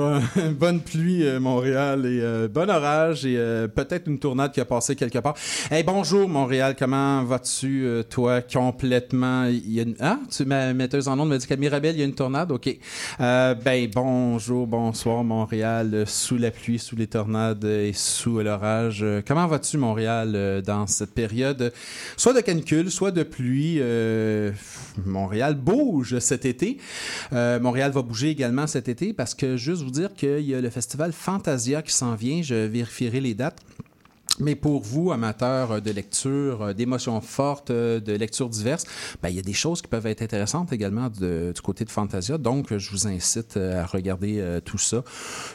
Bon- bonne pluie, euh, Montréal, et euh, bon orage, et euh, peut-être une tournade qui a passé quelque part. Hey, bonjour, Montréal, comment vas-tu, toi, complètement? Ah, tu, ma metteuse en ondes me dit qu'à Mirabel, il y a une tornade? OK. Ben, bonjour, bonsoir, Montréal, sous la pluie, sous les tornades et sous l'orage. Comment vas-tu, Montréal, dans cette période, soit de canicule, soit de pluie? Montréal bouge cet été. Montréal va bouger également cet été parce que juste vous dire qu'il y a le festival Fantasia qui s'en vient. Je vérifierai les dates. Mais pour vous, amateurs de lecture, euh, d'émotions fortes, euh, de lectures diverses, ben, il y a des choses qui peuvent être intéressantes également du côté de Fantasia. Donc, je vous incite euh, à regarder tout ça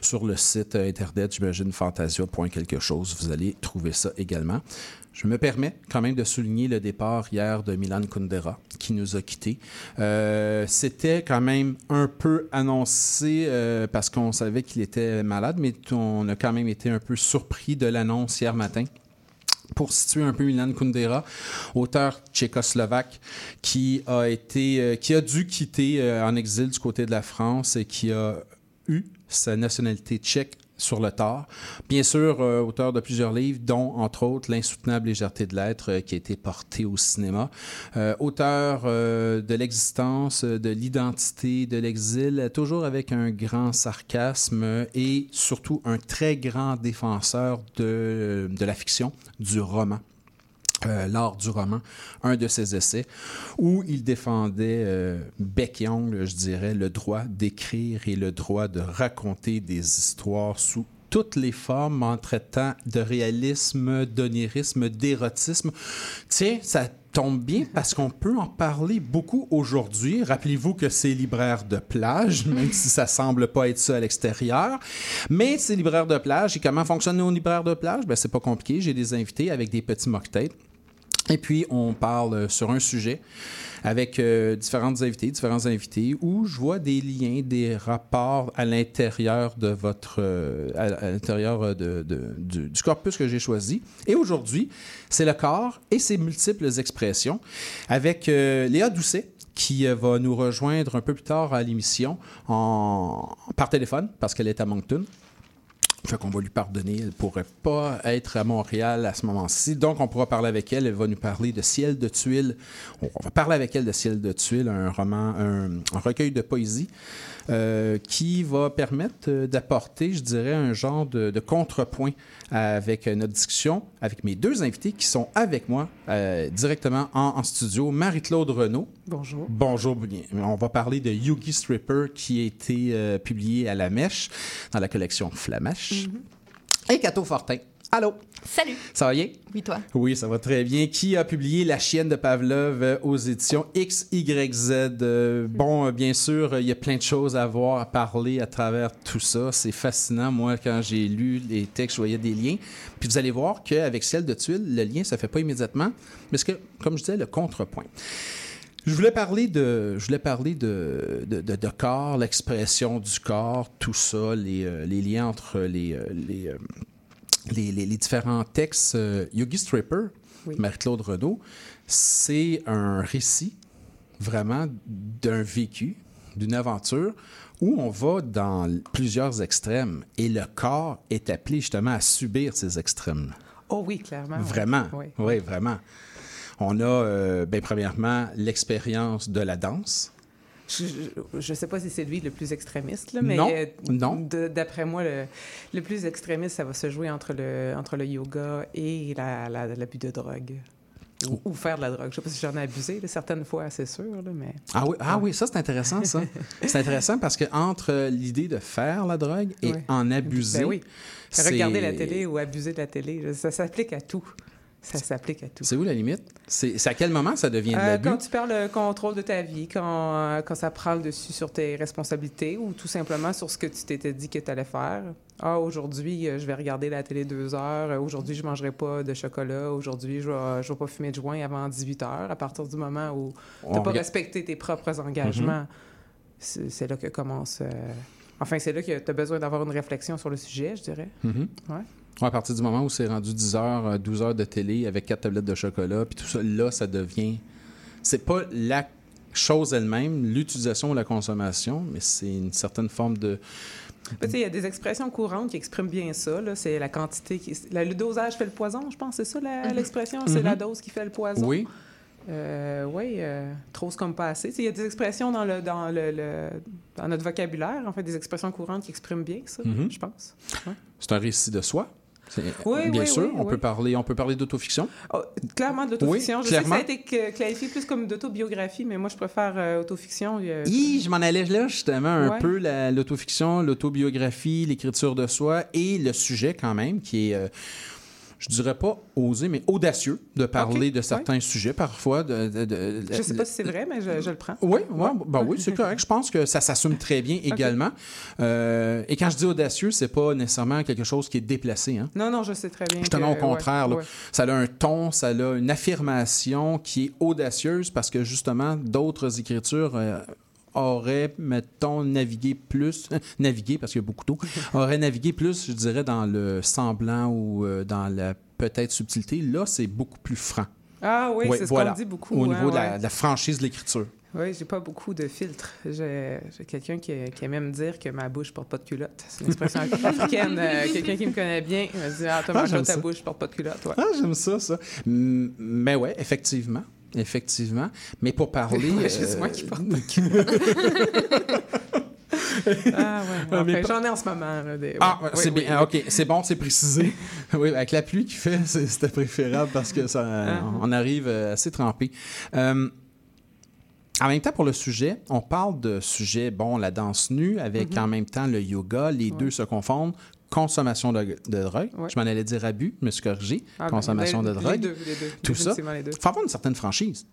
sur le site internet, j'imagine, fantasia.quelque chose. Vous allez trouver ça également. Je me permets quand même de souligner le départ hier de Milan Kundera, qui nous a quittés. Euh, C'était quand même un peu annoncé euh, parce qu'on savait qu'il était malade, mais on a quand même été un peu surpris de l'annonce hier matin pour situer un peu Milan Kundera, auteur tchécoslovaque qui a été, euh, qui a dû quitter en exil du côté de la France et qui a eu sa nationalité tchèque sur le tard. Bien sûr, euh, auteur de plusieurs livres, dont, entre autres, L'insoutenable légèreté de l'être, euh, qui a été porté au cinéma. Euh, auteur de l'existence, de l'identité, de l'exil, toujours avec un grand sarcasme et surtout un très grand défenseur de la fiction, du roman. Euh, l'art du roman, un de ses essais, où il défendait euh, je dirais, le droit d'écrire et le droit de raconter des histoires sous toutes les formes en traitant de réalisme, d'onirisme, d'érotisme. Tiens, ça tombe bien parce qu'on peut en parler beaucoup aujourd'hui. Rappelez-vous que c'est libraire de plage, même si ça semble pas être ça à l'extérieur. Mais c'est libraire de plage. Et comment fonctionnent nos libraires de plage? Ben, c'est pas compliqué. J'ai des invités avec des petits mocktails. Et puis, on parle sur un sujet avec euh, différentes invités, différents invités, où je vois des liens, des rapports à l'intérieur de votre, euh, à, l'intérieur de, du, corpus que j'ai choisi. Et aujourd'hui, c'est le corps et ses multiples expressions avec euh, Léa Doucet qui va nous rejoindre un peu plus tard à l'émission en, par téléphone parce qu'elle est à Moncton. Fait qu'on va lui pardonner. Elle pourrait pas être à Montréal à ce moment-ci. Donc, on pourra parler avec elle. Elle va nous parler de Ciel de tuiles. On va parler avec elle de Ciel de tuiles, un roman, un, un recueil de poésie euh, qui va permettre euh, d'apporter, je dirais, un genre de, de contrepoint avec euh, notre discussion avec mes deux invités qui sont avec moi euh, directement en, en studio. Marie-Claude Renaud. Bonjour. Bonjour. On va parler de Yugi Stripper qui a été euh, publié à La Mèche dans la collection Flamèche. Et Cato Fortin. Allô, Salut. ça va bien? Oui, toi? Oui, ça va très bien. Qui a publié La chienne de Pavlov euh, aux éditions XYZ? Euh, bon, euh, bien sûr, il y a plein de choses à voir, à parler à travers tout ça. C'est fascinant. Moi, quand j'ai lu les textes, je voyais des liens. Puis vous allez voir qu'avec Ciel de tuiles, le lien, ça fait pas immédiatement. Mais ce que, comme je disais, le contrepoint. Je voulais parler de, je voulais parler de, de, de- de corps, l'expression du corps, tout ça, les, euh, les liens entre les, euh, les, euh, les, les- les différents textes. Yogi Stripper, Oui. Marie-Claude Renaud, c'est un récit vraiment d'un vécu, d'une aventure où on va dans plusieurs extrêmes et le corps est appelé justement à subir ces extrêmes. Oh oui, clairement. Vraiment. Oui. Oui, vraiment. On a, euh, ben, premièrement, l'expérience de la danse, Je ne sais pas si c'est lui le plus extrémiste, là, mais Non, euh, non. d'après moi, le, le plus extrémiste, ça va se jouer entre le, entre le yoga et la- la- l'abus de drogue. Ou, ou faire de la drogue. Je sais pas si j'en ai abusé, là, certaines fois, c'est sûr, là, mais... Ah oui, ah oui ça c'est intéressant ça. c'est intéressant parce que entre l'idée de faire la drogue et en abuser, Ben oui. Regarder la télé ou abuser de la télé, ça s'applique à tout. Ça s'applique à tout. C'est où la limite? C'est à quel moment ça devient de Euh, l'abus? quand tu perds le contrôle de ta vie, quand, euh, quand ça prend le dessus sur tes responsabilités ou tout simplement sur ce que tu t'étais dit que tu allais faire. Ah, aujourd'hui, euh, je vais regarder la télé deux heures. Aujourd'hui, je ne mangerai pas de chocolat. Aujourd'hui, je ne vais, je vais pas fumer de joint avant 18 heures. À partir du moment où tu n'as pas regarde- respecté tes propres engagements, Mhm. c'est c'est là que commence... euh, Enfin, c'est là que tu as besoin d'avoir une réflexion sur le sujet, je dirais. Mhm. Ouais. Ouais, à partir du moment où c'est rendu 10 heures, euh, 12 heures de télé avec quatre tablettes de chocolat, puis tout ça, là, ça devient. C'est pas la chose elle-même, l'utilisation ou la consommation, mais c'est une certaine forme de. Il y a des expressions courantes qui expriment bien ça. C'est la quantité. Qui... la- le dosage fait le poison, je pense. C'est ça la- l'expression? C'est la dose qui fait le poison? Oui. Euh, oui, euh, trop c'est comme pas assez. Il y a des expressions dans, le, dans, le, le- dans notre vocabulaire, en fait, des expressions courantes qui expriment bien ça, Mhm. je pense. C'est un récit de soi. Oui, bien oui, sûr, oui, on peut parler, on peut parler d'autofiction. Oh, clairement de l'autofiction. Oui, je sais que clairement. ça a été cl- clarifié plus comme d'autobiographie, mais moi, je préfère euh, autofiction. Hi, je m'en allais là justement un Ouais. peu la- l'autofiction, l'autobiographie, l'écriture de soi et le sujet quand même qui est, euh, je dirais pas osé, mais audacieux de parler de certains sujets parfois. De, de- de- Je sais pas si c'est vrai, mais je, je le prends. Oui, ouais, ben oui, c'est correct. Je pense que ça s'assume très bien également. Euh, et quand je dis audacieux, c'est pas nécessairement quelque chose qui est déplacé. Hein. Non, non, je sais très bien. Justement, que- au contraire, là, ça a un ton, ça a une affirmation qui est audacieuse parce que justement, d'autres écritures euh, auraient, mettons, navigué plus, navigué parce qu'il y a beaucoup d'eau, auraient navigué plus, je dirais, dans le semblant ou euh, dans la peut-être subtilité. Là, c'est beaucoup plus franc Ah oui, Ouais, c'est ce voilà. qu'on dit beaucoup. au hein, niveau de, la, ouais. de la franchise de l'écriture. Oui, j'ai pas beaucoup de filtres. J'ai j'ai quelqu'un qui, qui aime me dire que ma bouche porte pas de culotte. C'est une expression africaine. Euh, quelqu'un qui me connaît bien me dit Ah, toi, Ah, ta ça. bouche porte pas de culotte. Ouais. Ah, j'aime ça, ça. Mais ouais, effectivement. Effectivement. Mais pour parler. Ouais, juste euh, moi qui porte Ah, ouais. Ah, mais Enfin, pas- J'en ai en ce moment. là, des- Ah, c'est oui, bien. oui, Ah, OK, c'est bon, c'est précisé. oui, avec la pluie qu'il fait, c'est- c'était préférable parce que ça, Uh-huh. on arrive euh, assez trempé. Euh, en même temps, pour le sujet, on parle de sujet, bon, la danse nue, avec Mm-hmm. en même temps le yoga. Les deux se confondent. Consommation de, de drogue. Ouais. Je m'en allais dire abus, je me suis corrigé. Ah, ben, Consommation les- de drogue. Les deux, les deux. Tout ça. Définitivement les deux. Il faut avoir une certaine franchise.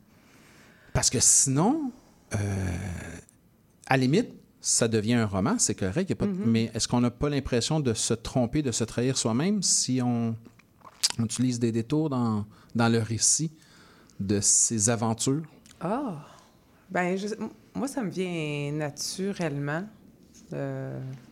Parce que sinon, euh, à la limite, ça devient un roman, c'est correct. y a pas de- Mm-hmm. Mais est-ce qu'on n'a pas l'impression de se tromper, de se trahir soi-même si on, on utilise des détours dans, dans le récit de ces aventures? Ah! Ben, je- m- moi, ça me vient naturellement. Euh, je-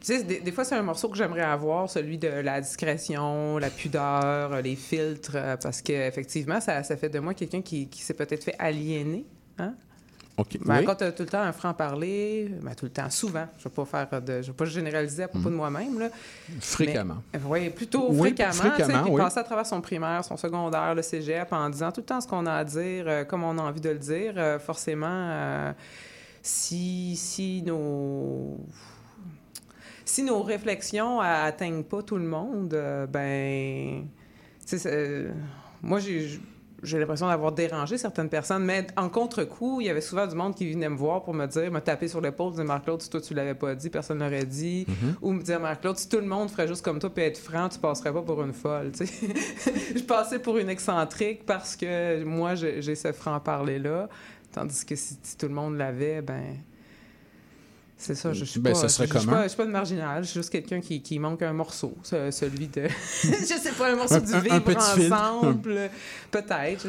sais, des, des fois, c'est un morceau que j'aimerais avoir, celui de la discrétion, la pudeur, euh, les filtres, euh, parce qu'effectivement, ça, ça fait de moi quelqu'un qui, qui s'est peut-être fait aliéner. Hein? OK. Ben, oui. Quand tu as tout le temps un franc-parler, ben, tout le temps, souvent, je ne vais pas faire de, je vais pas généraliser à propos de moi-même, Fréquemment. oui, plutôt Oui, fréquemment. fréquemment, oui. passer à travers son primaire, son secondaire, le cégep, en disant tout le temps ce qu'on a à dire, euh, comme on a envie de le dire. euh, forcément, euh, si, si nos... Si nos réflexions atteignent pas tout le monde, euh, ben... moi, j'ai... J'ai l'impression d'avoir dérangé certaines personnes, mais en contre-coup, il y avait souvent du monde qui venait me voir pour me dire, me taper sur l'épaule, dire Marc-Claude, si toi tu l'avais pas dit, personne l'aurait dit. Ou me dire Marc-Claude, si tout le monde ferait juste comme toi puis être franc, tu passerais pas pour une folle. je passais pour une excentrique parce que moi, j'ai j'ai ce franc-parler-là. Tandis que si, si tout le monde l'avait, ben. C'est ça, je suis Ben, pas. serait je, je suis pas, je suis pas une marginale, je suis juste quelqu'un qui, qui manque un morceau, ce- celui de. je sais pas, un morceau Un- du un- un vivre petit filtre. ensemble. Peut-être.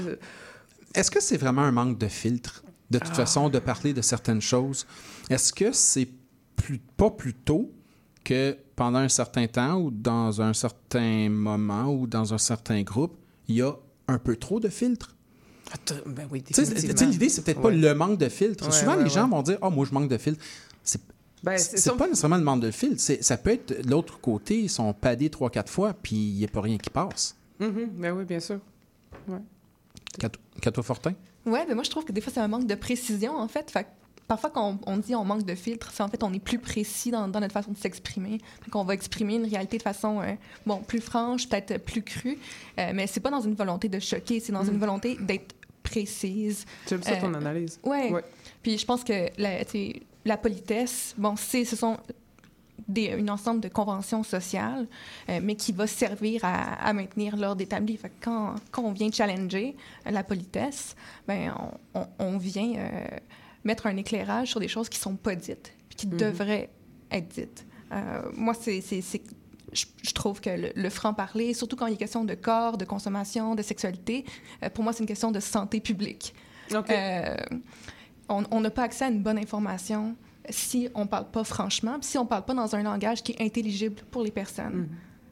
Est-ce que c'est vraiment un manque de filtre, de toute Ah. façon, de parler de certaines choses? Est-ce que c'est plus, pas plus tôt que pendant un certain temps ou dans un certain moment ou dans un certain groupe, il y a un peu trop de filtres? Ben oui, l'idée, c'est peut-être pas le manque de filtres. Ouais, Souvent, ouais, les gens vont dire « Ah, moi, je manque de filtres. » C'est Ben, c'est- c'est pas nécessairement le manque de c'est- Ça peut être de l'autre côté, ils sont padés trois, quatre fois, puis il n'y a pas rien qui passe. Mhm, ben oui, bien sûr. Cato, Cato Fortin? Ouais, mais moi, je trouve que des fois, c'est un manque de précision, en fait. Parfois, quand on, on dit on manque de filtre, c'est en fait, on est plus précis dans, dans notre façon de s'exprimer. qu'on va exprimer une réalité de façon, euh, bon, plus franche, peut-être plus crue. Euh, mais c'est pas dans une volonté de choquer, c'est dans Mm. une volonté d'être précise. J'aime ça ton Euh, analyse. Ouais. Ouais. Puis je pense que la, politesse, bon, c'est, ce sont des, un ensemble de conventions sociales, euh, mais qui va servir à, à maintenir l'ordre établi. Fait que quand, quand on vient challenger la politesse, ben on, on- on vient euh, mettre un éclairage sur des choses qui sont pas dites, puis qui Mhm. devraient être dites. Euh, moi, c'est, je, je trouve que le, le franc-parler, surtout quand il est question de corps, de consommation, de sexualité, euh, pour moi, c'est une question de santé publique. OK. Euh, on n'a pas accès à une bonne information si on parle pas franchement, si on parle pas dans un langage qui est intelligible pour les personnes.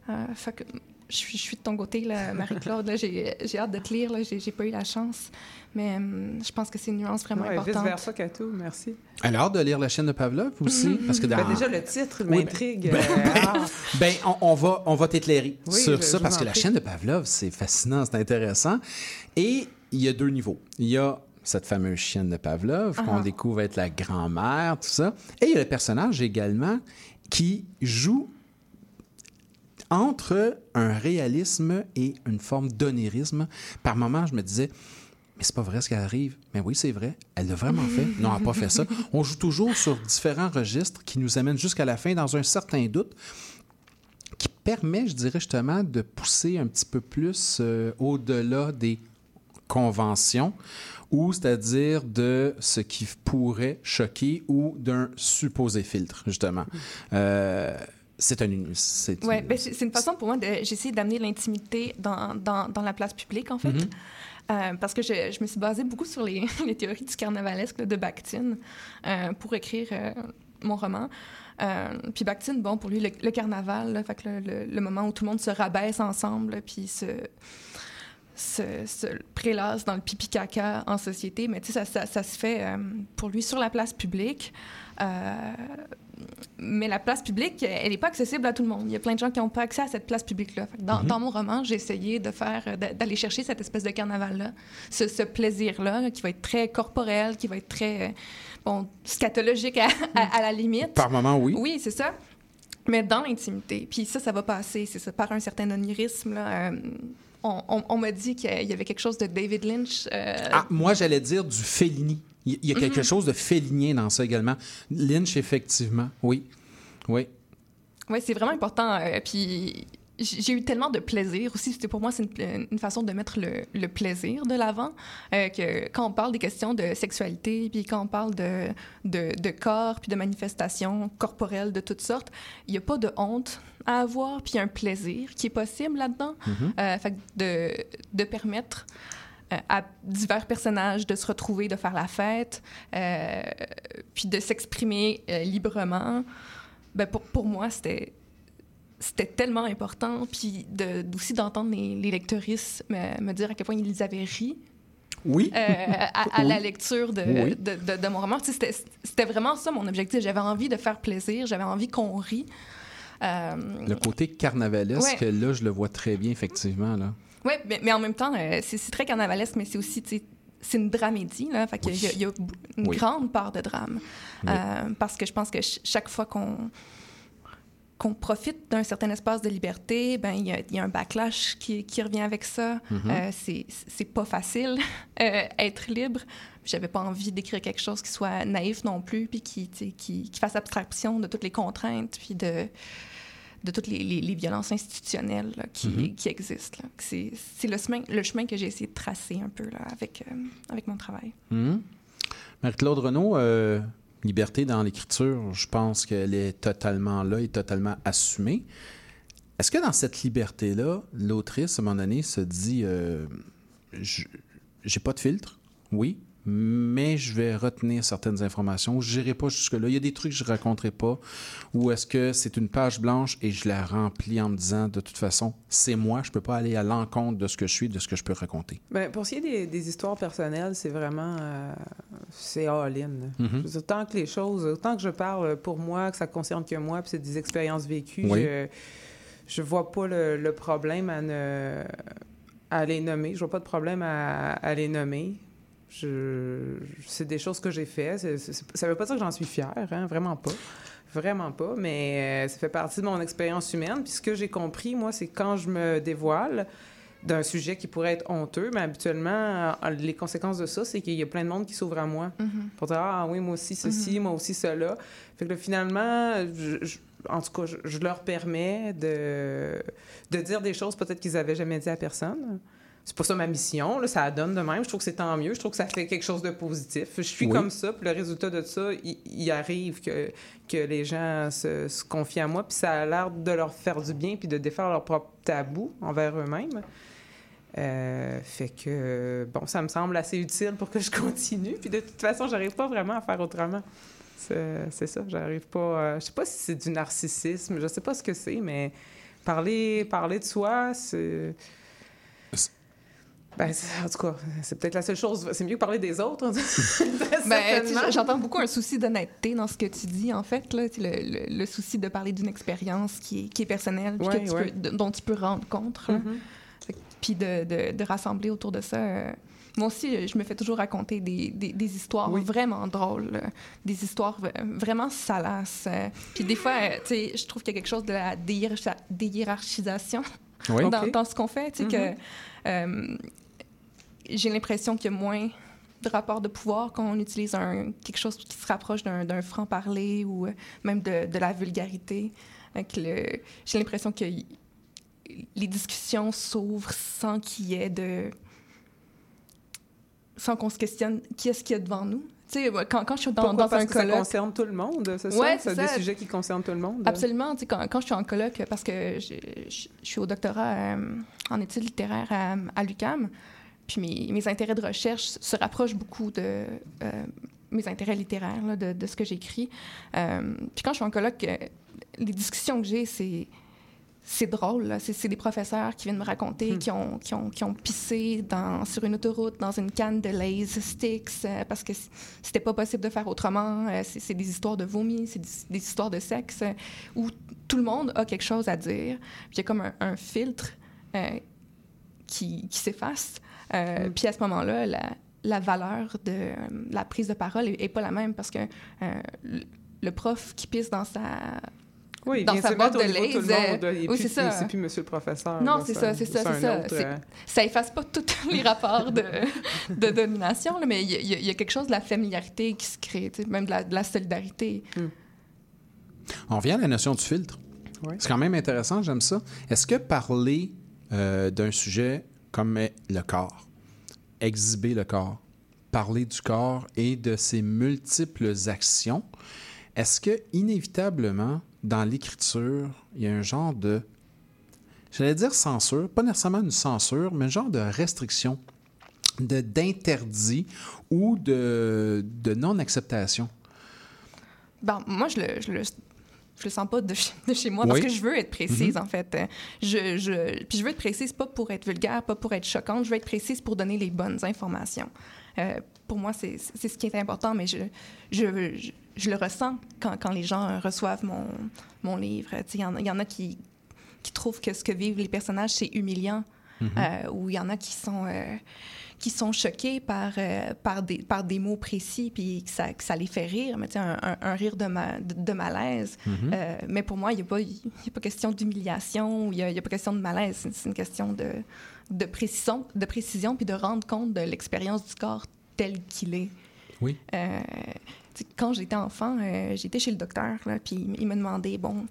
Mhm. Euh, fait que je suis, je suis de ton côté, Marie-Claude. J'ai hâte de te lire. J'ai pas eu la chance. Mais hum, je pense que c'est une nuance vraiment Ouais, importante. vice-versa, Cato, merci. Elle a hâte de lire la chaîne de Pavlov aussi, parce que dans... Ben, déjà, le titre Oui, m'intrigue. ben- euh, ah. Ben, on, on va, on va t'éclairer Oui, sur je- ça je parce que la chaîne de Pavlov, c'est fascinant, c'est intéressant. Et il y a deux niveaux. Il y a cette fameuse chienne de Pavlov qu'on découvre être la grand-mère, tout ça. Et il y a le personnage également qui joue entre un réalisme et une forme d'onirisme. Par moments, je me disais, mais c'est pas vrai ce qui arrive. Mais oui, c'est vrai. Elle l'a vraiment fait. Non, elle n'a pas fait ça. On joue toujours sur différents registres qui nous amènent jusqu'à la fin dans un certain doute qui permet, je dirais justement, de pousser un petit peu plus euh, au-delà des conventions ou c'est-à-dire de ce qui pourrait choquer ou d'un supposé filtre, justement. Euh, c'est un... c'est- Ouais, ben, c'est une façon pour moi de. D'amener l'intimité dans, dans, dans la place publique, en fait. Mhm. Euh, parce que je, je me suis basée beaucoup sur les, les théories du carnavalesque là, de Bakhtin euh, pour écrire euh, mon roman. Puis Bakhtin, bon, pour lui, le, le carnaval, là, fait que le, le- le moment où tout le monde se rabaisse ensemble, puis se, se, se prélasse dans le pipi caca en société, mais tu sais, ça, ça, ça se fait euh, pour lui sur la place publique. Euh, mais la place publique, elle n'est pas accessible à tout le monde. Il y a plein de gens qui n'ont pas accès à cette place publique-là. Mhm. dans mon roman, j'ai essayé de faire, d'a- d'aller chercher cette espèce de carnaval-là, ce, ce plaisir-là, là, qui va être très corporel, qui va être très, euh, bon, scatologique à, à- à la limite. Par moment, oui. Oui, c'est ça. Mais dans l'intimité. Puis ça, ça va passer, c'est ça, par un certain onirisme. Là. Euh, on on- on m'a dit qu'il y avait quelque chose de David Lynch. euh, Ah, moi, j'allais dire du Fellini. Il y a quelque Mhm. chose de félinien dans ça également. Lynch, effectivement, oui. Oui. Oui, c'est vraiment important. euh, puis j'ai eu tellement de plaisir aussi. C'était pour moi, c'est une, une façon de mettre le, le plaisir de l'avant. euh, que quand on parle des questions de sexualité, puis quand on parle de, de, de corps, puis de manifestations corporelles de toutes sortes, il n'y a pas de honte à avoir, puis un plaisir qui est possible là-dedans. Mhm. Euh, fait de, de permettre euh, à divers personnages de se retrouver, de faire la fête, euh, puis de s'exprimer librement, ben pour, pour moi, c'était c'était tellement important, puis de, aussi d'entendre les, les lectrices me, me dire à quel point ils avaient ri Oui. euh, à, à Oui. la lecture de, Oui. de, de- de mon roman. Tu sais, C'était vraiment ça mon objectif. J'avais envie de faire plaisir, j'avais envie qu'on rit. Euh, Le côté carnavalesque, Ouais. là, je le vois très bien, effectivement. Oui, mais, mais en même temps, euh, c'est très carnavalesque, mais c'est aussi, c'est une dramédie, là. Fait y, il y a une Oui. grande part de drame. Oui. Euh, parce que je pense que ch- chaque fois qu'on qu'on profite d'un certain espace de liberté, ben il y, a- il y a un backlash qui, qui revient avec ça. Mhm. Euh, c'est pas facile euh, être libre. J'avais pas envie d'écrire quelque chose qui soit naïf non plus, puis qui, qui, qui fasse abstraction de toutes les contraintes, puis de de toutes les, les- les violences institutionnelles là, qui, Mhm. qui existent. C'est le chemin, le chemin que j'ai essayé de tracer un peu là, avec, euh, avec mon travail. Mhm. Marie-Claude Renaud, euh, liberté dans l'écriture, je pense qu'elle est totalement là et totalement assumée. Est-ce que dans cette liberté-là, l'autrice, à un moment donné, se dit euh, j'ai pas de filtre, oui, mais je vais retenir certaines informations. Je n'irai pas jusque-là. Il y a des trucs que je raconterai pas. Ou est-ce que c'est une page blanche et je la remplis en me disant de toute façon, c'est moi, je peux pas aller à l'encontre de ce que je suis, de ce que je peux raconter. Ben, pour ce qui est des, des histoires personnelles, c'est vraiment... euh, c'est all-in. dire, tant que les choses... Autant que je parle pour moi, que ça concerne que moi, puis c'est des expériences vécues, Oui. je, je vois pas le, le problème à, ne, à les nommer. Je vois pas de problème à, à les nommer. C'est des choses que j'ai faites. C'est- c'est- ça veut pas dire que j'en suis fière, hein, vraiment pas. Vraiment pas, mais euh, ça fait partie de mon expérience humaine. Puis ce que j'ai compris, moi, c'est quand je me dévoile d'un sujet qui pourrait être honteux, mais habituellement, euh, les conséquences de ça, c'est qu'il y a plein de monde qui s'ouvre à moi Mhm. pour dire Ah oui, moi aussi ceci, moi aussi cela. Fait que là, finalement, je- je- en tout cas, je, je leur permets de, de dire des choses peut-être qu'ils n'avaient jamais dit à personne. C'est pas ça ma mission, là, ça donne de même. Je trouve que c'est tant mieux. Je trouve que ça fait quelque chose de positif. Je suis Oui. comme ça, puis le résultat de ça, il, il arrive que, que les gens se, se confient à moi, puis ça a l'air de leur faire du bien, puis de défaire leur propre tabou envers eux-mêmes. Euh, fait que, bon, ça me semble assez utile pour que je continue. Puis de toute façon, j'arrive pas vraiment à faire autrement. C'est c'est ça, j'arrive pas. euh, je sais pas si c'est du narcissisme, je sais pas ce que c'est, mais parler, parler de soi, c'est. Ben, en tout cas, c'est peut-être la seule chose. C'est mieux que parler des autres. hein. Ben, j'entends beaucoup un souci d'honnêteté dans ce que tu dis, en fait, là, le, le- le souci de parler d'une expérience qui est, qui est personnelle, puis que Ouais, tu ouais. peux- de- dont tu peux rendre compte. Mhm. Que- puis de, de- de rassembler autour de ça. euh, moi aussi, je me fais toujours raconter des, des- des histoires Oui. vraiment drôles, euh, des histoires vraiment salaces. euh. puis des fois, euh, tu sais, je trouve qu'il y a quelque chose de la déhiérarchi- déhiérarchisation Oui. dans, ce qu'on fait, tu sais, que euh, j'ai l'impression qu'il y a moins de rapport de pouvoir quand on utilise un, quelque chose qui se rapproche d'un franc-parler ou euh, même de, de la vulgarité. J'ai l'impression que y- les discussions s'ouvrent sans qu'il y ait de... sans qu'on se questionne qui est-ce qu'il y a devant nous. Tu sais, quand, quand je suis dans, Pourquoi? dans Parce un que ça colloque... concerne tout le monde, c'est Ouais, ça? c'est C'est des sujets qui concernent tout le monde. Absolument. Tu sais, quand, quand je suis en colloque, parce que je, je- je suis au doctorat euh, en études littéraires à, à l'UQAM, puis mes, mes intérêts de recherche se rapprochent beaucoup de euh, mes intérêts littéraires, là, de, de ce que j'écris. Euh, puis quand je suis en colloque, euh, les discussions que j'ai, c'est c'est drôle. C'est des professeurs qui viennent me raconter Hmm. qui, ont, qui, ont, qui ont pissé dans, sur une autoroute dans une canne de Lay's Sticks euh, parce que c'était pas possible de faire autrement. Euh, c'est des histoires de vomi, c'est des, des histoires de sexe euh, où tout le monde a quelque chose à dire. Puis il y a comme un, un filtre qui, qui s'efface. Euh, Mm. Puis à ce moment-là, la, la valeur de euh, la prise de parole est, est pas la même parce que euh, le- prof qui pisse dans sa Oui, il dans sa boîte de. Il est oui, plus- c'est ça. C'est plus monsieur le professeur. Non, c'est ça, c'est ça, c'est ça. autre, euh, ça efface pas tous les rapports de, de domination, là, mais il y, a- y quelque chose de la familiarité qui se crée, même de la, de la solidarité. On revient à la notion du filtre. C'est quand même intéressant, j'aime ça. Est-ce que parler euh, d'un sujet comme est le corps, exhiber le corps, parler du corps et de ses multiples actions, est-ce que inévitablement, dans l'écriture, il y a un genre de, j'allais dire censure, pas nécessairement une censure, mais un genre de restriction, de d'interdit ou de, de non-acceptation? Ben, moi, je le, je le sens pas de, chez- de chez moi parce Oui. que je veux être précise, en fait. Je, je, puis je veux être précise pas pour être vulgaire, pas pour être choquante, je veux être précise pour donner les bonnes informations. Euh, pour moi, c'est ce qui est important, mais je, je, je, je le ressens quand, quand les gens reçoivent mon, mon livre. Il y, en a- il y en a qui, qui trouvent que ce que vivent les personnages, c'est humiliant. Euh, ou il y en a qui sont, euh, qui sont choqués par, euh, par, des, par des mots précis, puis que ça, que ça les fait rire, mais un, un- un rire de, ma- de, de malaise. Euh, mais pour moi, il n'y a, pas- y a pas question d'humiliation, il n'y a, pas question de malaise, c'est une question de, de, précision, de précision, puis de rendre compte de l'expérience du corps tel qu'il est. Oui. Euh, quand j'étais enfant, j'étais chez le docteur, là, puis il me demandait, bon,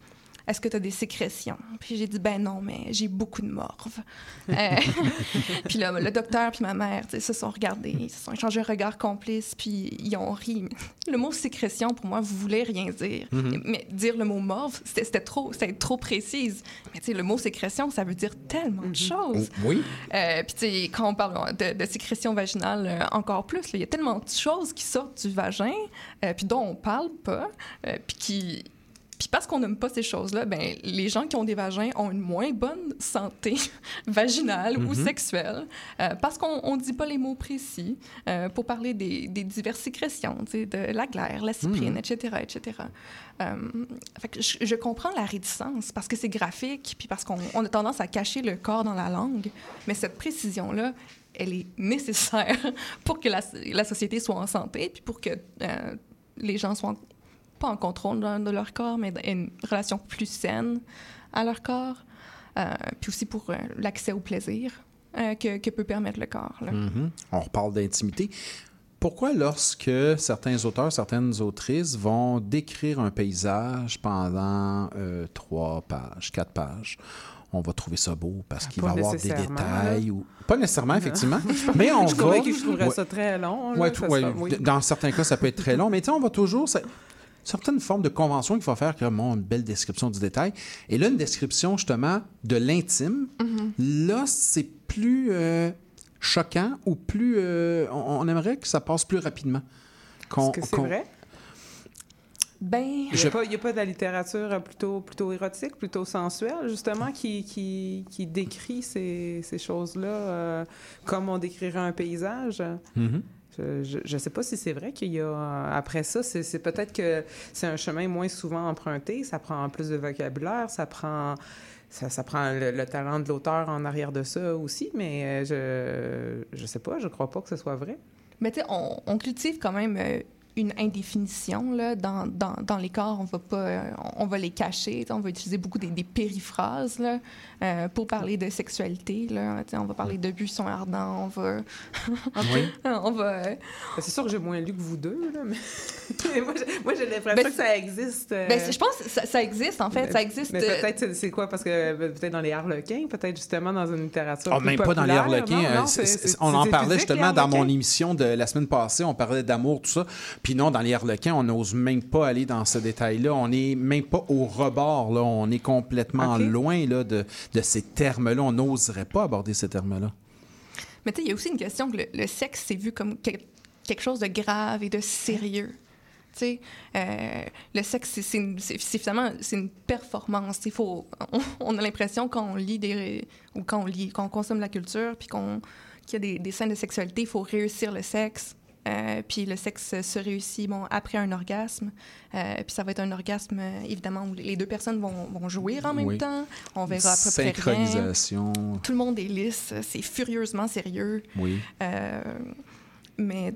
est-ce que tu as des sécrétions? Puis j'ai dit, ben non, mais j'ai beaucoup de morve. Euh, puis là, le docteur puis ma mère, se sont regardés, ils se sont échangés un regard complice, puis ils ont ri. Le mot sécrétion, pour moi, vous voulez rien dire. Mais dire le mot morve, c'était trop, c'était trop précise. Mais tu sais, le mot sécrétion, ça veut dire tellement de choses. Oui. Euh, Puis, tu sais, quand on parle de, de sécrétion vaginale, euh, encore plus, il y a tellement de choses qui sortent du vagin, puis dont on parle pas, puis qui. Puis parce qu'on n'aime pas ces choses-là, ben, les gens qui ont des vagins ont une moins bonne santé vaginale ou sexuelle euh, parce qu'on ne dit pas les mots précis euh, pour parler des, des diverses sécrétions, de la glaire, la cyprine, etc., etc. Euh, fait que je, je comprends la réticence parce que c'est graphique, puis parce qu'on on a tendance à cacher le corps dans la langue, mais cette précision-là elle est nécessaire pour que la, la société soit en santé, puis pour que euh, les gens soient en- pas en contrôle de, de leur corps, mais une relation plus saine à leur corps. Euh, puis aussi pour euh, l'accès au plaisir euh, que, que peut permettre le corps. là. Mhm. On reparle d'intimité. Pourquoi, lorsque certains auteurs, certaines autrices vont décrire un paysage pendant euh, trois pages, quatre pages, on va trouver ça beau parce qu'il Pas va y avoir des détails ou pas nécessairement effectivement, mais on je va. que je trouverais Ouais. ça très long. là, Ouais, que tout- ça ouais, soit- oui. d- Dans certains cas, ça peut être très long, mais tu sais, on va toujours. ça- certaines formes de convention qu'il faut faire, comme bon, une belle description du détail. Et là, une description justement de l'intime, Mm-hmm. là, c'est plus euh, choquant ou plus. euh, on, on aimerait que ça passe plus rapidement. Qu'on- Est-ce que c'est qu'on- vrai? Ben, Il n'y Je- a, pas- il y a pas de la littérature plutôt, plutôt érotique, plutôt sensuelle, justement, qui, qui, qui décrit ces, ces choses-là euh, comme on décrirait un paysage? Mhm. Je ne sais pas si c'est vrai qu'il y a. euh, Après ça, c'est peut-être que c'est un chemin moins souvent emprunté, ça prend plus de vocabulaire, ça prend. Ça, prend le, le talent de l'auteur en arrière de ça aussi, mais euh, je je sais pas, je crois pas que ce soit vrai. Mais tu sais, on, on cultive quand même euh, une indéfinition là, dans, dans, dans les corps. On va pas, euh, on va les cacher. On va utiliser beaucoup des, des périphrases là, euh, pour parler de sexualité. Là. On va parler de buissons ardents. On va, Oui? on va. euh, Ben, C'est sûr que j'ai moins lu que vous deux, là, mais moi, j'ai- l'impression Ben, que ça existe. euh, ben, je pense que ça, ça existe en fait. mais- ça existe. Mais euh, peut-être c'est- c'est quoi? Parce que euh, peut-être dans les harlequins, peut-être justement dans une littérature. Ah, plus même pas dans les. Harlequins. Non, non, c'est- c'est- c'est- c'est- on en parlait physique, justement dans mon émission de la semaine passée. On parlait d'amour, tout ça. Puis non, dans les Harlequins, on n'ose même pas aller dans ce détail-là. On n'est même pas au rebord. Là. On est complètement loin là, de, de ces termes-là. On n'oserait pas aborder ces termes-là. Mais tu sais, il y a aussi une question que le, le sexe, c'est vu comme que- quelque chose de grave et de sérieux. Tu sais, euh, le sexe, c'est- finalement c'est une performance. Il faut, on, on a l'impression quand on lit des ou quand on lit, quand on consomme la culture, puis qu'on qu'il y a des, des scènes de sexualité, il faut réussir le sexe. Euh, puis le sexe se réussit bon, après un orgasme. Euh, puis ça va être un orgasme, euh, évidemment, où les deux personnes vont, vont jouir en même Oui. temps. On verra à peu près rien. Synchronisation. Tout le monde est lisse. C'est furieusement sérieux. Oui. Euh, mais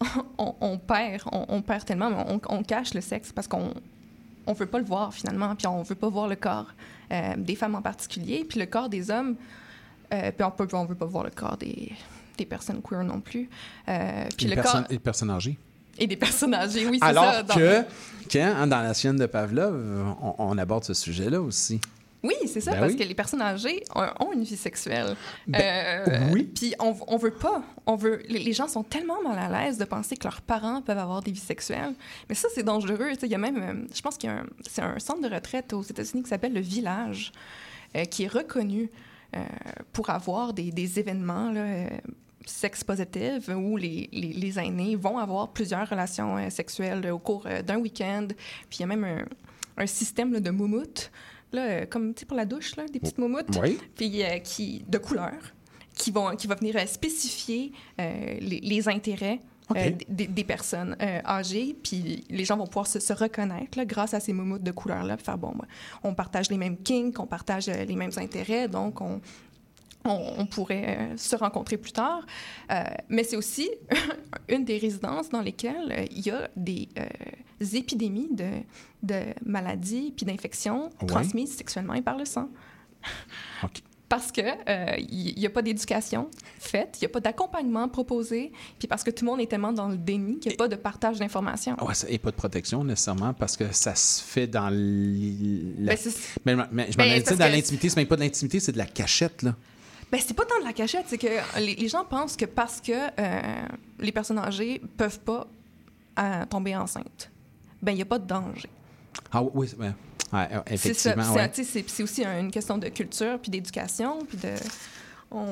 on, on perd, on, on perd tellement, on, on cache le sexe parce qu'on on veut pas le voir finalement, puis on veut pas voir le corps des femmes en particulier, puis le corps des hommes, puis on on veut pas voir le corps des, des personnes queer non plus, Euh, puis Et le corps et les personnes âgées. et des personnes âgées, oui, c'est Alors ça. dans- que, quand, hein, dans la chienne de Pavlov, on, on aborde ce sujet-là aussi. Oui, c'est ça, Ben parce oui. que les personnes âgées ont, une vie sexuelle. Ben, Euh, oui. Puis on, on veut pas. On veut. Les, gens sont tellement mal à l'aise de penser que leurs parents peuvent avoir des vies sexuelles. Mais ça, c'est dangereux. Il y a même. euh, Je pense qu'il y a un. C'est un centre de retraite aux États-Unis qui s'appelle le Village, euh, qui est reconnu euh, pour avoir des, des événements. Là, euh, sex positive où les, les, les aînés vont avoir plusieurs relations euh, sexuelles au cours euh, d'un week-end. Puis il y a même un, un système là, de moumoutes, là, euh, comme pour la douche, là, des petites moumoutes Oui. puis euh, qui, de couleur, qui, vont, qui va venir euh, spécifier euh, les, les intérêts euh, des, des personnes euh, âgées, puis les gens vont pouvoir se, se reconnaître là, grâce à ces moumoutes de couleur-là, faire, bon, on partage les mêmes kinks, on partage euh, les mêmes intérêts, donc on, on, on pourrait euh, se rencontrer plus tard. Euh, mais c'est aussi une des résidences dans lesquelles euh, il y a des euh, épidémies de, de maladies puis d'infections Ouais. transmises sexuellement et par le sang. OK. Parce que euh, il n'y a pas d'éducation faite, il n'y a pas d'accompagnement proposé, puis parce que tout le monde est tellement dans le déni qu'il n'y a pas de partage d'informations. Ouais, et pas de protection nécessairement parce que ça se fait dans l- la... Ben, c'est- mais, mais je m'en Ben, dans l'intimité, c'est même pas de l'intimité, c'est de la cachette, là. Ben, c'est pas tant de la cachette, c'est que les, les gens pensent que parce que euh, les personnes âgées peuvent pas euh, tomber enceintes, ben il n'y a pas de danger. Ah oui, ouais. Effectivement, ouais. c'est aussi une question de culture, puis d'éducation, puis de... On,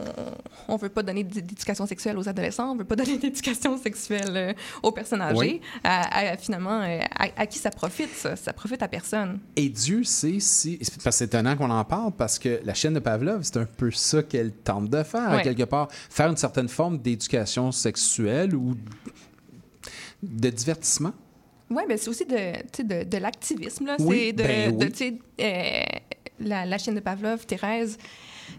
on veut pas donner d'éducation sexuelle aux adolescents, on veut pas donner d'éducation sexuelle euh, aux personnes âgées. Oui. À, à- finalement, euh, à, à qui ça profite, ça? Ça profite à personne. Et Dieu sait si. Parce que c'est étonnant qu'on en parle parce que la chaîne de Pavlov, c'est un peu ça qu'elle tente de faire, quelque part. Faire une certaine forme d'éducation sexuelle ou de divertissement. Oui, ben c'est aussi de, de, de l'activisme. là. Oui, c'est de, ben oui. euh, la, la chienne de Pavlov, Thérèse,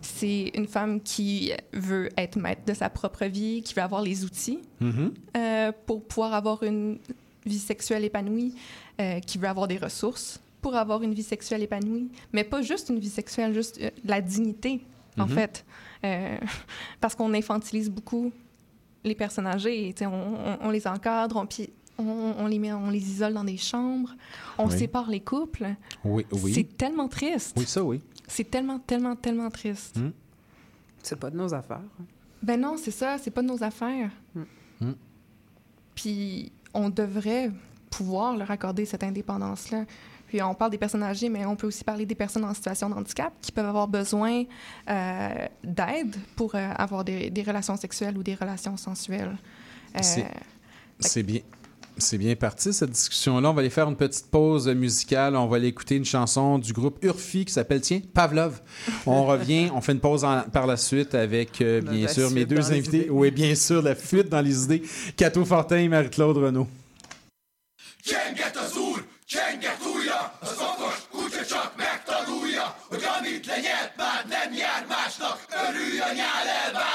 c'est une femme qui veut être maître de sa propre vie, qui veut avoir les outils Mhm. euh, pour pouvoir avoir une vie sexuelle épanouie, euh, qui veut avoir des ressources pour avoir une vie sexuelle épanouie, mais pas juste une vie sexuelle, juste euh, la dignité, en Mhm. fait. Euh, parce qu'on infantilise beaucoup les personnes âgées. On, on- on les encadre, on, puis on, on les met, on les isole dans des chambres, on Oui. sépare les couples. Oui, oui. C'est tellement triste. Oui, ça, oui. C'est tellement, tellement, tellement triste. Mm. C'est pas de nos affaires. Ben non, c'est ça, c'est pas de nos affaires. Mm. Puis on devrait pouvoir leur accorder cette indépendance-là. Puis on parle des personnes âgées, mais on peut aussi parler des personnes en situation de handicap qui peuvent avoir besoin euh, d'aide pour euh, avoir des, des relations sexuelles ou des relations sensuelles. Euh, C'est bien. C'est bien parti, cette discussion-là. On va aller faire une petite pause musicale. On va aller écouter une chanson du groupe Urfi qui s'appelle, tiens, Pavlov. On revient, on fait une pause en- par la suite avec, euh, bien la sûr, mes deux invités. Oui, bien sûr, la fuite dans les idées. Cato Fortin et Marie-Claude hogy amit lenyelt már nem jár másnak, elválasztásnak.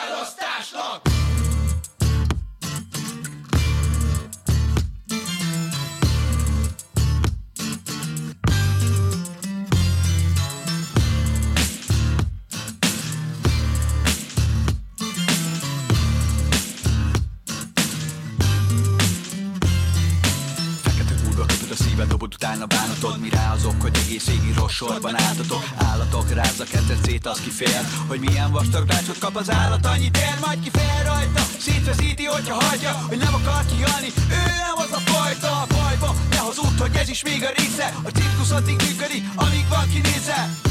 Utána bánatod Mire azok, hogy egész égi rossz sorban álltatok. Állatok rázza kezdett szét, az kifél Hogy milyen vastag rácsot kap az állat. Annyit ér, majd kifél rajta Szétveszíti, hogyha hagyja, hogy nem akar kihalni. Ő nem az a fajta a bajba Ne hazud, hogy ez is még a része. A cirkusz addig működik, amíg van kinézze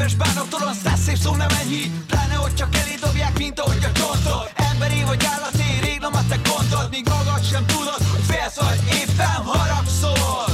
Ezer éves bánattól, sztász szép szó nem enyhít Pláne, hogy csak elé dobják, mint ahogy a csontod Emberi vagy állati, rég nem te gondod Míg magad sem tudod, hogy félsz vagy éppen haragszol.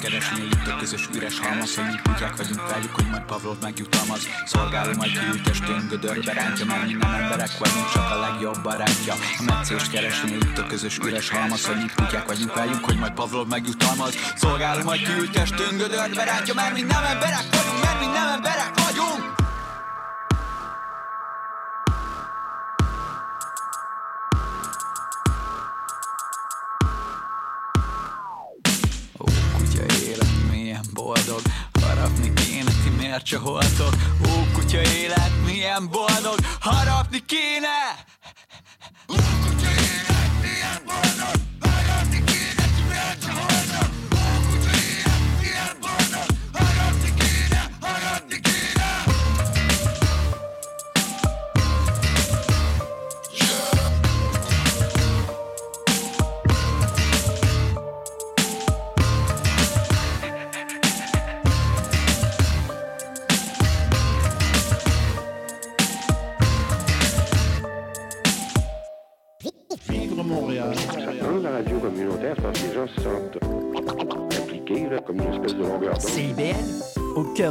Keresni itt a közös üres halmaz Hogy mi kutyák vagyunk velük, hogy majd Pavlov megjutalmaz. Szolgáló majd kiültestén gödörbe rántja mi nem emberek vagyunk, csak a legjobb barátja. A meccést keresni itt a közös üres halmaz Hogy mi kutyák vagyunk velük, hogy majd Pavlov megjutalmaz. Szolgáló majd kiültestén gödörbe rántja Mert mi nem emberek vagyunk, mert mi nem emberek vagyunk. Ó, kutya élet, milyen boldog. Harapni kéne, ti miért csaholtok Ó, kutya élet, milyen boldog Harapni kéne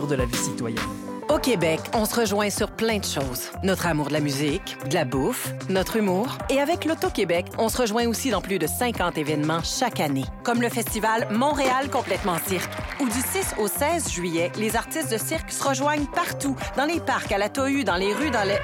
de la vie citoyenne. Au Québec, on se rejoint sur plein de choses. Notre amour de la musique, de la bouffe, notre humour. Et avec l'Auto-Québec, on se rejoint aussi dans plus de 50 événements chaque année. Comme le festival Montréal complètement cirque, où du 6 au 16 juillet, les artistes de cirque se rejoignent partout, dans les parcs, à la Tohu, dans les rues, dans les...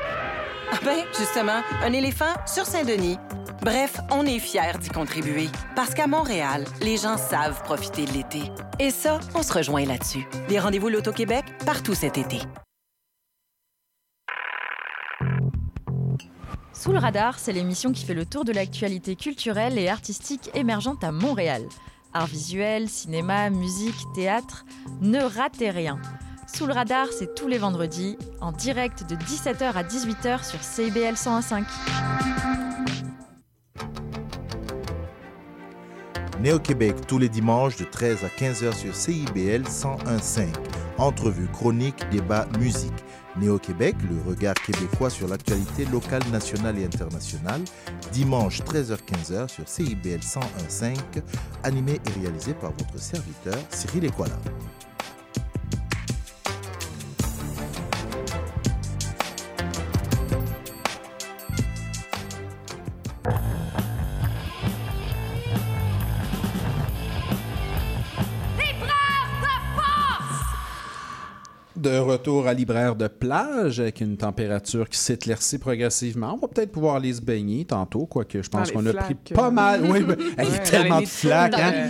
Ah ben, justement, un éléphant sur Saint-Denis. Bref, on est fiers d'y contribuer. Parce qu'à Montréal, les gens savent profiter de l'été. Et ça, on se rejoint là-dessus. Des rendez-vous L'Auto-Québec partout cet été. Sous le radar, c'est l'émission qui fait le tour de l'actualité culturelle et artistique émergente à Montréal. Art visuel, cinéma, musique, théâtre, ne ratez rien. Sous le radar, c'est tous les vendredis, en direct de 17h à 18h sur CIBL 101.5. Néo-Québec tous les dimanches de 13 à 15h sur CIBL 101.5. Entrevue, chronique, débat, musique. Néo-Québec, le regard québécois sur l'actualité locale, nationale et internationale. Dimanche 13h-15h sur CIBL 101.5. Animé et réalisé par votre serviteur Cyril Equala. Retour à libraire de plage avec une température qui s'éclaircit progressivement. On va peut-être pouvoir aller se baigner tantôt, quoique je pense qu'on a pris flaques, pas euh. mal. Oui, mais- il y a Ouais, tellement de flaques. hein.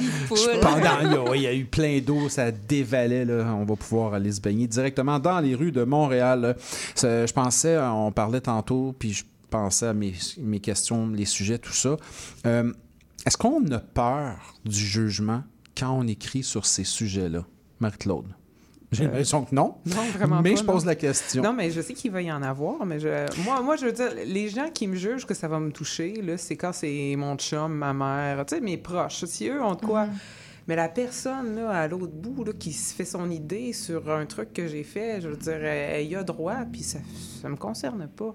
Pendant, il y a eu plein d'eau, ça dévalait. Là. On va pouvoir aller se baigner directement dans les rues de Montréal. Je pensais, on parlait tantôt, puis je pensais à mes, mes questions, les sujets, tout ça. Euh, Est-ce qu'on a peur du jugement quand on écrit sur ces sujets-là, Marie-Claude? J'ai Euh, l'impression que non. Non, vraiment Mais pas, je pose non. la question. Non, mais je sais qu'il va y en avoir, mais je... moi, moi, je veux dire, les gens qui me jugent que ça va me toucher, là, c'est quand c'est mon chum, ma mère, tu sais, mes proches. Si eux ont de quoi... Mais la personne, là, à l'autre bout, là, qui se fait son idée sur un truc que j'ai fait, je veux dire, elle, elle y a droit, puis ça, ça me concerne pas.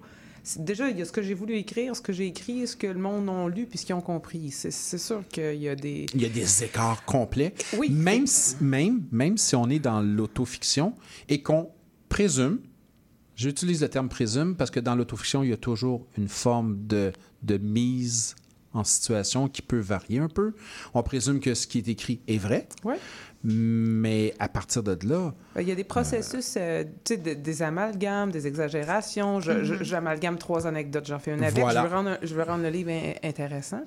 Déjà, il y a ce que j'ai voulu écrire, ce que j'ai écrit, ce que le monde a lu, puis ce qu'ils ont compris. C'est c'est sûr qu'il y a des... Il y a des écarts complets. Oui. Même si, même, même si on est dans l'autofiction et qu'on présume, j'utilise le terme présume parce que dans l'autofiction, il y a toujours une forme de, de mise en situation qui peut varier un peu. On présume que ce qui est écrit est vrai. Ouais. Mais à partir de là, Ben, Il y a des processus, euh, tu sais, de- des amalgames, des exagérations. Mhm. J'amalgame trois anecdotes, j'en fais une avec. Voilà. Je, veux rendre, un- je veux rendre le livre in- intéressant.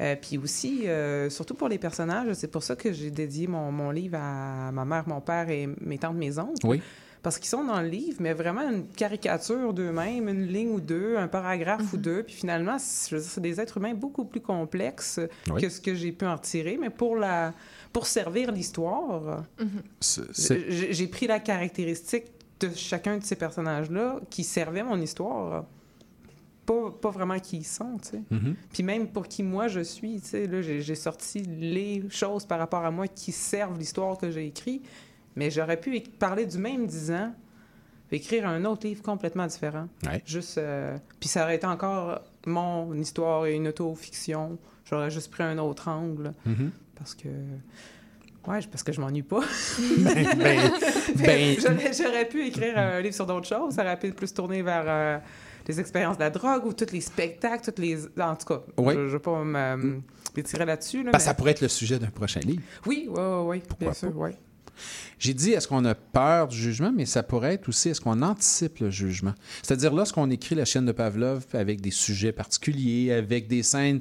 Euh, puis aussi, euh, surtout pour les personnages, c'est pour ça que j'ai dédié mon, mon livre à ma mère, mon père et mes tantes, mes oncles. Oui. Parce qu'ils sont dans le livre, mais vraiment une caricature d'eux-mêmes, une ligne ou deux, un paragraphe ou deux. Puis finalement, c'est je veux dire, c'est des êtres humains beaucoup plus complexes Oui. que ce que j'ai pu en tirer. Mais pour, la, pour servir l'histoire, c'est- j'ai pris la caractéristique de chacun de ces personnages-là qui servaient mon histoire. Pas, pas vraiment qui ils sont, tu sais. Mhm. Puis même pour qui moi je suis, tu sais, là, j'ai j'ai sorti les choses par rapport à moi qui servent l'histoire que j'ai écrite, mais j'aurais pu é- parler du même 10 ans, écrire un autre livre complètement différent. Ouais. Juste, euh, puis ça aurait été encore mon histoire et une auto-fiction. J'aurais juste pris un autre angle, Mhm. Parce que... Ouais, parce que je m'ennuie pas. Ben, ben, ben- J'aurais- pu écrire un livre sur d'autres choses. Ça aurait pu plus tourner vers euh, les expériences de la drogue ou tous les spectacles, toutes les... En tout cas, Oui. je ne vais pas me- m'étirer là-dessus. là, ben, mais- ça pourrait être le sujet d'un prochain livre. Oui, oui, oui, Pourquoi bien sûr, pas? oui. J'ai dit, est-ce qu'on a peur du jugement, mais ça pourrait être aussi, est-ce qu'on anticipe le jugement? C'est-à-dire, lorsqu'on écrit la chaîne de Pavlov avec des sujets particuliers, avec des scènes,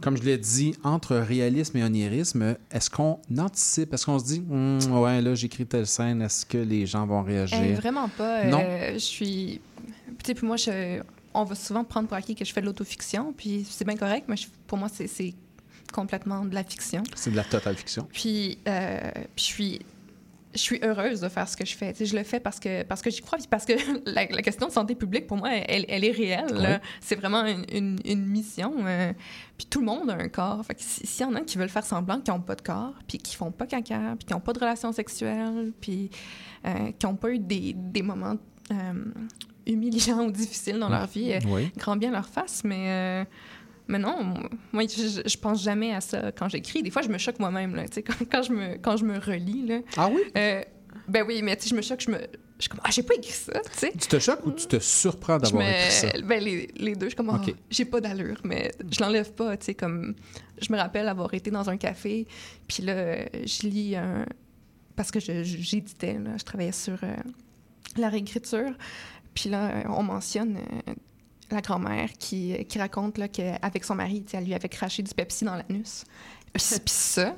comme je l'ai dit, entre réalisme et onirisme, est-ce qu'on anticipe? Est-ce qu'on se dit, Hum, ouais, là, j'écris telle scène, est-ce que les gens vont réagir? Eh, vraiment pas. Non. Euh, je suis. Tu sais, puis moi, je... on va souvent prendre pour acquis que je fais de l'autofiction, puis c'est bien correct, mais je- pour moi, c'est- c'est complètement de la fiction. C'est de la totale fiction. Puis, euh, puis je suis. Je suis heureuse de faire ce que je fais. Tu sais, je le fais parce que, parce que j'y crois, puis parce que la, la question de santé publique, pour moi, elle, elle est réelle. C'est vraiment une, une- une mission. euh, puis tout le monde a un corps. Fait si- s'il y en a qui veulent faire semblant qu'ils n'ont pas de corps, puis qui font pas caca, puis qui n'ont pas de relations sexuelles, puis euh, qui n'ont pas eu des, des moments euh, humiliants ou difficiles dans leur vie, Oui. grand bien leur face. Mais, mais non, moi, je, je pense jamais à ça quand j'écris. Des fois, je me choque moi-même. là, Quand, quand je me, quand je me relis. Là, Ah oui? euh, ben oui, mais je me choque, je me. Je suis comme, ah, j'ai pas écrit ça, tu sais. Tu te choques ou tu te surprends Je d'avoir me- écrit ça? Ben, les, les deux, je suis comme, ah, Ok. j'ai pas d'allure, mais je l'enlève pas, tu sais, comme... Je me rappelle avoir été dans un café, puis là, je lis un... Parce que je- je- j'éditais, là, je travaillais sur euh, la réécriture, puis là, on mentionne euh, la grand-mère qui, qui raconte là, qu'avec son mari, elle lui avait craché du Pepsi dans l'anus. Puis ça,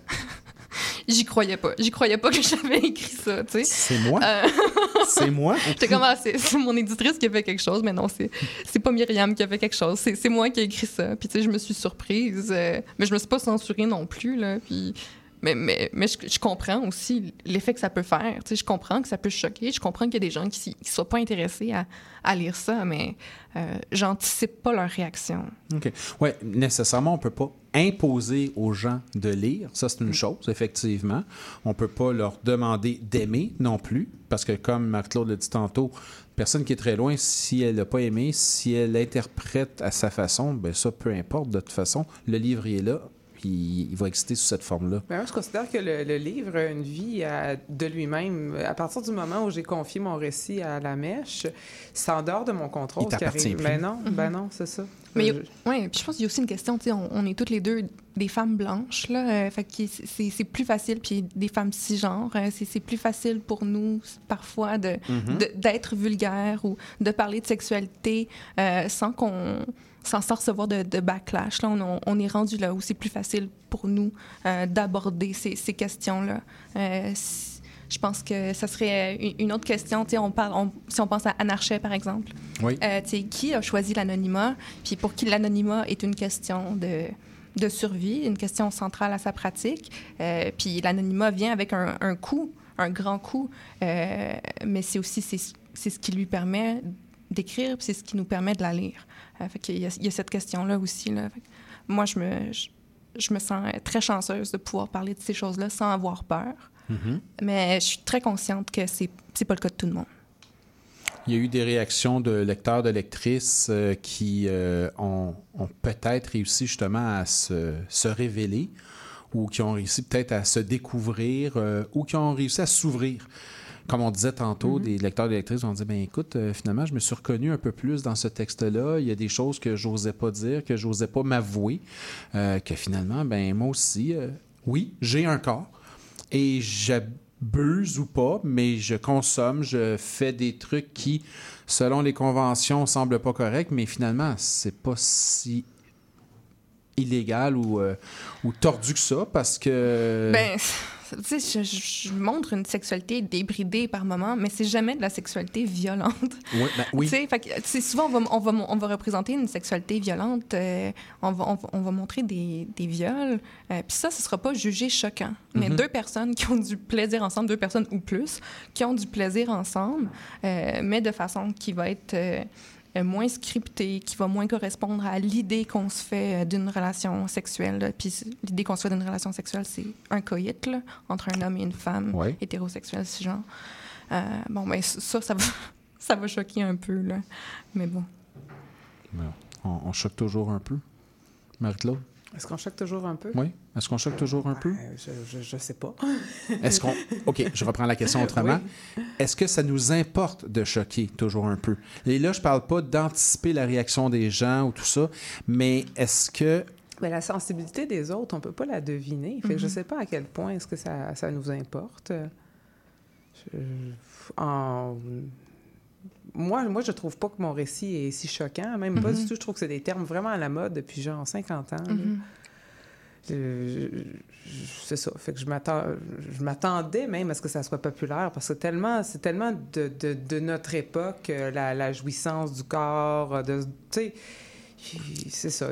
j'y croyais pas. J'y croyais pas que j'avais écrit ça, tu sais. C'est moi? Euh, c'est moi? J'étais comme, ah, c'est mon éditrice qui a fait quelque chose, mais non, c'est c'est pas Myriam qui a fait quelque chose. C'est c'est moi qui ai écrit ça. Puis, tu sais, je me suis surprise. euh, mais je me suis pas censurée non plus, là. Puis... Mais, mais, mais je, je comprends aussi l'effet que ça peut faire. Tu sais, je comprends que ça peut choquer. Je comprends qu'il y a des gens qui ne soient pas intéressés à, à lire ça, mais euh, j'anticipe pas leur réaction. OK. Oui, nécessairement, on ne peut pas imposer aux gens de lire. Ça, c'est une chose, effectivement. On ne peut pas leur demander d'aimer non plus, parce que, comme Marc-Claude l'a dit tantôt, personne qui est très loin, si elle n'a pas aimé, si elle l'interprète à sa façon, ben ça, peu importe, de toute façon, le livre il est là, puis il va exister sous cette forme-là. Ben, moi, je considère que le, le livre a une vie à- de lui-même. À partir du moment où j'ai confié mon récit à la mèche, c'est en dehors de mon contrôle. Il t'appartient arrive. plus. Ben non, Mhm. ben non, c'est ça. Mais Euh, ouais, puis je pense qu'il y a aussi une question, tu sais, on, on est toutes les deux des femmes blanches, là, euh, fait que c'est- plus facile, puis des femmes cisgenres, euh, c'est c'est plus facile pour nous, parfois, de Mhm. de- d'être vulgaire ou de parler de sexualité euh, sans qu'on sans s'en recevoir de, de backlash. Là, on, est rendu là où c'est plus facile pour nous euh, d'aborder ces, ces questions-là. Euh, si- je pense que ça serait une- une autre question. tu sais, On parle, on- si on pense à Anarchet, par exemple, Oui. euh, qui a choisi l'anonymat, puis pour qui l'anonymat est une question de, de survie, une question centrale à sa pratique. Euh, puis l'anonymat vient avec un, un coût, un grand coût, euh, mais c'est aussi c'est, ce qui lui permet d'écrire, puis c'est ce qui nous permet de la lire. Euh, fait qu'il y, a, il y a cette question-là aussi. Là. Moi, je me, je, je me sens très chanceuse de pouvoir parler de ces choses-là sans avoir peur. Mhm. Mais je suis très consciente que c'est, c'est pas le cas de tout le monde. Il y a eu des réactions de lecteurs, de lectrices euh, qui euh, ont, ont peut-être réussi justement à se, se révéler ou qui ont réussi peut-être à se découvrir euh, ou qui ont réussi à s'ouvrir. Comme on disait tantôt, Mhm. des lecteurs et des lectrices ont dit ben écoute, euh, finalement, je me suis reconnu un peu plus dans ce texte-là. Il y a des choses que j'osais pas dire, que j'osais pas m'avouer, euh, que finalement, ben moi aussi, euh, oui, j'ai un corps et j'abuse ou pas, mais je consomme, je fais des trucs qui, selon les conventions, semblent pas corrects, mais finalement, c'est pas si illégal ou, ou tordu que ça parce que. Ben, tu sais, je, montre une sexualité débridée par moment, mais c'est jamais de la sexualité violente. Oui, ben oui. Tu sais, fait que, souvent, on va, on, va, on va représenter une sexualité violente, euh, on, va, on, va, on va montrer des, des viols, euh, puis ça, ce sera pas jugé choquant. Mais Mhm. deux personnes qui ont du plaisir ensemble, deux personnes ou plus, qui ont du plaisir ensemble, euh, mais de façon qui va être moins scriptée, qui va moins correspondre à l'idée qu'on se fait euh, d'une relation sexuelle. là. Puis l'idée qu'on se fait d'une relation sexuelle, c'est un coït là, entre un homme et une femme Ouais. hétérosexuelle, cisgenre. Euh, bon, ben ça, ça va, ça va choquer un peu, là. Mais bon. On, on choque toujours un peu. Marie-Claude? Est-ce qu'on choque toujours un peu? Oui. Est-ce qu'on choque toujours un peu? Euh, Je, je sais pas. Est-ce qu'on. OK, je reprends la question autrement. Est-ce que ça nous importe de choquer toujours un peu? Et là, je parle pas d'anticiper la réaction des gens ou tout ça, mais est-ce que. Mais la sensibilité des autres, on peut pas la deviner. Fait que je Mhm. sais pas à quel point est-ce que ça, ça nous importe. Je- en- Moi, moi, je trouve pas que mon récit est si choquant. Même pas Mhm. du tout. Je trouve que c'est des termes vraiment à la mode depuis genre 50 ans. Mhm. C'est ça. Fait que je m'attendais même à ce que ça soit populaire parce que tellement, c'est tellement de, de- de notre époque, euh, la, la jouissance du corps, euh, de, tu sais, c'est ça,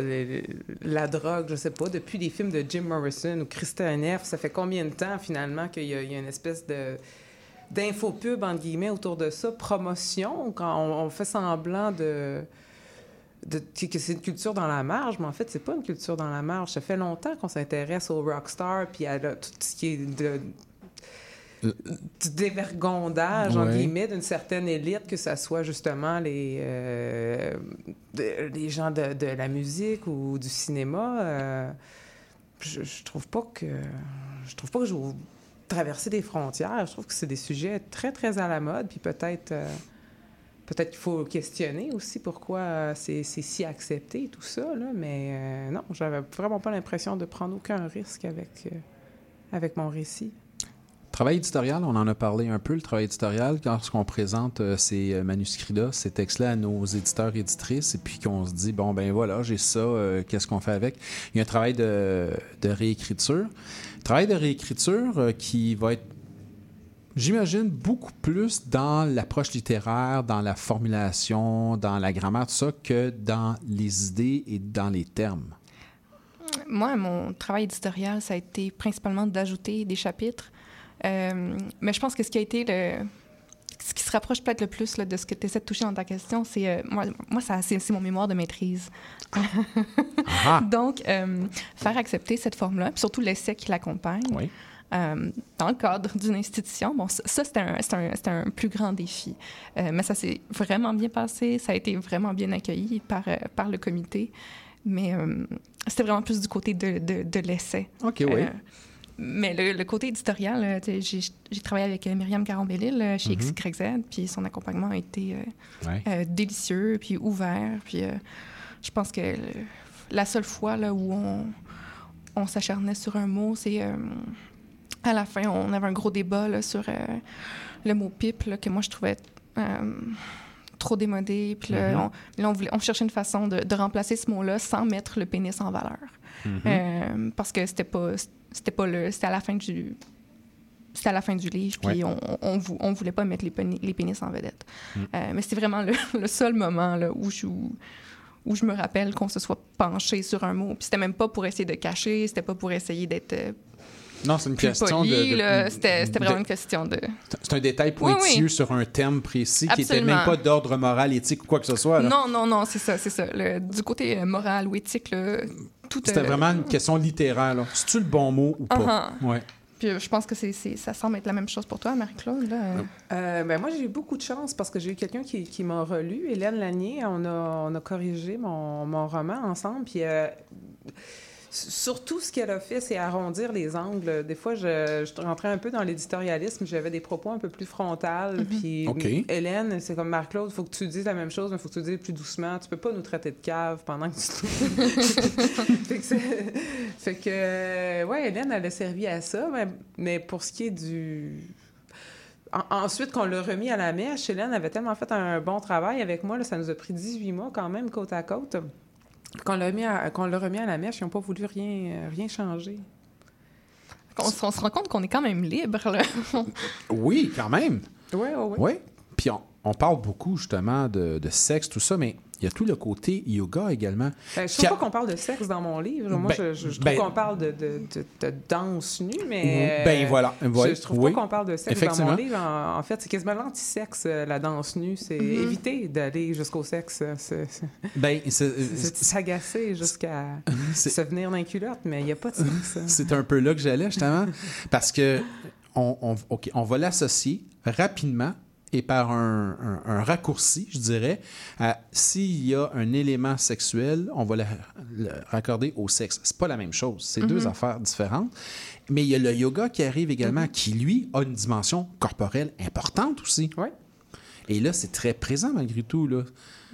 la drogue, je sais pas, depuis les films de Jim Morrison ou Christian Neff, ça fait combien de temps finalement qu'il y a une espèce de d'infopub, entre guillemets, autour de ça, promotion, quand on, on fait semblant de, de- que c'est une culture dans la marge, mais en fait, c'est pas une culture dans la marge. Ça fait longtemps qu'on s'intéresse aux rockstars, puis à tout ce qui est de, du dévergondage, entre Ouais. guillemets, d'une certaine élite, que ça soit justement les, euh, de- les gens de, de la musique ou du cinéma. euh, je, je trouve pas que je trouve pas que je traverser des frontières. Je trouve que c'est des sujets très très à la mode, puis peut-être euh, peut-être qu'il faut questionner aussi pourquoi euh, c'est si accepté tout ça là. Mais euh, non, j'avais vraiment pas l'impression de prendre aucun risque avec euh, avec mon récit. Travail éditorial, on en a parlé un peu, le travail éditorial, lorsqu'on présente ces manuscrits-là, ces textes-là à nos éditeurs et éditrices, et puis qu'on se dit, bon, ben voilà, j'ai ça, qu'est-ce qu'on fait avec? Il y a un travail de, de réécriture. Travail de réécriture euh, qui va être J'imagine beaucoup plus dans l'approche littéraire, dans la formulation, dans la grammaire, tout ça, que dans les idées et dans les termes. Moi, mon travail éditorial, ça a été principalement d'ajouter des chapitres. Euh, mais je pense que ce qui a été le. Ce qui se rapproche peut-être le plus là, de ce que tu essaies de toucher dans ta question, c'est. euh, moi, moi c'est, mon mémoire de maîtrise. Donc, euh, faire accepter cette forme-là, puis surtout l'essai qui l'accompagne. Oui. euh, dans le cadre d'une institution. Bon, ça, ça, c'était un, c'était un, c'était un plus grand défi. Mais ça s'est vraiment bien passé. Ça a été vraiment bien accueilli par, par le comité. Mais c'était vraiment plus du côté de, de, de l'essai. OK, oui. Mais le, le côté éditorial, euh, j'ai travaillé avec euh, Myriam Caron-Bellil euh, chez Mhm. XYZ, puis son accompagnement a été euh, Ouais. euh, délicieux, puis ouvert. Puis euh, je pense que le- la seule fois là, où on, on s'acharnait sur un mot, c'est à la fin, on avait un gros débat là, sur le mot pipe, là, que moi je trouvais trop démodé. Puis là, Mhm. on, là, on voulait- on cherchait une façon de, de remplacer ce mot-là sans mettre le pénis en valeur. Mhm. Euh, parce que c'était pas, c'était pas le, c'était à la fin du, c'était à la fin du livre, puis Ouais. on, on, vou- on voulait pas mettre les, pénis, les pénis en vedette. Mm. Euh, mais c'était vraiment le, le seul moment là, où je où je me rappelle qu'on se soit penché sur un mot. Puis c'était même pas pour essayer de cacher, c'était pas pour essayer d'être euh, Non, c'est une plus question poli, de. C'était de- vraiment une question de... C'est un détail pointilleux oui. sur un thème précis qui n'était même pas d'ordre moral, éthique ou quoi que ce soit. là. Non, non, non, c'est ça, c'est ça. Le- du côté euh, moral ou éthique, là, tout... C'était euh, vraiment une question littéraire. là. C'est-tu le bon mot ou pas? Uh-huh. Ouais. Puis euh, je pense que c'est, c'est- ça semble être la même chose pour toi, Marie-Claude. Là. euh. Ben moi, j'ai eu beaucoup de chance parce que j'ai eu quelqu'un qui, qui m'a relu. Hélène Lanier, on a, on a corrigé mon, mon roman ensemble. Puis euh, surtout, ce qu'elle a fait, c'est arrondir les angles. Des fois, je, je rentrais un peu dans l'éditorialisme. J'avais des propos un peu plus frontales. Puis OK. Hélène, c'est comme Marc-Claude, il faut que tu dises la même chose, mais il faut que tu le dises plus doucement. Tu peux pas nous traiter de cave pendant que tu fait que, c'est- fait que, ouais, Hélène, elle a servi à ça. Mais, mais pour ce qui est du. En- ensuite, qu'on l'a remis à la mèche, Hélène avait tellement fait un bon travail avec moi, là, ça nous a pris 18 mois quand même, côte à côte. Qu'on l'a, mis à- qu'on l'a remis à la mèche, ils n'ont pas voulu rien, rien changer. On, on se rend compte qu'on est quand même libre. Là. Oui, quand même. Oui, oui, oui. Oui. Puis on, on parle beaucoup justement de, de sexe, tout ça, mais il y a tout le côté yoga également. Ben, je Qui trouve a- pas qu'on parle de sexe dans mon livre. Moi, Ben, je, je- je trouve ben- qu'on parle de, de, de- de danse nue, mais... Ben, euh, voilà. Je, Ouais, je trouve oui. pas qu'on parle de sexe dans mon livre. En, en fait, c'est quasiment l'anti-sexe, euh, la danse nue. C'est Mhm. éviter d'aller jusqu'au sexe. euh, C'est, Ben, s'agacer jusqu'à se venir dans les culottes, mais il n'y a pas de sexe. C'est un peu là que j'allais, justement. parce que on, on- OK, on va l'associer rapidement et par un, un- un raccourci, je dirais, s'il y a un élément sexuel, on va le, le raccorder au sexe. C'est pas la même chose. C'est deux Mhm. affaires différentes. Mais il y a le yoga qui arrive également, qui, lui, a une dimension corporelle importante aussi. Ouais. Et là, c'est très présent malgré tout. Là.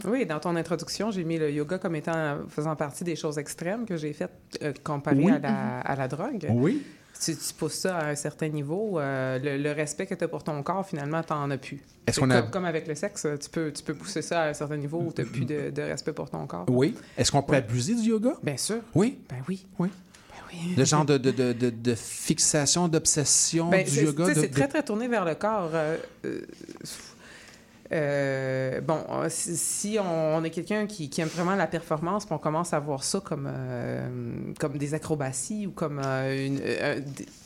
Oui, dans ton introduction, j'ai mis le yoga comme étant faisant partie des choses extrêmes que j'ai faites euh, comparé Oui. à, la, à la drogue. Oui. Si tu pousses ça à un certain niveau, euh, le, le respect que tu as pour ton corps, finalement, tu n'en as plus. Est-ce qu'on a- comme, comme avec le sexe, tu peux, tu peux pousser ça à un certain niveau où tu n'as plus de, de respect pour ton corps. Oui. Est-ce qu'on peut abuser du yoga? Bien sûr. Oui. Ben oui. Oui. Le genre de, de, de, de- fixation, d'obsession Ben, du yoga. tu C'est très, très tourné vers le corps. Euh, euh, euh, bon, euh, si, on, est quelqu'un qui, aime vraiment la performance, puis on commence à voir ça comme, euh, comme des acrobaties ou comme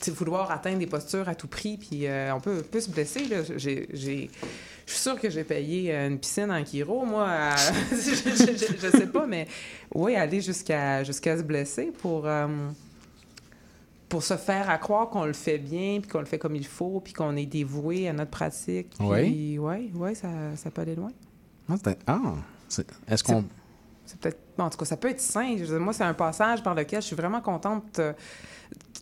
vouloir atteindre des postures à tout prix, puis on peut, peut se blesser. Je suis sûre que j'ai payé une piscine en Kiro, moi. je, je sais pas, mais oui, aller jusqu'à jusqu'à se blesser pour... pour se faire à croire qu'on le fait bien, puis qu'on le fait comme il faut, puis qu'on est dévoué à notre pratique. Puis, Oui. ouais, ouais, ça, ça peut aller loin. Ah, ah, est-ce qu'on. C'est peut-être. bon, en tout cas, ça peut être sain. Dire, moi, c'est un passage par lequel je suis vraiment contente euh,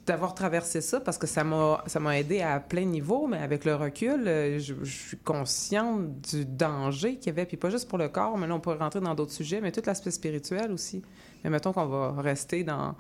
d'avoir traversé ça parce que ça m'a ça m'a aidé à plein niveau, mais avec le recul, euh, je, je suis consciente du danger qu'il y avait, puis pas juste pour le corps, mais là, on pourrait rentrer dans d'autres sujets, mais tout l'aspect spirituel aussi. Mais mettons qu'on va rester dans,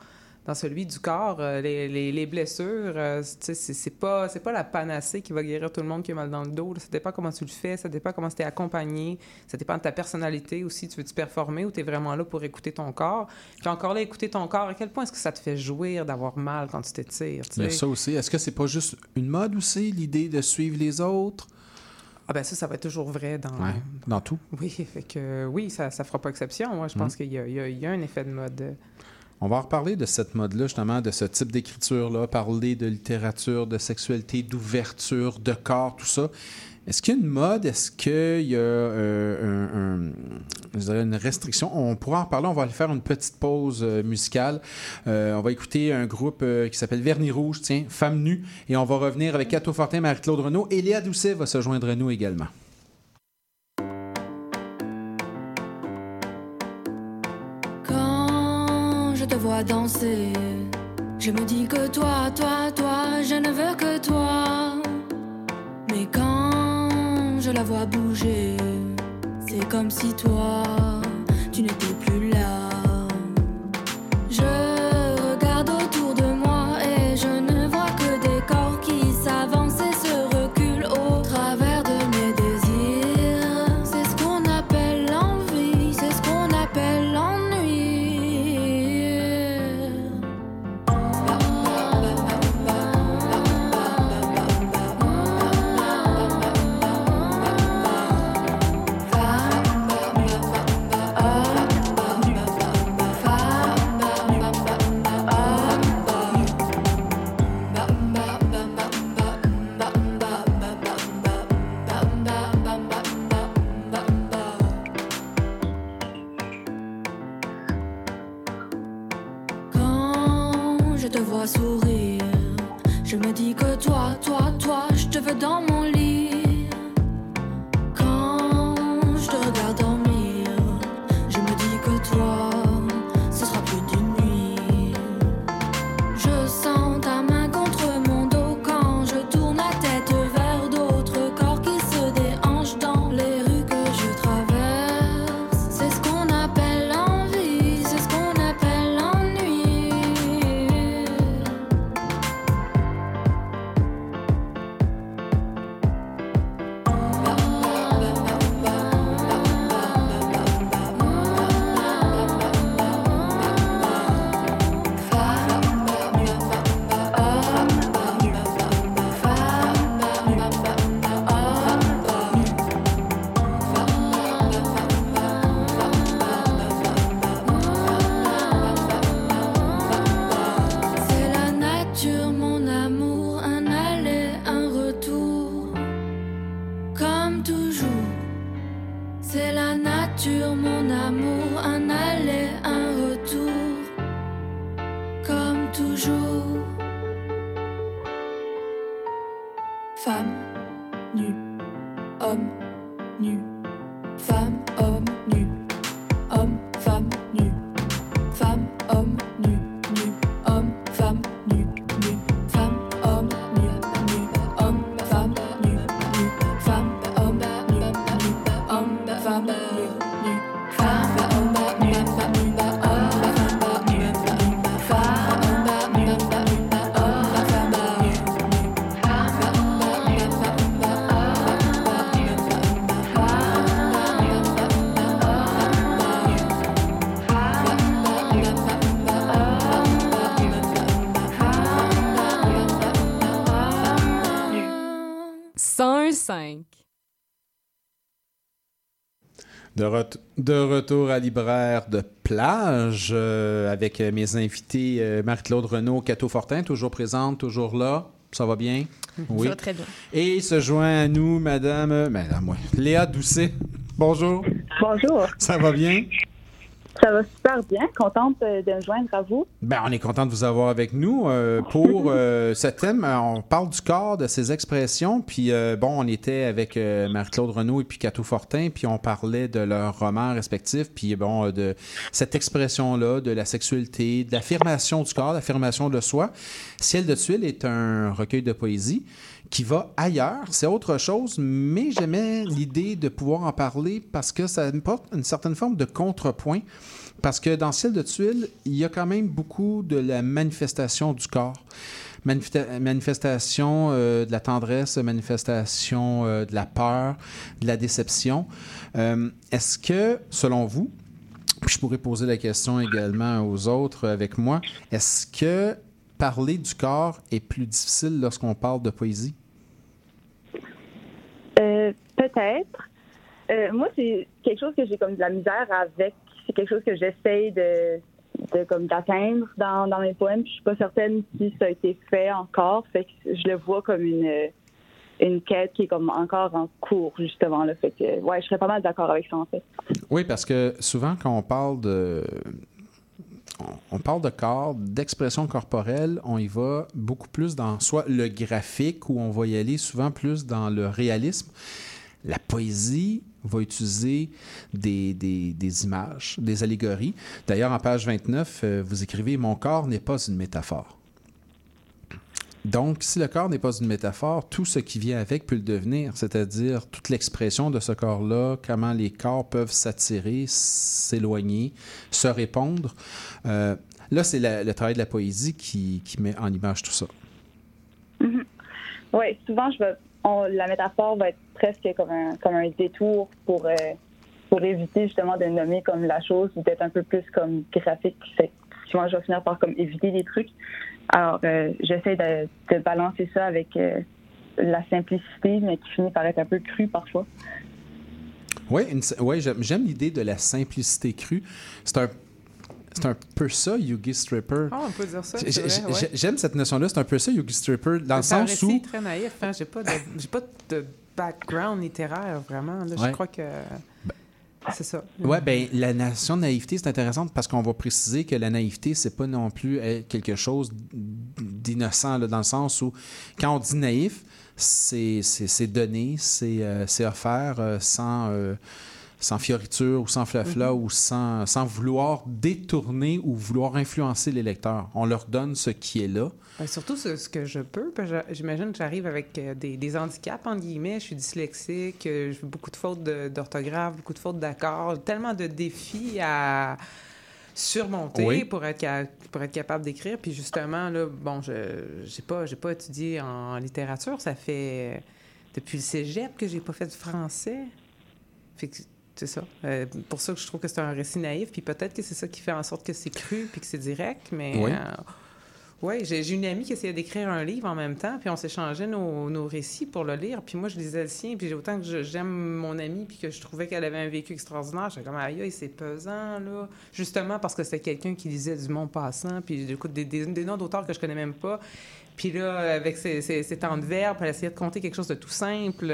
dans celui du corps. Euh, les, les, les, blessures, euh, c'est, pas, pas la panacée qui va guérir tout le monde qui a mal dans le dos. Ça dépend comment tu le fais, ça dépend comment tu es accompagné, ça dépend de ta personnalité aussi. Tu veux-tu performer ou tu es vraiment là pour écouter ton corps? Puis encore là, écouter ton corps, à quel point est-ce que ça te fait jouir d'avoir mal quand tu t'étires? Mais ça aussi, est-ce que c'est pas juste une mode aussi, l'idée de suivre les autres? Ah ben ça, ça va être toujours vrai dans... Ouais, dans tout. Oui, fait que oui, ça ne fera pas exception. Moi, je pense mmh. qu'il y, y, y, a un effet de mode. On va reparler de cette mode-là, justement, de ce type d'écriture-là, parler de littérature, de sexualité, d'ouverture, de corps, tout ça. Est-ce qu'il y a une mode? Est-ce qu'il y a euh, une restriction? On pourra en parler. On va aller faire une petite pause euh, musicale. Euh, on va écouter un groupe qui s'appelle Vernis Rouge, tiens, Femmes nues. Et on va revenir avec Cato Fortin, Marie-Claude Renaud. Et Léa Doucet va se joindre à nous également. Je te vois danser, je me dis que toi, toi, toi, je ne veux que toi. Mais quand je la vois bouger. C'est comme si toi, tu n'étais plus là. De, retour à Libraire de plage euh, avec mes invités euh, Marie-Claude Renaud, Cato Fortin, toujours présente, toujours là. Ça va bien? Oui. Ça va très bien. Et se joint à nous Madame, euh, Madame, moi, Léa Doucet. Bonjour. Bonjour. Ça va bien? Ça va super bien. Contente euh, de me joindre à vous. Ben, on est content de vous avoir avec nous euh, pour euh, ce thème. On parle du corps, de ses expressions. Puis, bon, on était avec Marie-Claude Renaud et puis Cato Fortin, puis on parlait de leurs romans respectifs, puis bon, de cette expression-là, de la sexualité, de l'affirmation du corps, l'affirmation de soi. Ciel de tuile est un recueil de poésie qui va ailleurs. C'est autre chose, mais j'aimais l'idée de pouvoir en parler parce que ça porte une certaine forme de contrepoint. Parce que dans Ciel de tuiles, il y a quand même beaucoup de la manifestation du corps. Manifesta- manifestation euh, de la tendresse, manifestation euh, de la peur, de la déception. Euh, Est-ce que, selon vous, je pourrais poser la question également aux autres avec moi, est-ce que parler du corps est plus difficile lorsqu'on parle de poésie? Euh, Peut-être. Euh, moi, c'est quelque chose que j'ai comme de la misère avec. C'est quelque chose que j'essaye de, de comme d'atteindre dans, dans mes poèmes. Je suis pas certaine si ça a été fait encore. Fait que je le vois comme une une quête qui est comme encore en cours justement. Là. Fait que ouais, je serais pas mal d'accord avec ça en fait. Oui, parce que souvent, quand on parle de. On parle de corps, d'expression corporelle, on y va beaucoup plus dans soit le graphique ou on va y aller souvent plus dans le réalisme. La poésie va utiliser des, des- des images, des allégories. D'ailleurs, en page 29, euh, vous écrivez Mon corps n'est pas une métaphore. Donc, si le corps n'est pas une métaphore, tout ce qui vient avec peut le devenir, c'est-à-dire toute l'expression de ce corps-là, comment les corps peuvent s'attirer, s'éloigner, se répondre. Euh, là, c'est le travail de la poésie qui, met en image tout ça. Oui, souvent, je on- la métaphore va être presque comme un, comme un détour pour, euh, pour éviter justement de nommer comme la chose ou d'être un peu plus comme graphique. Souvent, je vais finir par comme éviter des trucs. Alors, euh, j'essaie de, de balancer ça avec euh, la simplicité, mais qui finit par être un peu cru parfois. Oui, ouais, j'aime j'aime l'idée de la simplicité crue. C'est un, c'est un peu ça, Yugi Stripper. Ah, on peut dire ça, ouais. J'aime cette notion-là. C'est un peu ça, Yugi Stripper, dans le sens où. très naïf. Hein? J'ai pas de, j'ai pas de background littéraire vraiment. là. Je crois que c'est ça. Ouais, ben la notion de naïveté, c'est intéressante parce qu'on va préciser que la naïveté, c'est pas non plus euh, quelque chose d'innocent, dans le sens où quand on dit naïf, c'est donné, c'est euh, offert euh, sans, euh, sans fioriture ou sans flafla Mhm. ou sans, sans vouloir détourner ou vouloir influencer les lecteurs. On leur donne ce qui est là. Ben, surtout ce, ce que je peux. J'imagine que j'arrive avec euh, des, des handicaps, entre guillemets. Je suis dyslexique, euh, je fais beaucoup de fautes d'orthographe, beaucoup de fautes d'accords, tellement de défis à surmonter Oui. pour, être pour être capable d'écrire. Puis justement, là, bon, je j'ai pas, j'ai pas étudié en littérature. Ça fait depuis le cégep que j'ai pas fait de français. Fait que c'est ça. Euh, pour ça que je trouve que c'est un récit naïf. Puis peut-être que c'est ça qui fait en sorte que c'est cru puis que c'est direct. Mais Oui. euh, oui, j'ai une amie qui essayait d'écrire un livre en même temps, puis on s'échangeait nos, nos récits pour le lire. Puis moi, je lisais le sien, puis autant que j'aime mon amie, puis que je trouvais qu'elle avait un vécu extraordinaire, j'étais comme, aïe, c'est pesant, là. Justement parce que c'était quelqu'un qui lisait du monde passant, puis j'écoute des, des, des noms d'auteurs que je connais même pas. Puis là, avec ses, ses, ses temps de verbe, elle essayait de compter quelque chose de tout simple,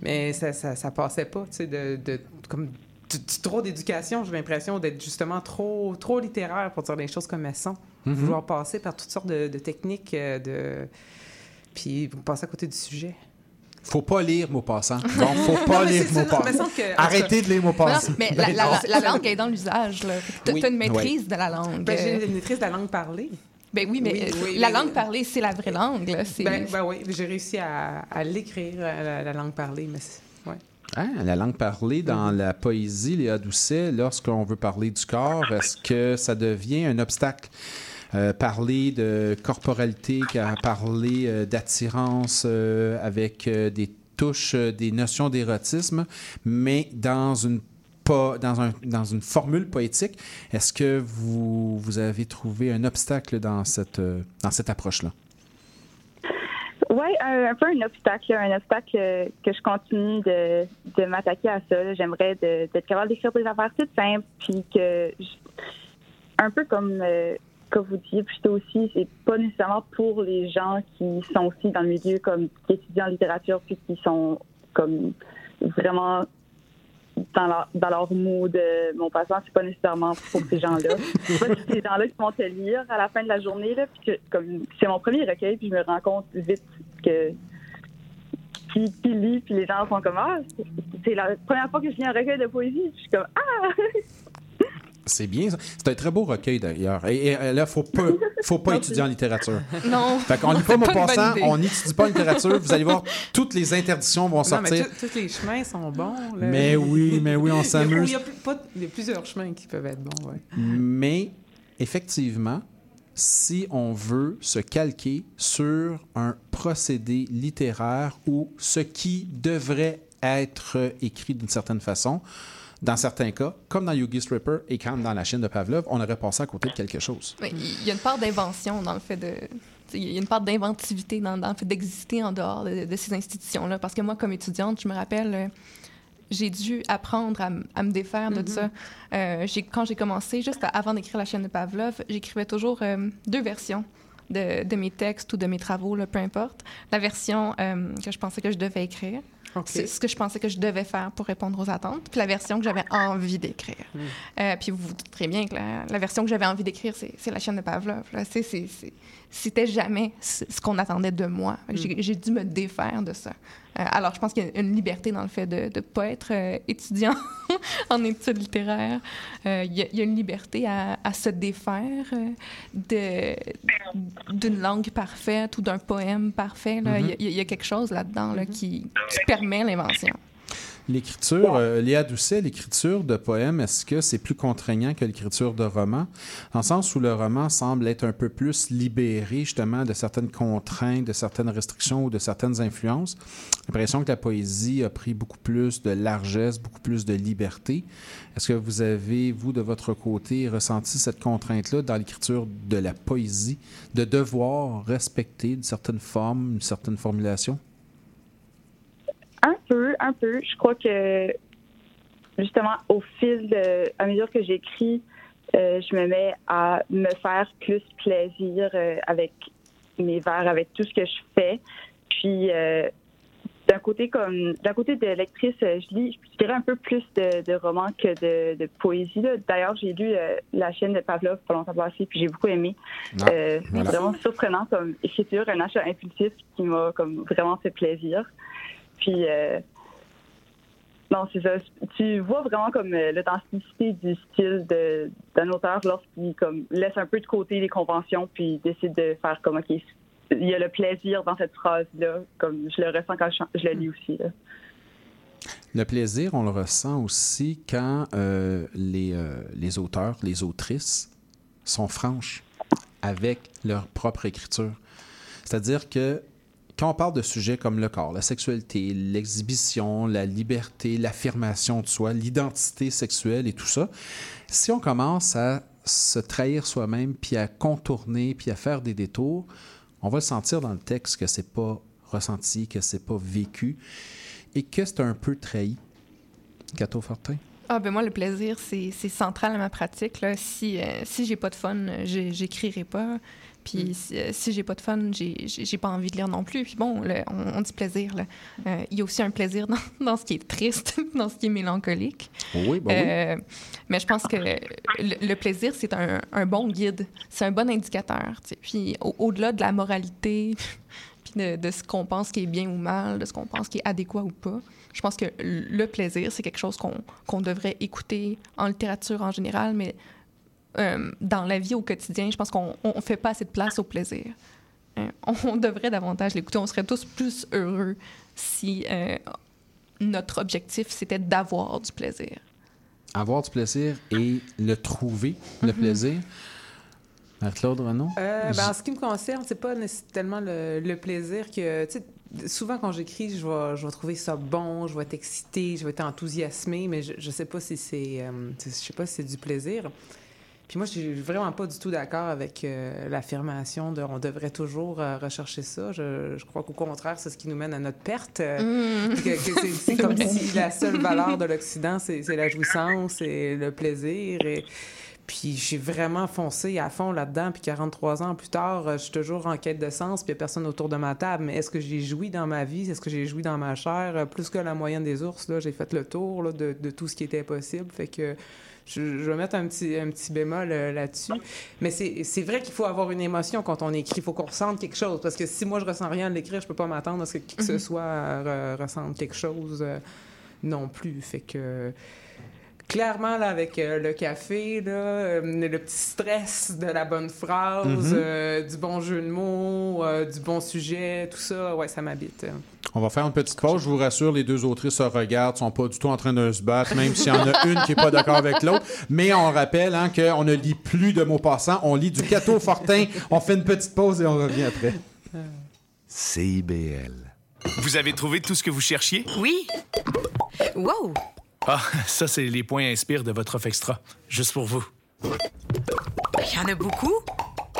mais ça, ça, ça passait pas, tu sais, de, de- comme du, du trop d'éducation. J'ai l'impression d'être justement trop, trop littéraire pour dire les choses comme elles sont. Mhm. Vouloir passer par toutes sortes de, de techniques, euh, de... puis vous passez à côté du sujet. Faut pas lire mots passants. Bon, faut pas Non, lire tout Arrêtez de lire mots Mais, non, mais la, Ben la- non. la langue est dans l'usage. Oui, t'as une maîtrise oui. de la langue. Ben, j'ai une maîtrise de la langue parlée. Ben oui, mais Oui, euh, oui, la oui, langue oui. parlée, c'est la vraie langue. là. Ben, ben oui, j'ai réussi à, à l'écrire, euh, la, la langue parlée, mais ouais. Hein, la langue parlée dans la poésie, Léa Doucet, lorsqu'on veut parler du corps, est-ce que ça devient un obstacle? Euh, parler de corporalité, qu'à parler euh, d'attirance euh, avec euh, des touches, euh, des notions d'érotisme, mais dans une dans, un, dans une formule poétique. Est-ce que vous, avez trouvé un obstacle dans cette, euh, approche-là? Oui, un, peu un obstacle, un obstacle que je continue de, m'attaquer à ça. J'aimerais d'être capable d'écrire des affaires toutes simples, puis que, un peu comme, euh, comme vous disiez plus tôt aussi, c'est pas nécessairement pour les gens qui sont aussi dans le milieu, comme qui étudient en littérature, puis qui sont comme vraiment dans leur, dans leur mood. euh, mon passant, c'est pas nécessairement pour ces gens-là. C'est pas ces gens-là qui vont te lire à la fin de la journée, là, puis que, comme c'est mon premier recueil, puis je me rends compte vite que qui, qui lit, puis les gens sont comme ah, c'est la première fois que je lis un recueil de poésie, puis je suis comme ah. C'est bien. ça. C'est un très beau recueil d'ailleurs. Et, et, euh, là, faut pas, faut pas étudier en littérature. Non. Fait qu'on lit pas mon passant, on n'étudie pas en littérature. Vous allez voir, toutes les interdictions vont Non, mais sortir. tout- tous les chemins sont bons. là. Mais oui, mais oui, on s'amuse. Il y a, plus- pas- il y a plusieurs chemins qui peuvent être bons, ouais. Mais effectivement, si on veut se calquer sur un procédé littéraire ou ce qui devrait être écrit d'une certaine façon, dans certains cas, comme dans Yugi Stripper et comme dans la chaîne de Pavlov, on aurait passé à côté de quelque chose. Oui, Il y a une part d'invention dans le fait de. Il y a une part d'inventivité dans, dans le fait d'exister en dehors de, de ces institutions-là. Parce que moi, comme étudiante, je me rappelle, euh, j'ai dû apprendre à, me défaire de Mhm. ça. Euh, j'ai- quand j'ai commencé, juste avant d'écrire la chaîne de Pavlov, j'écrivais toujours euh, deux versions de, de mes textes ou de mes travaux, là, peu importe. La version euh, que je pensais que je devais écrire. C'est ce que je pensais que je devais faire pour répondre aux attentes, puis la version que j'avais envie d'écrire. Euh, puis vous vous doutez très bien que la, la version que j'avais envie d'écrire, c'est c'est la chaîne de Pavlov. là. C'est- c'est- c'est- C'était jamais ce qu'on attendait de moi. J'ai j'ai dû me défaire de ça. Euh, alors, je pense qu'il y a une liberté dans le fait de ne pas être euh, étudiant en études littéraires. Euh, Il y, a- il y a une liberté à, à se défaire euh, d'une langue parfaite ou d'un poème parfait. là. Il y a- il y, a quelque chose là-dedans là, qui, qui permet l'invention. L'écriture, euh, Léa Doucet, l'écriture de poèmes, est-ce que c'est plus contraignant que l'écriture de roman? Dans le sens où le roman semble être un peu plus libéré justement de certaines contraintes, de certaines restrictions ou de certaines influences. J'ai l'impression que la poésie a pris beaucoup plus de largesse, beaucoup plus de liberté. Est-ce que vous avez, vous, de votre côté, ressenti cette contrainte-là dans l'écriture de la poésie, de devoir respecter une certaine forme, une certaine formulation? Un peu, un peu. Je crois que justement, au fil de, à mesure que j'écris, euh, je me mets à me faire plus plaisir euh, avec mes vers, avec tout ce que je fais. Puis euh, d'un côté comme d'un côté de lectrice, je lis, je dirais un peu plus de, de romans que de, de poésie. D'ailleurs, j'ai lu la chaîne de Pavlov pas longtemps passé, puis j'ai beaucoup aimé. Ah, voilà. C'est vraiment surprenant comme écriture, un achat impulsif qui m'a comme vraiment fait plaisir. Puis euh, non, c'est ça. Tu vois vraiment comme euh, l'authenticité du style d'un auteur lorsqu'il comme laisse un peu de côté les conventions puis décide de faire comme ok, il y a le plaisir dans cette phrase là, comme je le ressens quand je, je le lis aussi. Le plaisir, on le ressent aussi quand euh, les, les auteurs, les autrices sont franches avec leur propre écriture. C'est-à-dire que quand on parle de sujets comme le corps, la sexualité, l'exhibition, la liberté, l'affirmation de soi, l'identité sexuelle et tout ça, si on commence à se trahir soi-même, puis à contourner, puis à faire des détours, on va le sentir dans le texte que c'est pas ressenti, que c'est pas vécu et que c'est un peu trahi. Cato Fortin? Ah ben moi le plaisir c'est central à ma pratique. Si euh, si j'ai pas de fun, j'écrirai pas. Puis si, euh, si j'ai pas de fun, j'ai pas envie de lire non plus. Puis bon, le- on, on dit plaisir. Euh, Il y a aussi un plaisir dans, dans ce qui est triste, dans ce qui est mélancolique. Oui, oui. Euh, mais je pense que le, le plaisir, c'est un, un bon guide. C'est un bon indicateur. tu sais. Puis au- au-delà de la moralité, puis de, de ce qu'on pense qui est bien ou mal, de ce qu'on pense qui est adéquat ou pas, je pense que le plaisir, c'est quelque chose qu'on qu'on devrait écouter en littérature en général, mais euh, dans la vie au quotidien, je pense qu'on ne fait pas assez de place au plaisir. Euh, on devrait davantage l'écouter. On serait tous plus heureux si euh, notre objectif, c'était d'avoir du plaisir. Avoir du plaisir et le trouver, le Mhm. plaisir. Marie-Claude Renaud? Euh, ben, en ce qui me concerne, c'est pas nécessairement le, le plaisir que. tu sais, Souvent, quand j'écris, je vais, je vais trouver ça bon, je vais être excitée, je vais être enthousiasmée, mais je, je sais pas si c'est. euh, je sais pas si c'est du plaisir. Puis moi, je suis vraiment pas du tout d'accord avec euh, l'affirmation de on devrait toujours euh, rechercher ça. Je, je crois qu'au contraire, c'est ce qui nous mène à notre perte. euh, Mm. que- que c'est- comme si la seule valeur de l'Occident, c'est c'est la jouissance, c'est le plaisir. Et, puis j'ai vraiment foncé à fond là-dedans. Puis 43 ans plus tard, euh, je suis toujours en quête de sens, puis il n'y a personne autour de ma table. Mais est-ce que j'ai joui dans ma vie? Est-ce que j'ai joui dans ma chair? Plus que la moyenne des ours, là, j'ai fait le tour là, de, de tout ce qui était possible. Fait que je, je vais mettre un petit, un petit bémol euh, là-dessus. Mais c'est vrai qu'il faut avoir une émotion quand on écrit. Il faut qu'on ressente quelque chose. Parce que si moi, je ressens rien à l'écrire, je peux pas m'attendre à ce que qui que ce Mhm. soit euh, re- ressente quelque chose euh, non plus. Fait que clairement, là, avec euh, le café, là, euh, le petit stress de la bonne phrase, Mhm. euh, du bon jeu de mots, euh, du bon sujet, tout ça, ouais, ça m'habite. On va faire une petite pause. Je vous rassure, les deux autrices se regardent, sont pas du tout en train de se battre, même s'il y en a une qui est pas d'accord avec l'autre. Mais on rappelle hein, qu'on ne lit plus de mots passants, on lit du Cato Fortin. On fait une petite pause et on revient après. CIBL. Vous avez trouvé tout ce que vous cherchiez? Oui. Wow! Ah, ça, c'est les points inspire de votre offre extra. Juste pour vous. Il y en a beaucoup.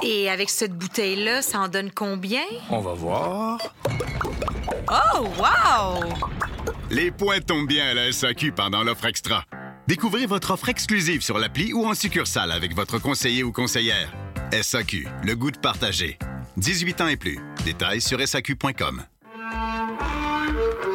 Et avec cette bouteille-là, ça en donne combien? On va voir. Oh, wow! Les points tombent bien à la SAQ pendant l'offre extra. Découvrez votre offre exclusive sur l'appli ou en succursale avec votre conseiller ou conseillère. SAQ, le goût de partager. 18 ans et plus. Détails sur SAQ.com.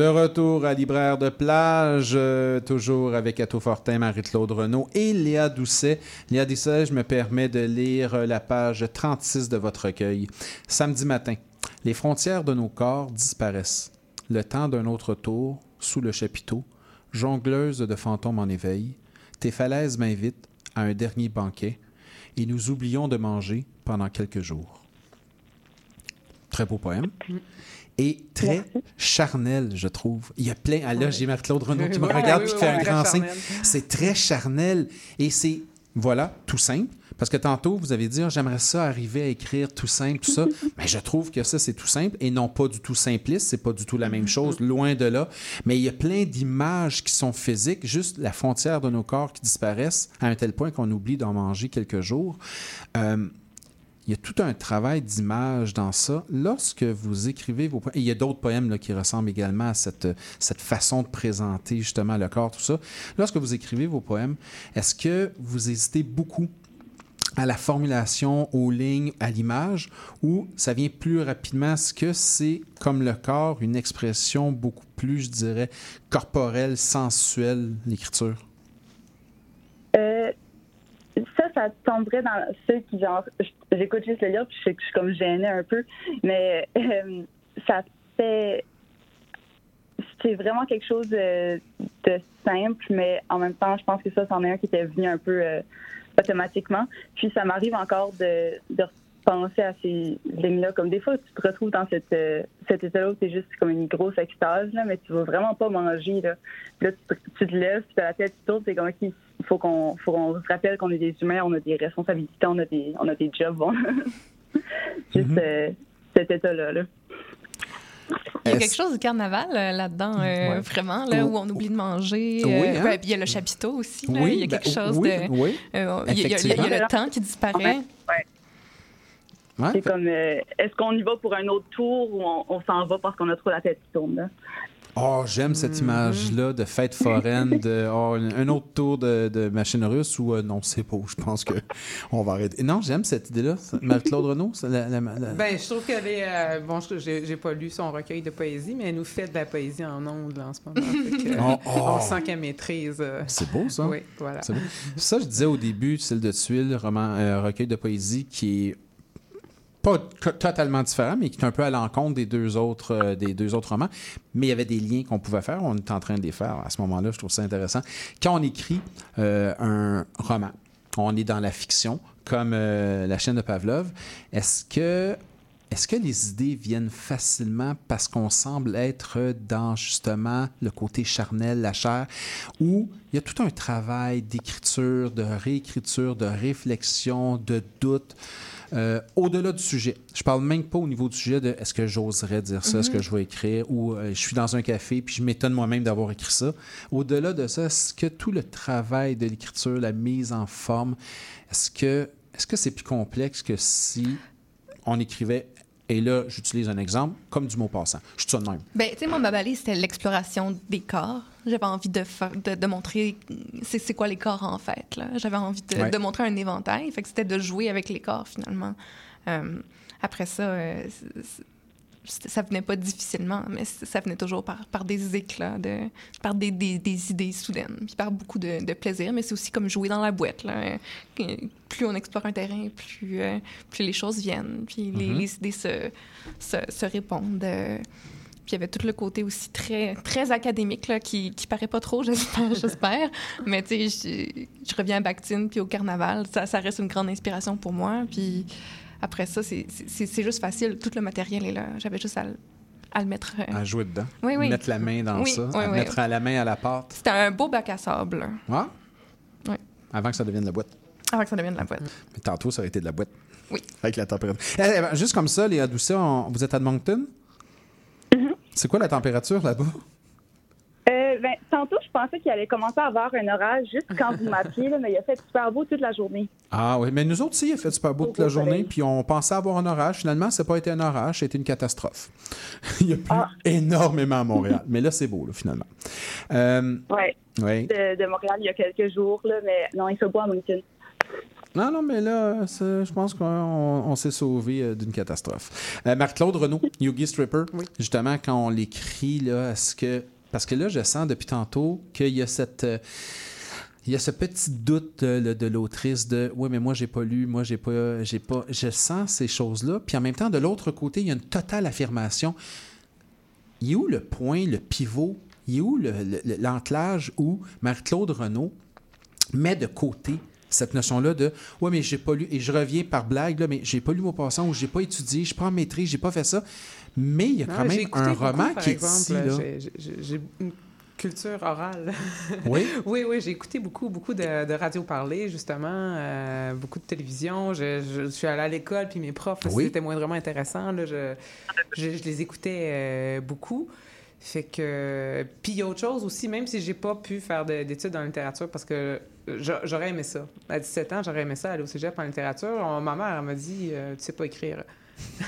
De retour à Libraire de plage, euh, toujours avec Cato Fortin, Marie-Claude Renaud et Léa Doucet. Léa Doucet, je me permets de lire euh, la page 36 de votre recueil. Samedi matin, les frontières de nos corps disparaissent. Le temps d'un autre tour, sous le chapiteau, jongleuse de fantômes en éveil, tes falaises m'invitent à un dernier banquet et nous oublions de manger pendant quelques jours. Très beau poème. Et très charnel, je trouve. Il y a plein. Ah, là, j'ai Marc-Claude Renaud qui me regarde oui, et qui fait un grand signe. C'est très charnel. Et c'est, voilà, tout simple. Parce que tantôt, vous avez dit, Ah, j'aimerais ça arriver à écrire tout simple, tout ça. Mais je trouve que ça, c'est tout simple et non pas du tout simpliste. C'est pas du tout la même chose, loin de là. Mais il y a plein d'images qui sont physiques, juste la frontière de nos corps qui disparaissent à un tel point qu'on oublie d'en manger quelques jours. Euh, il y a tout un travail d'image dans ça. Lorsque vous écrivez vos poèmes, et il y a d'autres poèmes qui ressemblent également à cette, cette façon de présenter justement le corps, tout ça. Lorsque vous écrivez vos poèmes, est-ce que vous hésitez beaucoup à la formulation, aux lignes, à l'image, ou ça vient plus rapidement? Est-ce que c'est comme le corps, une expression beaucoup plus, je dirais, corporelle, sensuelle, l'écriture? Euh, ça, tomberait dans ceux qui, genre, j'écoute juste le livre, puis je je suis comme gênée un peu, mais euh, ça fait. C'est vraiment quelque chose de, simple, mais en même temps, je pense que ça, c'en est un qui était venu un peu euh, automatiquement. Puis ça m'arrive encore de penser à ces lignes-là. Comme des fois, tu te retrouves dans cette, euh, cet état-là où c'est juste comme une grosse extase, là, mais tu vas vraiment pas manger. Là, Puis là tu, te- tu te lèves, puis t'as la tête qui tourne, c'est comme, OK, il faut qu'on faut qu'on se rappelle qu'on est des humains, on a des responsabilités, on a des, on a des jobs. bon. juste euh, cet état-là. Là. Il y a quelque chose du carnaval euh, là-dedans, euh, Ouais. vraiment, là, où on oublie de manger. Oui, euh, hein? ben, puis il y a le chapiteau aussi. là. Oui, il y a ben, quelque chose oui, de. oui, euh, il y a- il y, le temps qui disparaît. Ouais. C'est comme, euh, est-ce qu'on y va pour un autre tour ou on, on s'en va parce qu'on a trop la tête qui tourne? Là? Oh, j'aime cette image-là de fête foraine, de oh, un autre tour de, de machine russe ou euh, non, c'est pas. Je pense que on va arrêter. Non, j'aime cette idée-là. Marie-Claude Renaud, c'est la- la- la- Ben, je trouve qu'elle est. euh, bon, je- j'ai j'ai pas lu son recueil de poésie, mais elle nous fait de la poésie en ondes là, en ce moment. Que, Oh, oh. On sent qu'elle maîtrise. euh, C'est beau, ça. Oui, voilà. C'est beau. Ça, je disais au début, Celle de Tuile, roman, euh, recueil de poésie qui est pas totalement différent, mais qui est un peu à l'encontre des deux autres euh, des deux autres romans. Mais il y avait des liens qu'on pouvait faire. On est en train de les faire à ce moment-là. Je trouve ça intéressant. Quand on écrit euh, un roman, on est dans la fiction, comme euh, la chaîne de Pavlov. Est-ce que est-ce que les idées viennent facilement parce qu'on semble être dans justement le côté charnel, la chair, où il y a tout un travail d'écriture, de réécriture, de réflexion, de doute, euh, au-delà du sujet. Je parle même pas au niveau du sujet de est-ce que j'oserais dire ça, est-ce que Mhm. je vais écrire, ou euh, je suis dans un café puis je m'étonne moi-même d'avoir écrit ça. Au-delà de ça, est-ce que tout le travail de l'écriture, la mise en forme, est-ce que est-ce que c'est plus complexe que si on écrivait Et là, j'utilise un exemple comme du mot passant? Je suis ça de même. Ben, tu sais, moi, ma balise, c'était l'exploration des corps. J'avais envie de, de, de montrer c'est quoi les corps, en fait. J'avais envie de, Ouais. de montrer un éventail. Fait que c'était de jouer avec les corps, finalement. Euh, après ça, euh, ça venait pas difficilement, mais ça venait toujours par, par des éclats, de, par des, des, des idées soudaines, puis par beaucoup de, de plaisir. Mais c'est aussi comme jouer dans la boîte. Là. Euh, Plus on explore un terrain, plus, euh, plus les choses viennent, puis les, Mhm. les idées se, se, se répondent. Puis il y avait tout le côté aussi très, très académique là, qui, qui paraît pas trop, j'espère. j'espère. Mais tu sais, je, je reviens à Bactine puis au carnaval. Ça, ça reste une grande inspiration pour moi. Puis après ça, c'est- juste facile. Tout le matériel est là. J'avais juste à, le- à le mettre. euh, À jouer dedans. Oui, oui. Mettre la main dans Oui, ça. oui, à oui. mettre à la main à la pâte. C'était un beau bac à sable. Ouais? Oui. Avant que ça devienne la boîte. Avant que ça devienne de la boîte. Mais tantôt, ça aurait été de la boîte. Oui. Avec la température. Eh, eh, ben, juste comme ça, Léa Doucet, on- vous êtes à Moncton? C'est quoi la température là-bas? Euh, ben, tantôt, je pensais qu'il allait commencer à avoir un orage juste quand vous m'appeliez, là, mais il a fait super beau toute la journée. Ah oui, mais nous autres, si, il a fait super beau toute la journée, puis on pensait avoir un orage. Finalement, ça n'a pas été un orage, c'était une catastrophe. il y a plu énormément à Montréal. mais là, c'est beau, là, finalement. Euh, Ouais. oui. De, de Montréal il y a quelques jours, là, mais non, il fait beau à Moncton. Non, non, mais là, je pense qu'on on s'est sauvé euh, d'une catastrophe. Euh, Marc-Claude Renaud, Yogi Stripper, justement, quand on l'écrit, là, est-ce que. Parce que là, je sens depuis tantôt qu'il y a cette. euh, il y a ce petit doute de l'autrice de oui mais moi j'ai pas lu moi j'ai pas j'ai pas je sens ces choses là puis en même temps de l'autre côté il y a une totale affirmation il est où le point le pivot? Il est où le- le- l'entelage où Marie-Claude Renaud met de côté cette notion-là de ouais mais j'ai pas lu et je reviens par blague là mais j'ai pas lu mon passant ou j'ai pas étudié je prends en maîtrise j'ai pas fait ça mais il y a Non, quand même un beaucoup, roman par qui est exemple, ici j'ai- une culture orale. Oui? oui, oui, j'ai écouté beaucoup, beaucoup de, de radio parler, justement, euh, beaucoup de télévision. Je, je- je suis allée à l'école, puis mes profs, Oui. c'était moindrement intéressant. Là, je les écoutais euh, beaucoup. Fait que. Puis il y a autre chose aussi, même si j'ai pas pu faire de- d'études en littérature, parce que j'a- j'aurais aimé ça. À 17 ans, j'aurais aimé ça aller au cégep en littérature. On- ma mère, elle m'a dit euh, Tu sais pas écrire.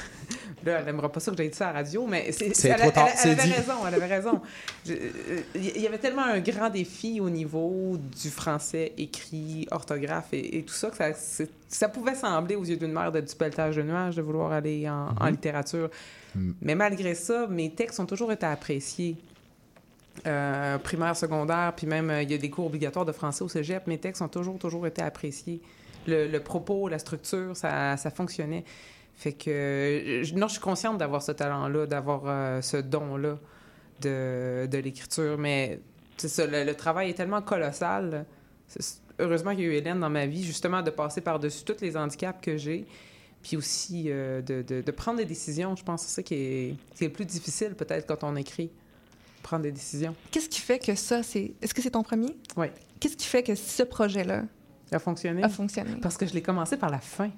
Là, elle n'aimera pas ça que j'ai dit ça à la radio, mais c'est, elle, trop tard, elle- elle avait dit. raison, elle avait raison. Je- euh, Il y avait tellement un grand défi au niveau du français écrit, orthographe et, et tout ça que ça, pouvait sembler aux yeux d'une mère de du pelletage de nuages de vouloir aller en, en Mhm. Mais malgré ça, mes textes ont toujours été appréciés. Euh, primaire, secondaire, puis même euh, il y a des cours obligatoires de français au cégep. Mes textes ont toujours, toujours été appréciés. Le, propos, la structure, ça, ça fonctionnait. Fait que, euh, je- non, je suis consciente d'avoir ce talent-là, d'avoir ce don-là de, de l'écriture. Mais le, travail est tellement colossal. Heureusement qu'il y a eu Hélène dans ma vie, justement, de passer par-dessus tous les handicaps que j'ai. Puis aussi euh, de, de- de prendre des décisions. Je pense que c'est ça qui est, qui est le plus difficile, peut-être, quand on écrit. Prendre des décisions. Qu'est-ce qui fait que ça, c'est. Est-ce que c'est ton premier? Oui. Qu'est-ce qui fait que ce projet-là a fonctionné? A fonctionné? Parce que je l'ai commencé par la fin.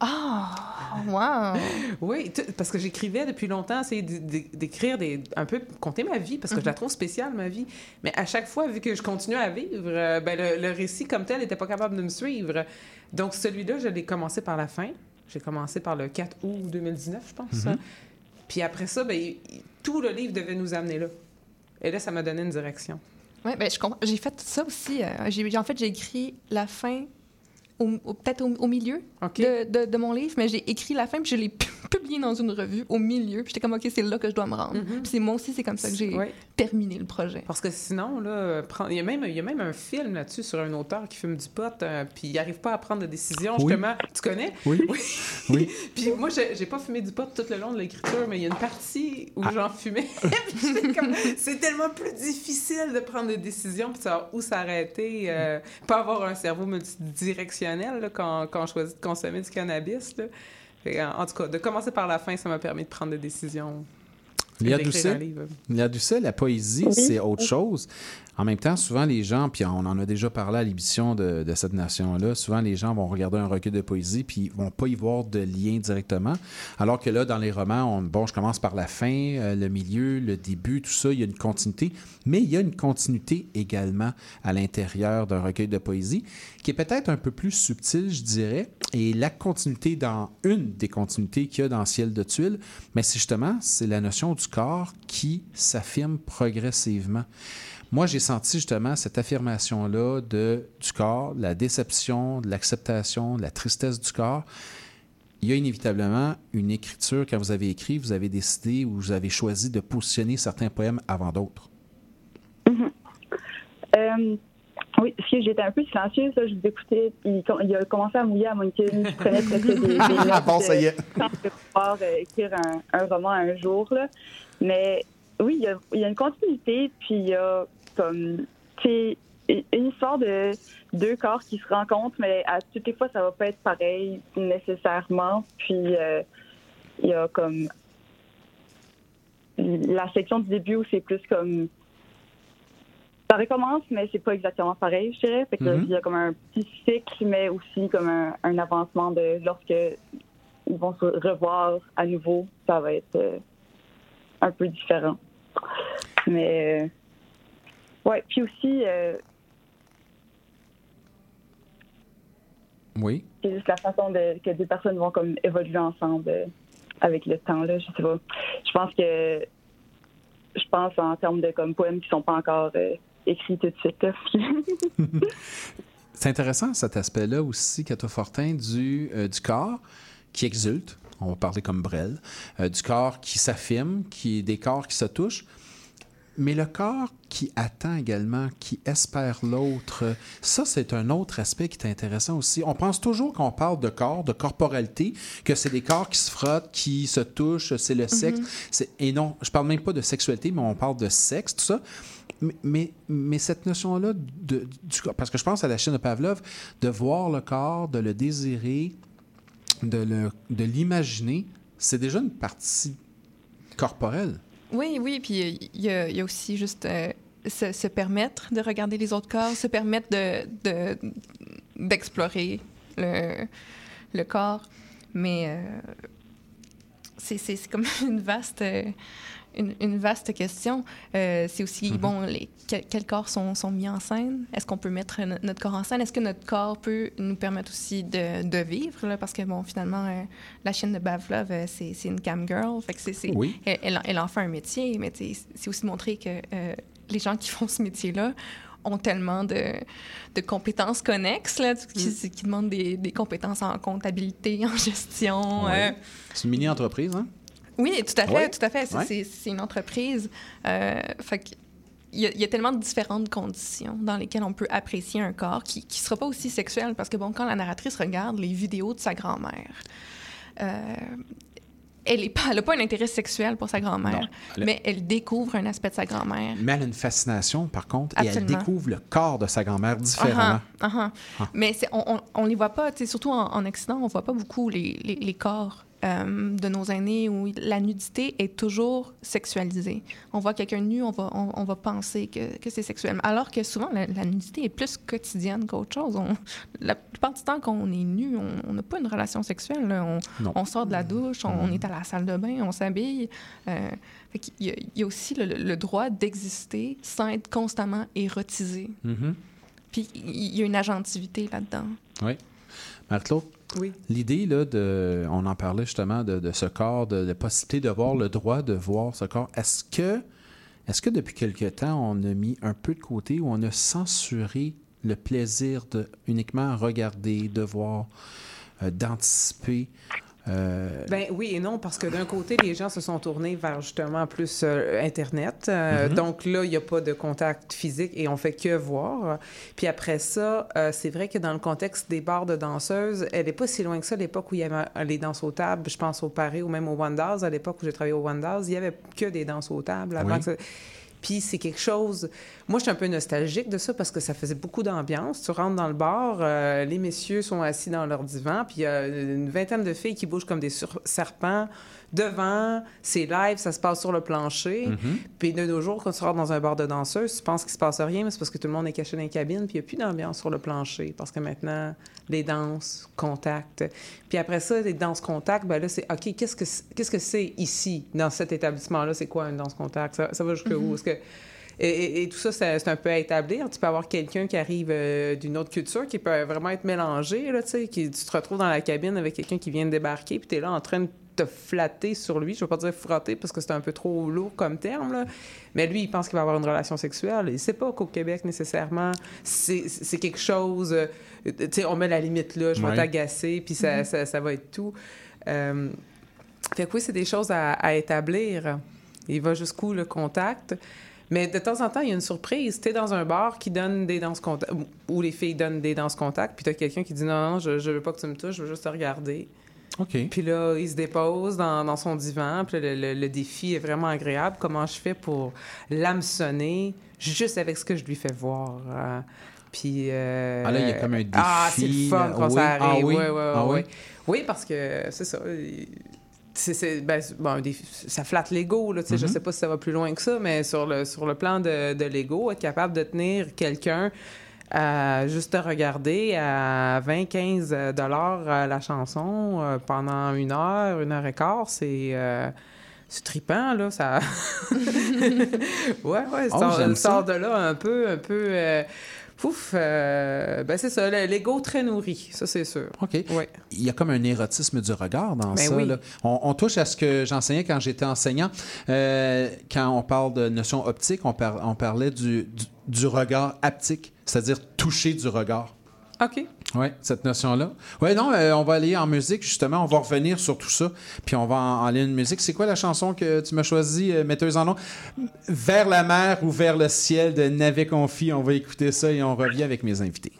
Ah! wow! Oui, parce que j'écrivais depuis longtemps, c'est d'écrire des, un peu, compter ma vie, parce que je la trouve spéciale, ma vie. Mais à chaque fois, vu que je continuais à vivre, euh, ben, le, le récit comme tel n'était pas capable de me suivre. Donc, celui-là, je l'ai commencé par la fin. J'ai commencé par le 4 août 2019, je pense. Mhm. Puis après ça, ben, tout le livre devait nous amener là. Et là, ça m'a donné une direction. Oui, ben, je comprends. J'ai fait ça aussi. euh, j'ai, en fait, j'ai écrit la fin, au, au- peut-être au, au milieu de, de- de mon livre, mais j'ai écrit la fin, puis je l'ai pu- publié dans une revue au milieu. Puis j'étais comme, OK, c'est là que je dois me rendre. Puis c'est moi aussi, c'est comme ça que j'ai Ouais. Terminé le projet. Parce que sinon, là, prendre- il, y a même, il y a même un film là-dessus sur un auteur qui fume du pot, euh, puis il n'arrive pas à prendre de décision, Oui. justement. Tu connais? Oui. Oui. puis moi, j'ai pas fumé du pot tout le long de l'écriture, mais il y a une partie où Ah. j'en fumais. C'est tellement plus difficile de prendre des décisions, puis de savoir où s'arrêter, euh, pas avoir un cerveau multidirectionnel là, quand, quand on choisit de consommer du cannabis. là. Fait, en, en tout cas, de commencer par la fin, ça m'a permis de prendre des décisions. Léa d'écrire Doucet. Léa Doucet, la poésie, Oui. c'est autre chose. En même temps, souvent les gens, puis on en a déjà parlé à l'émission de, de cette nation-là, souvent les gens vont regarder un recueil de poésie puis ils vont pas y voir de lien directement. Alors que là, dans les romans, on- bon, je commence par la fin, euh, le milieu, le début, tout ça, il y a une continuité. Mais il y a une continuité également à l'intérieur d'un recueil de poésie qui est peut-être un peu plus subtile, je dirais. Et la continuité dans une des continuités qu'il y a dans Ciel de tuiles, mais c'est justement, c'est la notion du corps qui s'affirme progressivement. Moi, j'ai senti justement cette affirmation-là du corps, la déception, l'acceptation, la tristesse du corps. Il y a inévitablement une écriture, quand vous avez écrit, vous avez décidé ou vous avez choisi de positionner certains poèmes avant d'autres. Euh, oui, parce que j'étais un peu silencieuse, là, je vous écoutais, il, com- il a commencé à mouiller à Moncton, je prenais presque des, des Ah notes bon, ça y est. de pouvoir euh, écrire un, un roman un jour, là. Mais oui, il y a, il y a une continuité, puis il y a comme, tu sais, une- une histoire de deux corps qui se rencontrent, mais à toutes les fois, ça va pas être pareil nécessairement. Puis euh, il y a comme la section du début où c'est plus comme ça recommence, mais c'est pas exactement pareil, je dirais. Fait que Mhm. il y a comme un petit cycle, mais aussi comme un, un avancement de lorsque ils vont se revoir à nouveau, ça va être euh, un peu différent. Mais euh, ouais, puis aussi euh, Oui. c'est juste la façon de, que deux personnes vont comme évoluer ensemble avec le temps là. Je sais pas. Je pense que je pense en termes de comme poèmes qui sont pas encore écrits tout de suite. C'est intéressant cet aspect-là aussi, Cato Fortin, du, euh, du corps qui exulte, on va parler comme Brel, euh, du corps qui s'affirme, qui des corps qui se touchent, mais le corps qui attend également, qui espère l'autre, ça c'est un autre aspect qui est intéressant aussi. On pense toujours quand on parle de corps, de corporalité, que c'est des corps qui se frottent, qui se touchent, c'est le sexe. Mhm. C'est- Et non, je parle même pas de sexualité, mais on parle de sexe, tout ça. Mais, mais, cette notion-là, du parce que je pense à la chaîne de Pavlov, de voir le corps, de le désirer, de le- de l'imaginer, c'est déjà une partie corporelle. Oui, oui, puis il y, a- aussi juste euh, se, permettre de regarder les autres corps, se permettre de, de- d'explorer le, le corps. Mais euh, c'est comme une vaste, euh, une, une vaste question. Euh, c'est aussi, bon, les, quel- quels corps sont, sont mis en scène? Est-ce qu'on peut mettre no- notre corps en scène? Est-ce que notre corps peut nous permettre aussi de, de vivre? Là? Parce que, bon, finalement, euh, la chaîne de Bavlov, euh, c'est, une cam girl. Fait que Oui. elle, elle, en- elle en fait un métier, mais c'est aussi montrer que les gens qui font ce métier-là ont tellement de, de compétences connexes, là, qui, qui demandent des, des compétences en comptabilité, en gestion. Ouais. C'est une mini-entreprise, hein? Oui, tout à fait, Ouais. tout à fait. C'est, Ouais. une entreprise. Euh, fait il y, a, il y a tellement de différentes conditions dans lesquelles on peut apprécier un corps qui ne sera pas aussi sexuel. Parce que, bon, quand la narratrice regarde les vidéos de sa grand-mère, euh, elle n'a pas un intérêt sexuel pour sa grand-mère, mais elle découvre un aspect de sa grand-mère. Mais elle a une fascination, par contre, et elle découvre le corps de sa grand-mère différemment. Ah, ah, ah. Mais on, on, on les voit pas, surtout en, en Occident, on voit pas beaucoup les, les, les corps euh, de nos aînés où la nudité est toujours sexualisée. On voit quelqu'un nu, on va, on, on va penser que, que c'est sexuel. Alors que souvent, la, la nudité est plus quotidienne qu'autre chose. On- la plupart du temps, quand on est nu, on n'a pas une relation sexuelle. là. On, sort de la douche, on, est à la salle de bain, on s'habille. Euh, il y a aussi le, le droit d'exister sans être constamment érotisé. Mhm. Puis il y a une agentivité là-dedans. Oui. Marc-Claude? L'idée, là, de, on en parlait justement de, ce corps, de la possibilité de voir le droit de voir ce corps. Est-ce que, est-ce que depuis quelque temps, on a mis un peu de côté ou on a censuré le plaisir de uniquement regarder, de voir, euh, d'anticiper? Euh, Ben oui et non, parce que d'un côté, les gens se sont tournés vers justement plus euh, Internet. Euh, Mhm. Donc là, il n'y a pas de contact physique et on fait que voir. Puis après ça, c'est vrai que dans le contexte des bars de danseuses, elle n'est pas si loin que ça, l'époque où il y avait les danses aux tables. Je pense au Paris ou même au Wonders. À l'époque où j'ai travaillé au Wonders, il n'y avait que des danses aux tables. avant Oui. que ça- Puis c'est quelque chose. Moi, je suis un peu nostalgique de ça parce que ça faisait beaucoup d'ambiance. Tu rentres dans le bar, euh, les messieurs sont assis dans leur divan, puis il y a une vingtaine de filles qui bougent comme des serpents. Devant, c'est live, ça se passe sur le plancher. Mhm. Puis de nos jours, quand tu rentres dans un bar de danseuses, tu penses qu'il se passe rien, mais c'est parce que tout le monde est caché dans les cabines, puis il n'y a plus d'ambiance sur le plancher. Parce que maintenant, les danses, contact. Puis après ça, les danses contact, ben là, c'est OK, qu'est-ce que c'est- qu'est-ce que c'est ici, dans cet établissement-là? C'est quoi une danse contact? Ça, ça va jusqu'où? Mhm. Est-ce que. Et, et- et tout ça, c'est c'est un peu à établir. Tu peux avoir quelqu'un qui arrive euh, d'une autre culture qui peut vraiment être mélangé. Là, tu sais, qui, tu te retrouves dans la cabine avec quelqu'un qui vient de débarquer, puis tu es là en train de te flatter sur lui. Je ne veux pas dire frotter parce que c'est un peu trop lourd comme terme. Là. Mais lui, il pense qu'il va avoir une relation sexuelle. Il ne sait pas qu'au Québec, nécessairement, c'est c'est quelque chose. euh, tu sais, on met la limite là, je vais t'agacer, puis ça, Mhm. ça, ça va être tout. Euh, fait que oui, c'est des choses à, à établir. Il va jusqu'où le contact. Mais de temps en temps, il y a une surprise. Tu es dans un bar qui donne des danses contact, où les filles donnent des danses contact, puis tu as quelqu'un qui dit non, non, je, je veux pas que tu me touches, je veux juste te regarder. Puis là, il se dépose dans, dans son divan, puis le, le- le défi est vraiment agréable. Comment je fais pour l'hameçonner juste avec ce que je lui fais voir? euh, puis. euh, Ah, là, il y a comme un Ah, c'est le défi, fun là. quand Oui. ça Ah arrive. oui? Ah oui? ouais. Oui, parce que c'est ça. c'est, c'est- ben, bon, défi- ça flatte l'ego. Là, tu sais, Je Mhm. sais pas si ça va plus loin que ça, mais sur le, sur le plan de, de l'ego, être capable de tenir quelqu'un à juste te regarder à 20-15 dollars euh, la chanson euh, pendant une heure, une heure et quart, c'est... euh, c'est trippant, là, ça... ouais, ouais, Oh, ça sort de là un peu, un peu... euh, Pouf, euh, ben c'est ça, le- l'ego très nourri, ça c'est sûr. OK. Il y a comme un érotisme du regard dans Ben ça. oui. là. On, on touche à ce que j'enseignais quand j'étais enseignant. Euh, quand on parle de notion optique, on, par- on parlait du, du, du regard haptique, c'est-à-dire toucher du regard. OK. Oui, cette notion-là. Oui, non, euh, on va aller en musique, justement. On va revenir sur tout ça. Puis on va en, aller une musique. C'est quoi la chanson que tu m'as choisie, euh, metteuse en nom? Vers la mer ou vers le ciel de Navet Confi. On va écouter ça et on revient avec mes invités.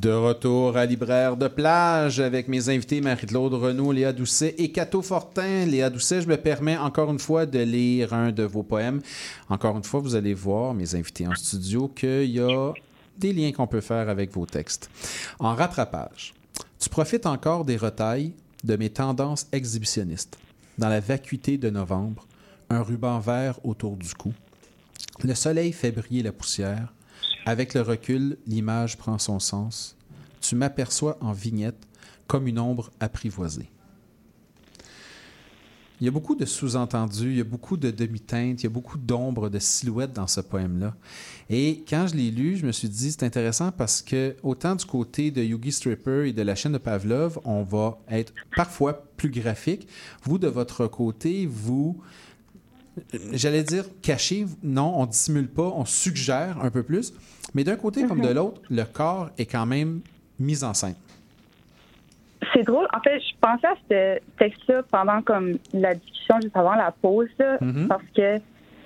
De retour à Libraire de plage avec mes invités Marie-Claude Renaud, Léa Doucet et Cato Fortin. Léa Doucet, je me permets encore une fois de lire un de vos poèmes. Encore une fois, vous allez voir, mes invités en studio, qu'il y a des liens qu'on peut faire avec vos textes. En rattrapage, tu profites encore des retailles de mes tendances exhibitionnistes. Dans la vacuité de novembre, un ruban vert autour du cou. Le soleil fait briller la poussière. Avec le recul, l'image prend son sens. Tu m'aperçois en vignette comme une ombre apprivoisée. Il y a beaucoup de sous-entendus, il y a beaucoup de demi-teintes, il y a beaucoup d'ombres, de silhouettes dans ce poème-là. Et quand je l'ai lu, je me suis dit, c'est intéressant parce que autant du côté de Yugi Stripper et de la chaîne de Pavlov, on va être parfois plus graphique. Vous, de votre côté, vous, j'allais dire caché, non, on dissimule pas, on suggère un peu plus. Mais d'un côté comme de l'autre, le corps est quand même mis en scène. C'est drôle. En fait, je pensais à ce texte-là pendant comme la discussion juste avant la pause, là, Mhm. parce que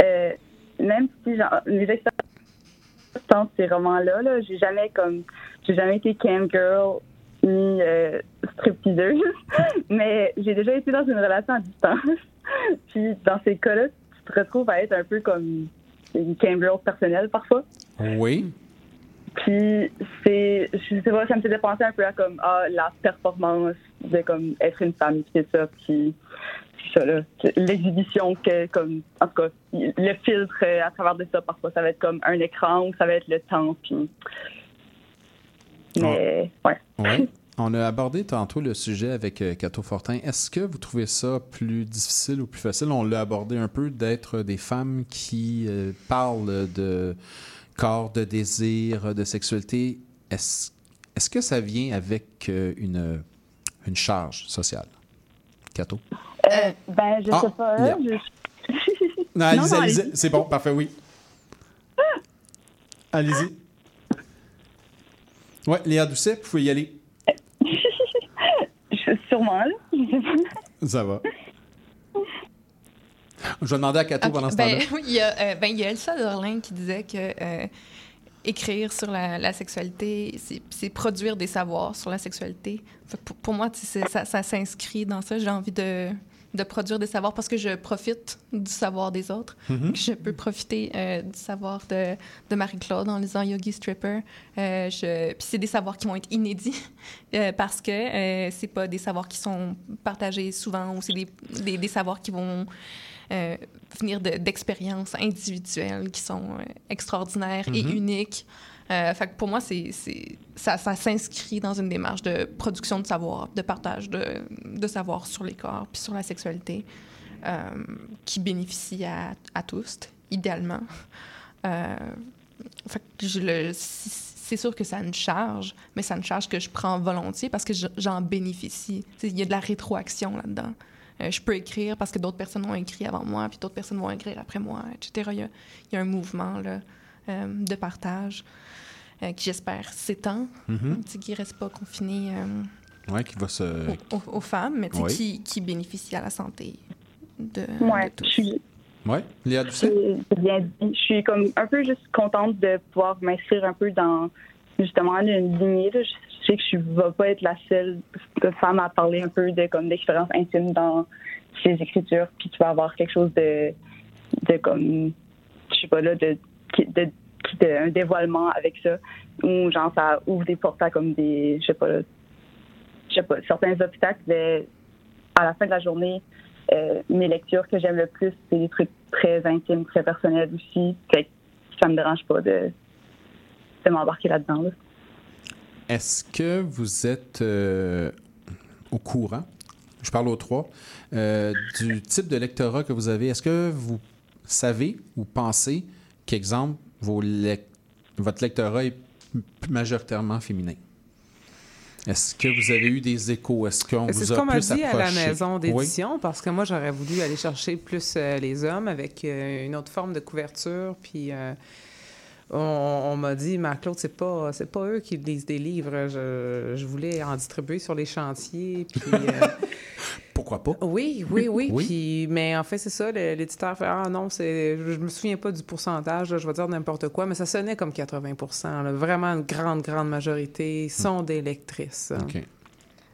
euh, même si mes expériences dans ces romans-là, là, j'ai jamais comme j'ai jamais été cam girl ni euh, stripteaseuse, mais j'ai déjà été dans une relation à distance. Puis dans ces cas-là, tu te retrouves à être un peu comme une cam girl personnelle parfois. Oui. Puis c'est, je sais pas, ça me faisait penser un peu à comme ah, la performance de comme être une femme, puis c'est ça, puis ça là, l'exhibition que comme en tout cas le filtre à travers de ça parfois ça va être comme un écran ou ça va être le temps, puis mais ouais. On a abordé tantôt le sujet avec euh, Cato Fortin. Est-ce que vous trouvez ça plus difficile ou plus facile? On l'a abordé un peu d'être des femmes qui euh, parlent de corps, de désir, de sexualité. Est-ce que ça vient avec euh, une, une charge sociale? Cato? Euh, ben je Ah, sais pas, Léa. hein, je- Non, allez-y, non, allez-y. allez-y. C'est bon, parfait, oui. Allez-y. Ouais, Léa Doucet, vous pouvez y aller. Sûrement là. Ça va. Je vais demander à Cato pendant ce ben, temps-là. oui, il y, a, euh, ben, il y a Elsa Dorlin qui disait que euh, écrire sur la, la sexualité, c'est produire des savoirs sur la sexualité. Pour, pour moi, ça s'inscrit dans ça. J'ai envie de, de produire des savoirs parce que je profite du savoir des autres. Mhm. Que Je peux profiter euh, du savoir de, de Marie-Claude en lisant Yogi Stripper. Euh, je- Puis c'est des savoirs qui vont être inédits euh, parce que c'est pas des savoirs qui sont partagés souvent ou c'est des, des, des savoirs qui vont venir de- d'expériences individuelles qui sont extraordinaires et Mhm. uniques. Euh, fait que pour moi, c'est, ça, s'inscrit dans une démarche de production de savoir, de partage de, savoir sur les corps puis sur la sexualité euh, qui bénéficie à, tous, idéalement. Euh, fait que c'est sûr que ça une charge, mais ça une charge que je prends volontiers parce que je- j'en bénéficie. Il y a de la rétroaction là-dedans. Je peux écrire parce que d'autres personnes ont écrit avant moi, puis d'autres personnes vont écrire après moi, etc. Il y a, un mouvement là, de partage euh, qui, j'espère, s'étend, tu sais, qui ne reste pas confiné euh, Ouais, qui va se. aux, aux femmes, mais tu sais, Oui. qui, qui bénéficie à la santé de, Ouais, de tous. je suis Ouais, Léa Doucet? C'est c'est bien dit. Je suis comme un peu juste contente de pouvoir m'inscrire un peu dans justement une lignée. là. Je sais que je ne vais pas être la seule femme à parler un peu de comme d'expérience intime dans ses écritures, puis tu vas avoir quelque chose de de comme je sais pas là de, de- un dévoilement avec ça ou genre ça ouvre des portes à comme des je sais pas je sais pas certains obstacles mais à la fin de la journée euh, mes lectures que j'aime le plus, c'est des trucs très intimes, très personnels aussi. Fait ça me dérange pas de, de m'embarquer là-dedans. là. Est-ce que vous êtes euh, au courant, je parle aux trois, euh, du type de lectorat que vous avez? Est-ce que vous savez ou pensez qu'exemple, vos lec- votre lectorat est majoritairement féminin? Est-ce que vous avez eu des échos? Est-ce qu'on vous a plus dit à la maison Oui. d'édition, parce que moi, j'aurais voulu aller chercher plus euh, les hommes avec euh, une autre forme de couverture. Puis, euh, on, on m'a dit, ma Claude, c'est pas, c'est pas eux qui lisent des livres. Je, je voulais en distribuer sur les chantiers. Puis, euh, Pourquoi pas? oui, oui, oui. Oui. Puis, mais en fait, c'est ça. L'éditeur fait Ah non, c'est, je, je me souviens pas du pourcentage. là, je vais dire n'importe quoi, mais ça sonnait comme 80 là. Vraiment une grande, grande majorité sont des lectrices.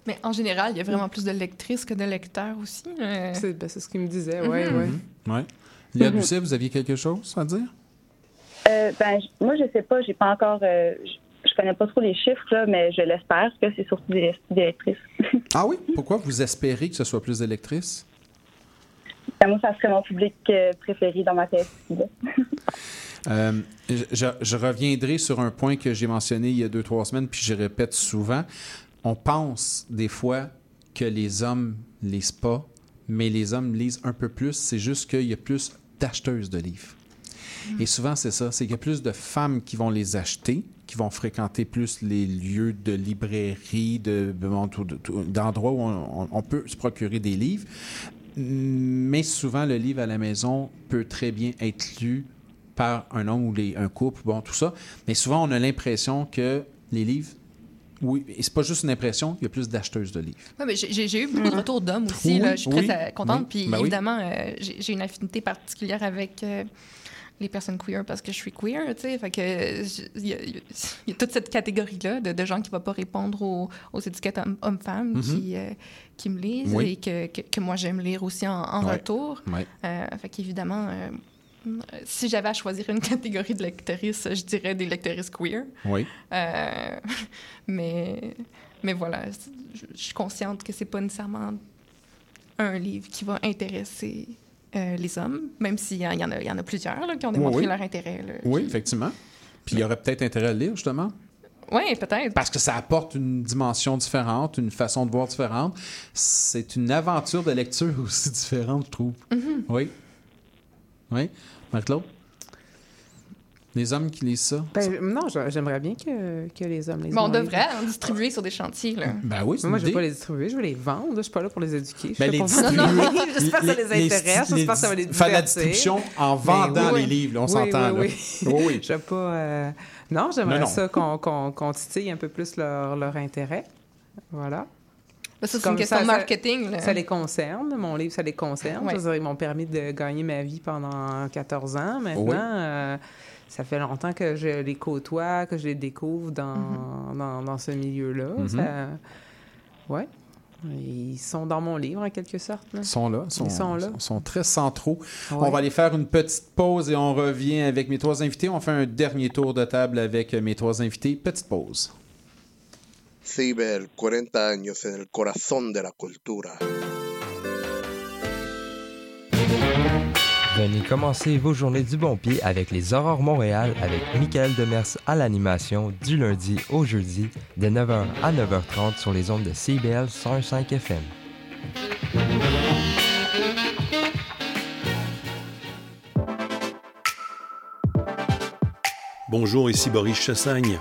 Mais en général, il y a vraiment plus de lectrices que de lecteurs aussi. euh. C'est, ben, c'est ce qu'il me disait, oui, Mhm. oui. Ouais. Léa Mhm. Doucet, vous aviez quelque chose à dire? Euh, ben, moi, je sais pas, j'ai pas encore. euh, je connais pas trop les chiffres, là, mais je l'espère que c'est surtout des, des lectrices. Ah oui? Pourquoi vous espérez que ce soit plus d'électrices? Ben, moi, ça serait mon public euh, préféré dans ma tête. Euh, je- je reviendrai sur un point que j'ai mentionné il y a deux, trois semaines, puis je répète souvent. On pense des fois que les hommes lisent pas, mais les hommes lisent un peu plus. C'est juste qu'il y a plus d'acheteuses de livres. Et souvent, c'est ça. C'est qu'il y a plus de femmes qui vont les acheter, qui vont fréquenter plus les lieux de librairie, de, d'endroits où on, peut se procurer des livres. Mais souvent, le livre à la maison peut très bien être lu par un homme ou les- un couple, bon, tout ça. Mais souvent, on a l'impression que les livres, oui, et c'est pas juste une impression, il y a plus d'acheteuses de livres. Ouais, mais j'ai eu beaucoup de retours d'hommes aussi. Oui, là. Je suis très oui, contente. oui. Puis Ben oui. évidemment, euh, j'ai j'ai une affinité particulière avec euh, les personnes queer parce que je suis queer. tu sais. Fait que il y, a- y toute cette catégorie-là de, de gens qui ne vont pas répondre aux, aux étiquettes homme- hommes-femmes Mhm. qui, euh, qui me lisent Oui. et que, que, que moi j'aime lire aussi en, en Ouais. retour. Ouais. Euh, fait qu'évidemment, euh, si j'avais à choisir une catégorie de lectrices, je dirais des lectrices queer. Oui. Mais, mais voilà, je suis consciente que c'est pas nécessairement un livre qui va intéresser euh, les hommes, même s'il y, en- il y en a, il y en a plusieurs là, qui ont démontré oui. leur intérêt. là. Oui, effectivement. Puis il y aurait peut-être intérêt à lire, justement. Oui, peut-être. Parce que ça apporte une dimension différente, une façon de voir différente. C'est une aventure de lecture aussi différente, je trouve. Mhm. Oui. Oui. Marc-Claude? Les hommes qui lisent ça? Ben, non, je- j'aimerais bien que, que les hommes les Bon, on devrait en distribuer sur des chantiers. Là. Ben oui, c'est Moi, je veux idée. pas les distribuer, je veux les vendre. Je suis pas là pour les éduquer. Je Ben, suis les distribuer- les livres. J'espère que ça les les- intéresse. J'espère que ça va les faire de la divertir. distribution en Ben vendant oui. les livres, là, on Oui, s'entend, Oui, là. oui. Je veux pas... euh, Non, j'aimerais Non, non. ça qu'on titille un peu plus leur, leur intérêt. Voilà. Ben, ça, c'est une question de marketing. Ça les concerne. Mon livre, ça les concerne. Ouais. Je ils m'ont permis de gagner ma vie pendant 14 ans. Maintenant, Oui. euh, ça fait longtemps que je les côtoie, que je les découvre dans, Mm-hmm. dans, dans ce milieu-là. Mhm. Ça- Ouais. Ils sont dans mon livre, en quelque sorte. là. Ils sont là. Sont, Ils sont là. sont- sont très centraux. Ouais. On va aller faire une petite pause et on revient avec mes trois invités. On fait un dernier tour de table avec mes trois invités. Petite pause. Ciber, 40 años en el corazón de la cultura. Venez commencer vos journées du bon pied avec les Aurores Montréal avec Michael Demers à l'animation du lundi au jeudi de 9h à 9h30 sur les ondes de CBL 105 FM. Bonjour, ici Boris Chassagne.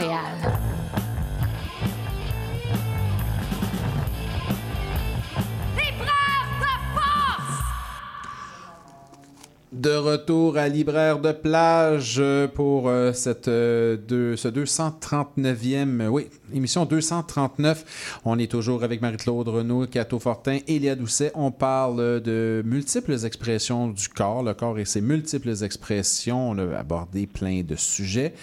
De retour à Libraire de plage euh, pour euh, cette, euh, deux- ce 239e, euh, oui, émission 239. On est toujours avec Marie-Claude Renaud, Cato Fortin et Léa Doucet. On parle de multiples expressions du corps, le corps et ses multiples expressions. On a abordé plein de sujets.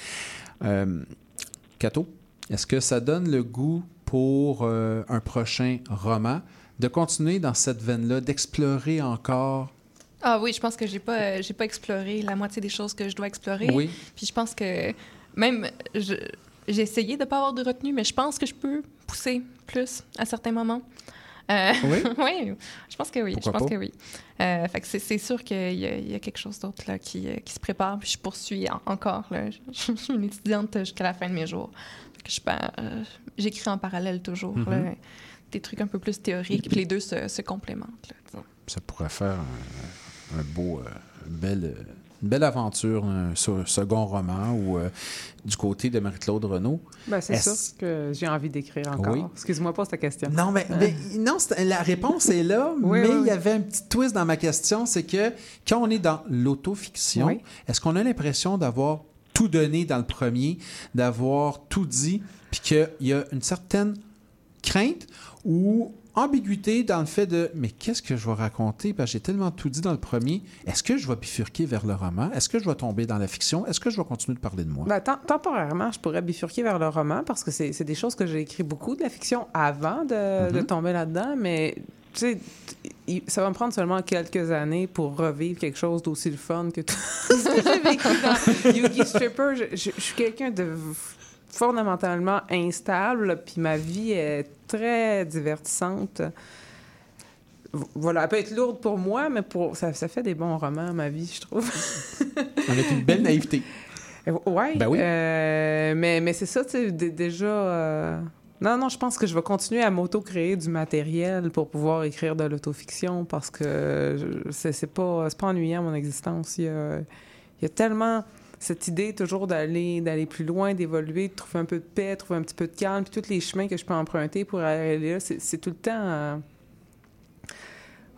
Cato, est-ce que ça donne le goût pour un prochain roman de continuer dans cette veine-là, d'explorer encore Ah oui, je pense que j'ai pas, euh, j'ai pas exploré la moitié des choses que je dois explorer. Oui. Puis je pense que même j'ai essayé de pas avoir de retenue, mais je pense que je peux pousser plus à certains moments. Euh, Oui? oui, je pense que oui. Pourquoi je pense pas? que oui. Euh, fait que c'est, sûr qu'il y a, il y a quelque chose d'autre là, qui, euh, qui se prépare. Puis je poursuis en- encore. Là. Je, je suis une étudiante jusqu'à la fin de mes jours. Fait que je, j'écris en parallèle toujours. Mhm. là, des trucs un peu plus théoriques. Puis les deux se, se complémentent. là. Ça pourrait faire un, un beau, euh, une belle, euh, une belle aventure, un se- second roman ou euh, du côté de Marie-Claude Renaud. Ben, c'est ça que j'ai envie d'écrire encore. Oui. Excuse-moi, pas ta question. Non, mais, mais non, la réponse est là, Oui, mais oui, il y avait un petit twist dans ma question, c'est que quand on est dans l'autofiction, est-ce qu'on a l'impression d'avoir tout donné dans le premier, d'avoir tout dit, puis qu'il y a une certaine crainte ou ambiguïté dans le fait de mais qu'est-ce que je vais raconter? Parce que j'ai tellement tout dit dans le premier. Est-ce que je vais bifurquer vers le roman? Est-ce que je vais tomber dans la fiction? Est-ce que je vais continuer de parler de moi? Ben, tem- temporairement, je pourrais bifurquer vers le roman parce que c'est des choses que j'ai écrit beaucoup de la fiction avant de, de Mhm. tomber là-dedans, mais tu sais, ça va me prendre seulement quelques années pour revivre quelque chose d'aussi le fun que tout ce que j'ai vécu dans Yugi Stripper. Je, je- je suis quelqu'un de fondamentalement instable, puis ma vie est très divertissante. Voilà, elle peut être lourde pour moi, mais pour ça, ça fait des bons romans, ma vie, je trouve. avec une belle naïveté Ouais. Ben oui. euh, mais mais c'est ça, tu sais, déjà. euh, Non, non, je pense que je vais continuer à m'auto-créer du matériel pour pouvoir écrire de l'autofiction parce que c'est pas, pas ennuyant, mon existence. Il y a, il y a tellement cette idée toujours d'aller d'aller plus loin, d'évoluer, de trouver un peu de paix, de trouver un petit peu de calme, puis tous les chemins que je peux emprunter pour aller là, c'est tout le temps. euh,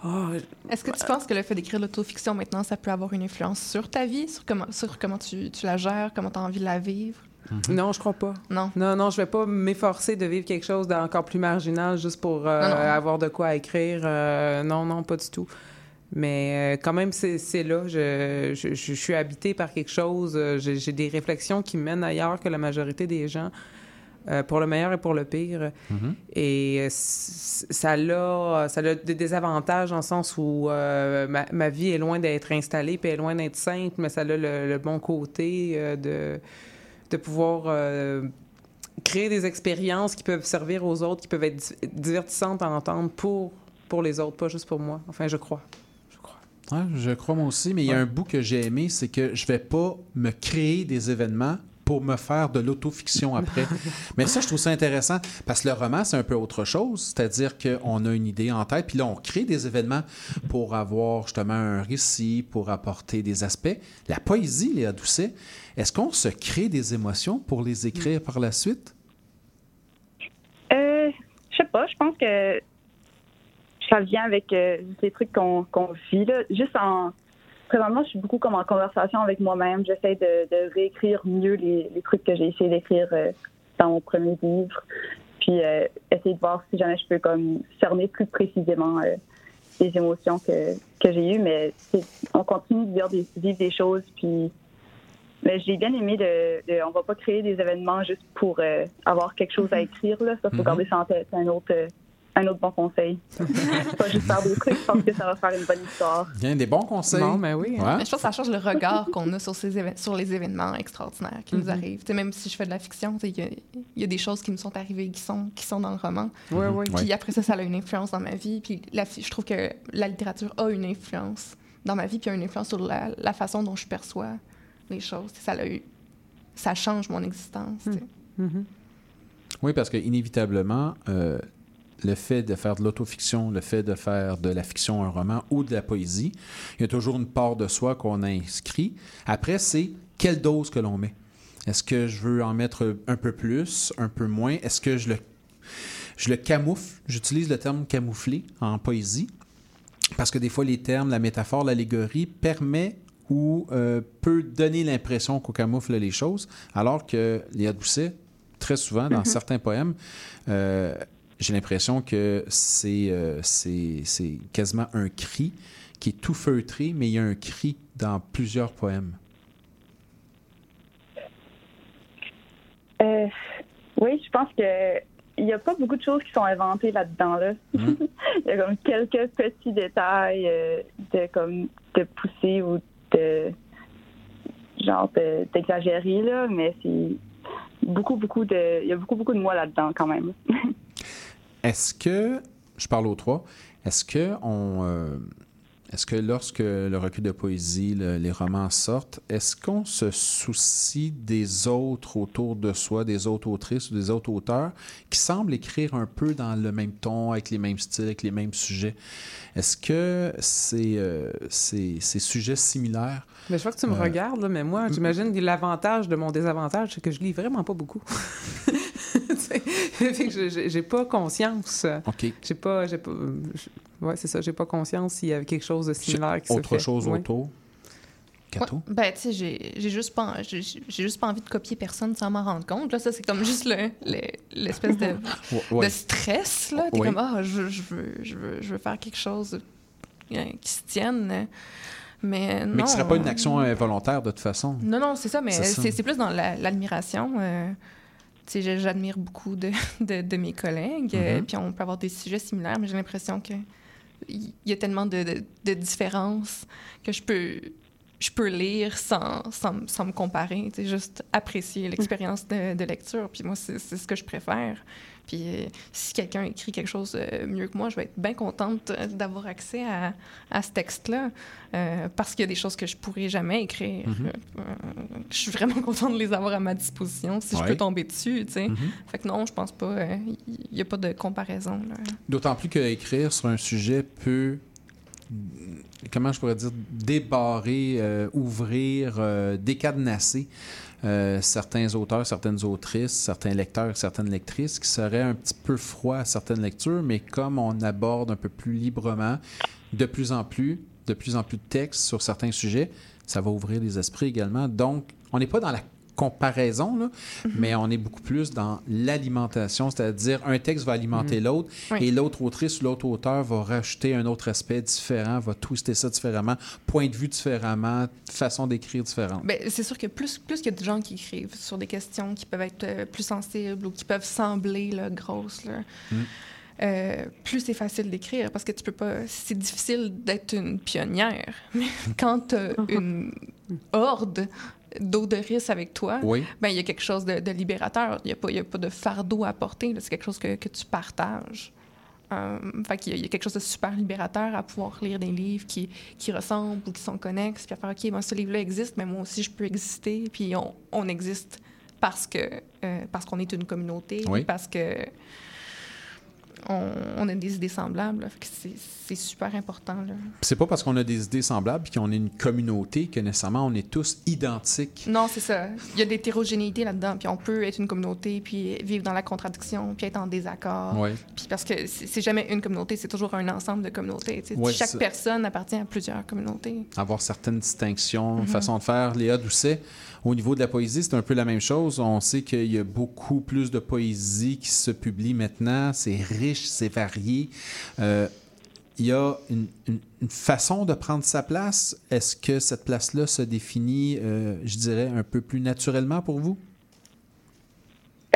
oh, Est-ce que tu penses que le fait d'écrire l'autofiction maintenant, ça peut avoir une influence sur ta vie, sur comment, sur comment tu, tu la gères, comment tu as envie de la vivre? Non, je crois pas. Non. Non, non, je vais pas m'efforcer de vivre quelque chose d'encore plus marginal juste pour euh, Non, non. avoir de quoi écrire. Euh, non, non, pas du tout. Mais euh, quand même, c'est là. Je, je, je suis habitée par quelque chose. Euh, J'ai des réflexions qui mènent ailleurs que la majorité des gens, euh, pour le meilleur et pour le pire. Et euh, c- ça a, ça a des désavantages en sens où euh, ma, ma vie est loin d'être installée puis est loin d'être simple, mais ça a le, le bon côté euh, de, de pouvoir créer des expériences qui peuvent servir aux autres, qui peuvent être di- divertissantes à entendre pour, pour les autres, pas juste pour moi. Enfin, je crois. Ouais, je crois moi aussi, mais il y a un bout que j'ai aimé, c'est que je vais pas me créer des événements pour me faire de l'autofiction après. mais ça, je trouve ça intéressant parce que le roman, c'est un peu autre chose. C'est-à-dire qu'on a une idée en tête, puis là, on crée des événements pour avoir justement un récit, pour apporter des aspects. La poésie, Léa Doucet, est-ce qu'on se crée des émotions pour les écrire par la suite? Euh, je sais pas, je pense que ça vient avec euh, des trucs qu'on vit. Là. Juste en. Présentement, je suis beaucoup comme en conversation avec moi-même. J'essaie de, de réécrire mieux les, les trucs que j'ai essayé d'écrire euh, dans mon premier livre. Puis euh, essayer de voir si jamais je peux comme cerner plus précisément euh, les émotions que, que j'ai eues. Mais on continue de vivre des, vivre des choses. Puis mais j'ai bien aimé de, de- On va pas créer des événements juste pour euh, avoir quelque chose à écrire. Là. Ça, faut Mhm. garder ça en tête. C'est un autre, un autre bon conseil. pas juste faire des trucs, je pense que ça va faire une bonne histoire. Bien, des bons conseils. Bon, ben oui. Ouais. Mais je pense que ça change le regard qu'on a sur, ces sur les événements extraordinaires qui nous Mhm. arrivent. Tu sais, même si je fais de la fiction, tu sais, il y, a- y a des choses qui me sont arrivées qui sont, qui sont dans le roman. Ouais, ouais. Puis Ouais. après ça, ça a une influence dans ma vie. Puis la, je trouve que la littérature a une influence dans ma vie, puis a une influence sur la, la façon dont je perçois les choses. Ça, l'a eu, ça change mon existence. Mhm. Oui, parce que inévitablement, euh, le fait de faire de l'autofiction, le fait de faire de la fiction un roman ou de la poésie, il y a toujours une part de soi qu'on inscrit. Après, c'est quelle dose que l'on met? Est-ce que je veux en mettre un peu plus, un peu moins? Est-ce que je le, je le camoufle? J'utilise le terme camoufler en poésie parce que des fois, les termes, la métaphore, l'allégorie permet ou euh, peut donner l'impression qu'on camoufle les choses, alors que Léa Doucet, très souvent, dans Mhm. certains poèmes, euh, j'ai l'impression que c'est euh, c'est quasiment un cri qui est tout feutré, mais il y a un cri dans plusieurs poèmes. Euh, oui, je pense que il n'y a pas beaucoup de choses qui sont inventées là-dedans. Là. il y a comme quelques petits détails euh, de comme de pousser ou de genre de- d'exagérer là, mais c'est beaucoup beaucoup de il y a beaucoup beaucoup de moi là-dedans quand même. Est-ce que je parle aux trois. Est-ce que on, euh, est-ce que lorsque le recueil de poésie, le- les romans sortent, est-ce qu'on se soucie des autres autour de soi, des autres autrices ou des autres auteurs qui semblent écrire un peu dans le même ton, avec les mêmes styles, avec les mêmes sujets? Est-ce que c'est euh, ces, sujets similaires? Mais je vois que tu me euh, regardes, là, mais moi, j'imagine que l'avantage de mon désavantage, c'est que je lis vraiment pas beaucoup. Fait que j'ai pas conscience. OK. J'ai pas. J'ai pas je- ouais, c'est ça, j'ai pas conscience s'il y a quelque chose de similaire qui se Autre fait. chose Ouais. autour? Cato? Ouais, ben, tu sais, j'ai j'ai juste, pas juste pas envie de copier personne sans m'en rendre compte. Là, ça, c'est comme juste le- le- l'espèce de, de stress. Là. T'es comme, ah, je, je veux, je, veux, je veux faire quelque chose euh, qui se tienne. Mais non. Mais qui ne serait pas une action euh, volontaire de toute façon. Non, non, c'est ça, mais C'est plus dans la- l'admiration. euh, j'admire beaucoup de, de, de mes collègues, euh, Mhm. puis on peut avoir des sujets similaires, mais j'ai l'impression que il y a tellement de, de, différences que je peux, je peux lire sans, sans, sans me comparer, juste apprécier l'expérience de, de lecture. Puis moi, c'est c'est ce que je préfère. Puis euh, si quelqu'un écrit quelque chose euh, mieux que moi, je vais être bien contente euh, d'avoir accès à, à ce texte-là, euh, parce qu'il y a des choses que je pourrais jamais écrire. Mhm. Je suis vraiment contente de les avoir à ma disposition si je peux tomber dessus, tu sais. Mhm. Fait que non, je pense pas. Il n'y a pas de comparaison. D'autant plus qu'écrire sur un sujet peut, comment je pourrais dire, débarrer, euh, ouvrir, euh, décadenasser euh, certains auteurs, certaines autrices, certains lecteurs, certaines lectrices qui seraient un petit peu froids à certaines lectures, mais comme on aborde un peu plus librement, de plus en plus, de plus en plus de textes sur certains sujets, ça va ouvrir les esprits également. Donc, on n'est pas dans la comparaison, là, mais on est beaucoup plus dans l'alimentation, c'est-à-dire un texte va alimenter Mhm. l'autre Oui. et l'autre autrice ou l'autre auteur va rajouter un autre aspect différent, va twister ça différemment, point de vue différemment, façon d'écrire différente. Ben, c'est sûr que plus, plus qu'il y a de gens qui écrivent sur des questions qui peuvent être euh, plus sensibles ou qui peuvent sembler là, grosses, là, Mm. euh, plus c'est facile d'écrire parce que tu peux pas. C'est difficile d'être une pionnière. Mais quand tu as une horde d'odoristes avec toi, Oui. ben il y a quelque chose de, de libérateur. Il n'y a, pas- il y a pas de fardeau à porter. C'est quelque chose que, que tu partages. Euh, fait qu'il y a- il y a quelque chose de super libérateur à pouvoir lire des livres qui, qui ressemblent ou qui sont connexes, puis à faire, OK, moi, ce livre-là existe, mais moi aussi, je peux exister, puis on, on existe parce que euh, parce qu'on est une communauté, Oui. parce que on, on a des idées semblables. c'est- super important. C'est pas parce qu'on a des idées semblables et qu'on est une communauté que nécessairement on est tous identiques. Non, c'est ça. Il y a de l'hétérogénéité là-dedans. Puis on peut être une communauté, puis vivre dans la contradiction, puis être en désaccord. Ouais. Puis parce que c'est jamais une communauté, c'est toujours un ensemble de communautés. Ouais, Chaque personne appartient à plusieurs communautés. avoir certaines distinctions, Mhm. façon de faire. Léa Doucet, au niveau de la poésie, c'est un peu la même chose. On sait qu'il y a beaucoup plus de poésie qui se publie maintenant. C'est riche, c'est varié. Euh, il y a une, une- une façon de prendre sa place. Est-ce que cette place-là se définit, euh, je dirais, un peu plus naturellement pour vous?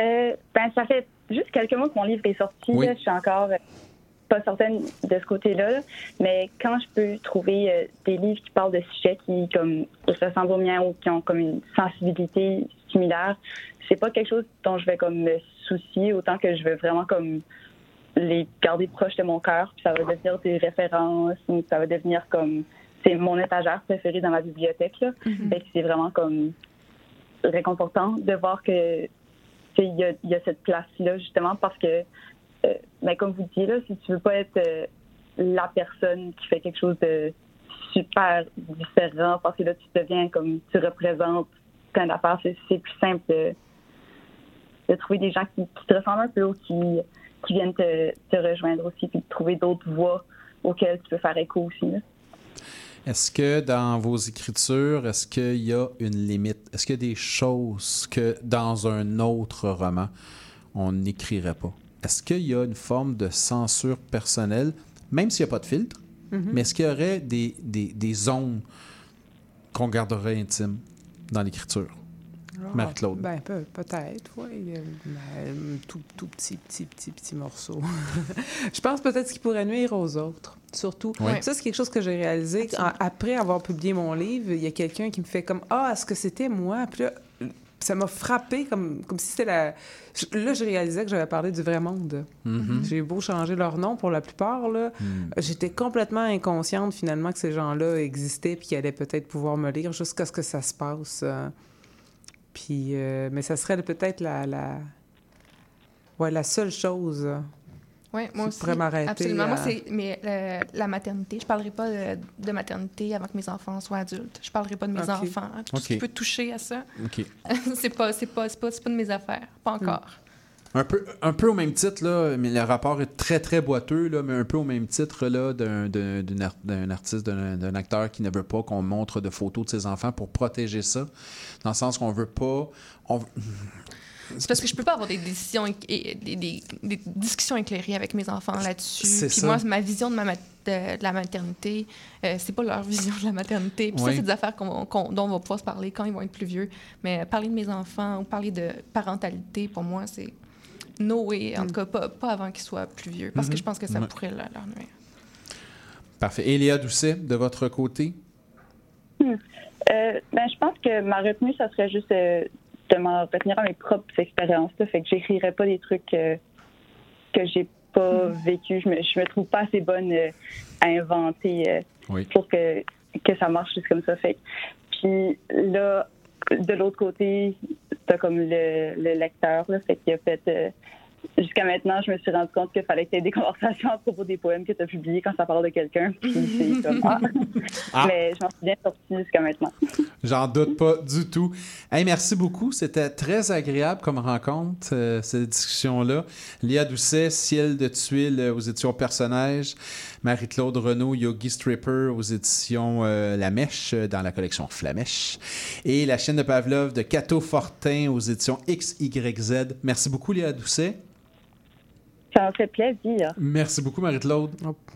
Euh, ben, ça fait juste quelques mois que mon livre est sorti. Oui. là. Je suis encore pas certaine de ce côté-là. là. Mais quand je peux trouver euh, des livres qui parlent de sujets qui comme se ressemblent aux miens ou qui ont comme une sensibilité similaire, c'est pas quelque chose dont je vais comme me soucier autant que je veux vraiment comme les garder proches de mon cœur. Puis ça va devenir des références ou ça va devenir comme c'est mon étagère préférée dans ma bibliothèque. Là. Que c'est vraiment comme réconfortant de voir que qu'il y a, il y a cette place-là, justement, parce que, ben, comme vous disiez, là, si tu veux pas être euh, la personne qui fait quelque chose de super différent, parce que là, tu deviens comme, tu représentes plein d'affaires, c'est, plus simple de, trouver des gens qui, te ressemblent un peu ou qui, viennent te, rejoindre aussi, puis de trouver d'autres voix auxquelles tu peux faire écho aussi. Est-ce que dans vos écritures, est-ce qu'il y a une limite? Est-ce qu'il y a des choses que dans un autre roman, on n'écrirait pas? Est-ce qu'il y a une forme de censure personnelle, même s'il n'y a pas de filtre, Mhm. mais est-ce qu'il y aurait des, des, des zones qu'on garderait intimes dans l'écriture? Ah, Marie-Claude. Ben, peut- peut-être, oui. Ben, tout, tout petit, petit, petit, petit morceau. je pense peut-être ce qui pourrait nuire aux autres, surtout. Oui. Ça, c'est quelque chose que j'ai réalisé. En- après avoir publié mon livre, il y a quelqu'un qui me fait comme Ah, est-ce que c'était moi? Puis là, ça m'a frappé comme, comme si c'était la. Là, je réalisais que j'avais parlé du vrai monde. Mhm. J'ai beau changer leur nom pour la plupart, là. Mm. J'étais complètement inconsciente finalement que ces gens-là existaient puis qu'ils allaient peut-être pouvoir me lire jusqu'à ce que ça se passe. euh. Puis, euh, mais ça serait peut-être la, la, ouais, la seule chose. Euh, Oui, moi aussi. m'arrêter. Absolument. Moi, à- c'est mais, euh, la maternité. Je parlerai pas de, de maternité avant que mes enfants soient adultes. Je parlerai pas de mes enfants. Tout ce Ok. qui peut toucher à ça, OK. c'est pas, c'est pas, c'est pas, c'est pas de mes affaires. Pas encore. Un peu, un peu au même titre, là, mais le rapport est très, très boiteux, là, mais un peu au même titre là, d'un, d'un, d'une ar- d'un artiste, d'un, d'un acteur qui ne veut pas qu'on montre de photos de ses enfants pour protéger ça. Dans le sens qu'on veut pas. On... C'est parce que je peux pas avoir des décisions éc- et des, des- des discussions éclairées avec mes enfants là-dessus. C'est Puis ça. moi, ma vision de, ma mat- de, de la maternité, euh, c'est pas leur vision de la maternité. Puis ça, c'est des affaires qu'on- qu'on- dont on va pouvoir se parler quand ils vont être plus vieux. Mais euh, parler de mes enfants ou parler de parentalité, pour moi, c'est no way. En tout cas, pas, pas avant qu'ils soient plus vieux. Parce que je pense que ça Ouais. pourrait leur, leur nuire. Parfait. Elia Doucet, de votre côté? Hmm. Euh, ben, je pense que ma retenue, ça serait juste euh, de m'en retenir à mes propres expériences. Là, fait que j'écrirais pas des trucs euh, que j'ai pas vécu. Je me, je me trouve pas assez bonne euh, à inventer euh, Oui. pour que, que ça marche juste comme ça. Fait puis là, de l'autre côté, t'as comme le, le lecteur, là, fait qu'il a fait. Jusqu'à maintenant, je me suis rendu compte qu'il fallait que tu aies des conversations à propos des poèmes que tu as publiés quand ça parle de quelqu'un. Ah. Ah. Mais je m'en suis bien sortie jusqu'à maintenant. J'en doute pas du tout. Hey, merci beaucoup. C'était très agréable comme rencontre, euh, cette discussion-là. Léa Doucet, Ciel de tuiles euh, aux éditions Personnages. Marie-Claude Renaud, Yogi Stripper aux éditions euh, La Mèche, dans la collection Flamèche. Et La chaîne de Pavlov de Cato Fortin aux éditions XYZ. Merci beaucoup, Léa Doucet. Ça me fait plaisir. Merci beaucoup, Marie-Claude.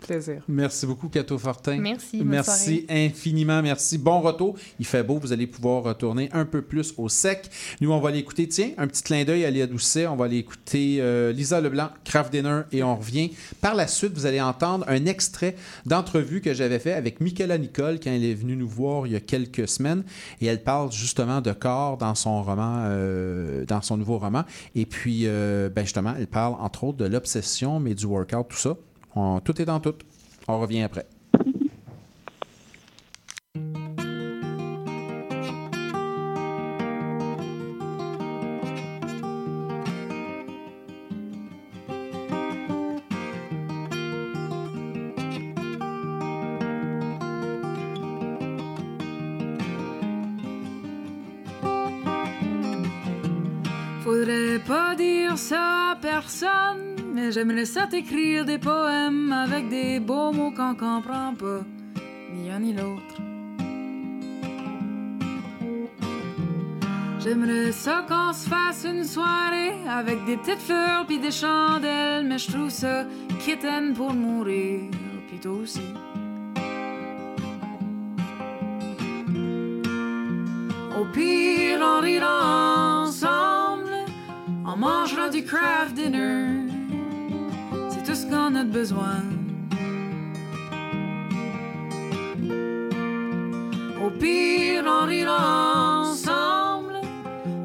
plaisir. Merci beaucoup, Cato Fortin. Merci, Merci infiniment. Merci. Bon retour. Il fait beau. Vous allez pouvoir retourner un peu plus au sec. Nous, on va aller écouter, tiens, un petit clin d'œil à Léa Doucet. On va aller écouter euh, Lisa Leblanc, Craft Dinner, et on revient. Par la suite, vous allez entendre un extrait d'entrevue que j'avais fait avec Michaela Nicole quand elle est venue nous voir il y a quelques semaines. Et elle parle justement de corps dans son roman, euh, dans son nouveau roman. Et puis, euh, ben justement, elle parle entre autres de l'obsession, mais du workout, tout ça. On- tout est dans tout. On revient après. Faudrait pas dire ça personne, j'aimerais ça t'écrire des poèmes avec des beaux mots qu'on comprend pas, ni un ni l'autre. J'aimerais ça qu'on se fasse une soirée avec des petites fleurs puis des chandelles, mais je trouve ça kitten pour mourir, puis aussi. Au pire, on rira ensemble, on mangera du craft dinner. Tout ce qu'on a besoin. Au pire, on rira ensemble,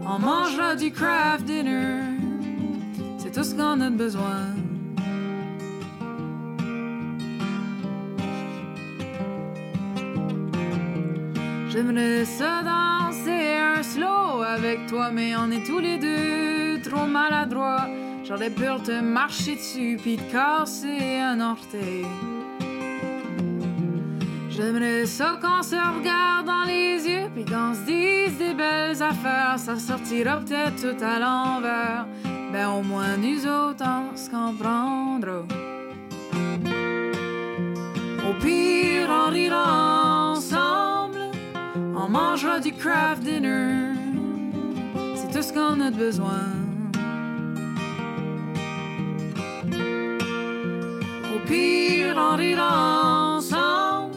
on mangera du craft dinner. C'est tout ce qu'on a besoin. J'aimerais ça danser un slow avec toi, mais on est tous les deux trop maladroits. J'aurais peur de marcher dessus puis de casser un orteil. J'aimerais ça qu'on se regarde dans les yeux puis qu'on se dise des belles affaires. Ça sortira peut-être tout à l'envers. Ben au moins nous autres on se comprendra. Au pire on rira ensemble. On mangera du craft dinner. C'est tout ce qu'on a de besoin. On rira ensemble.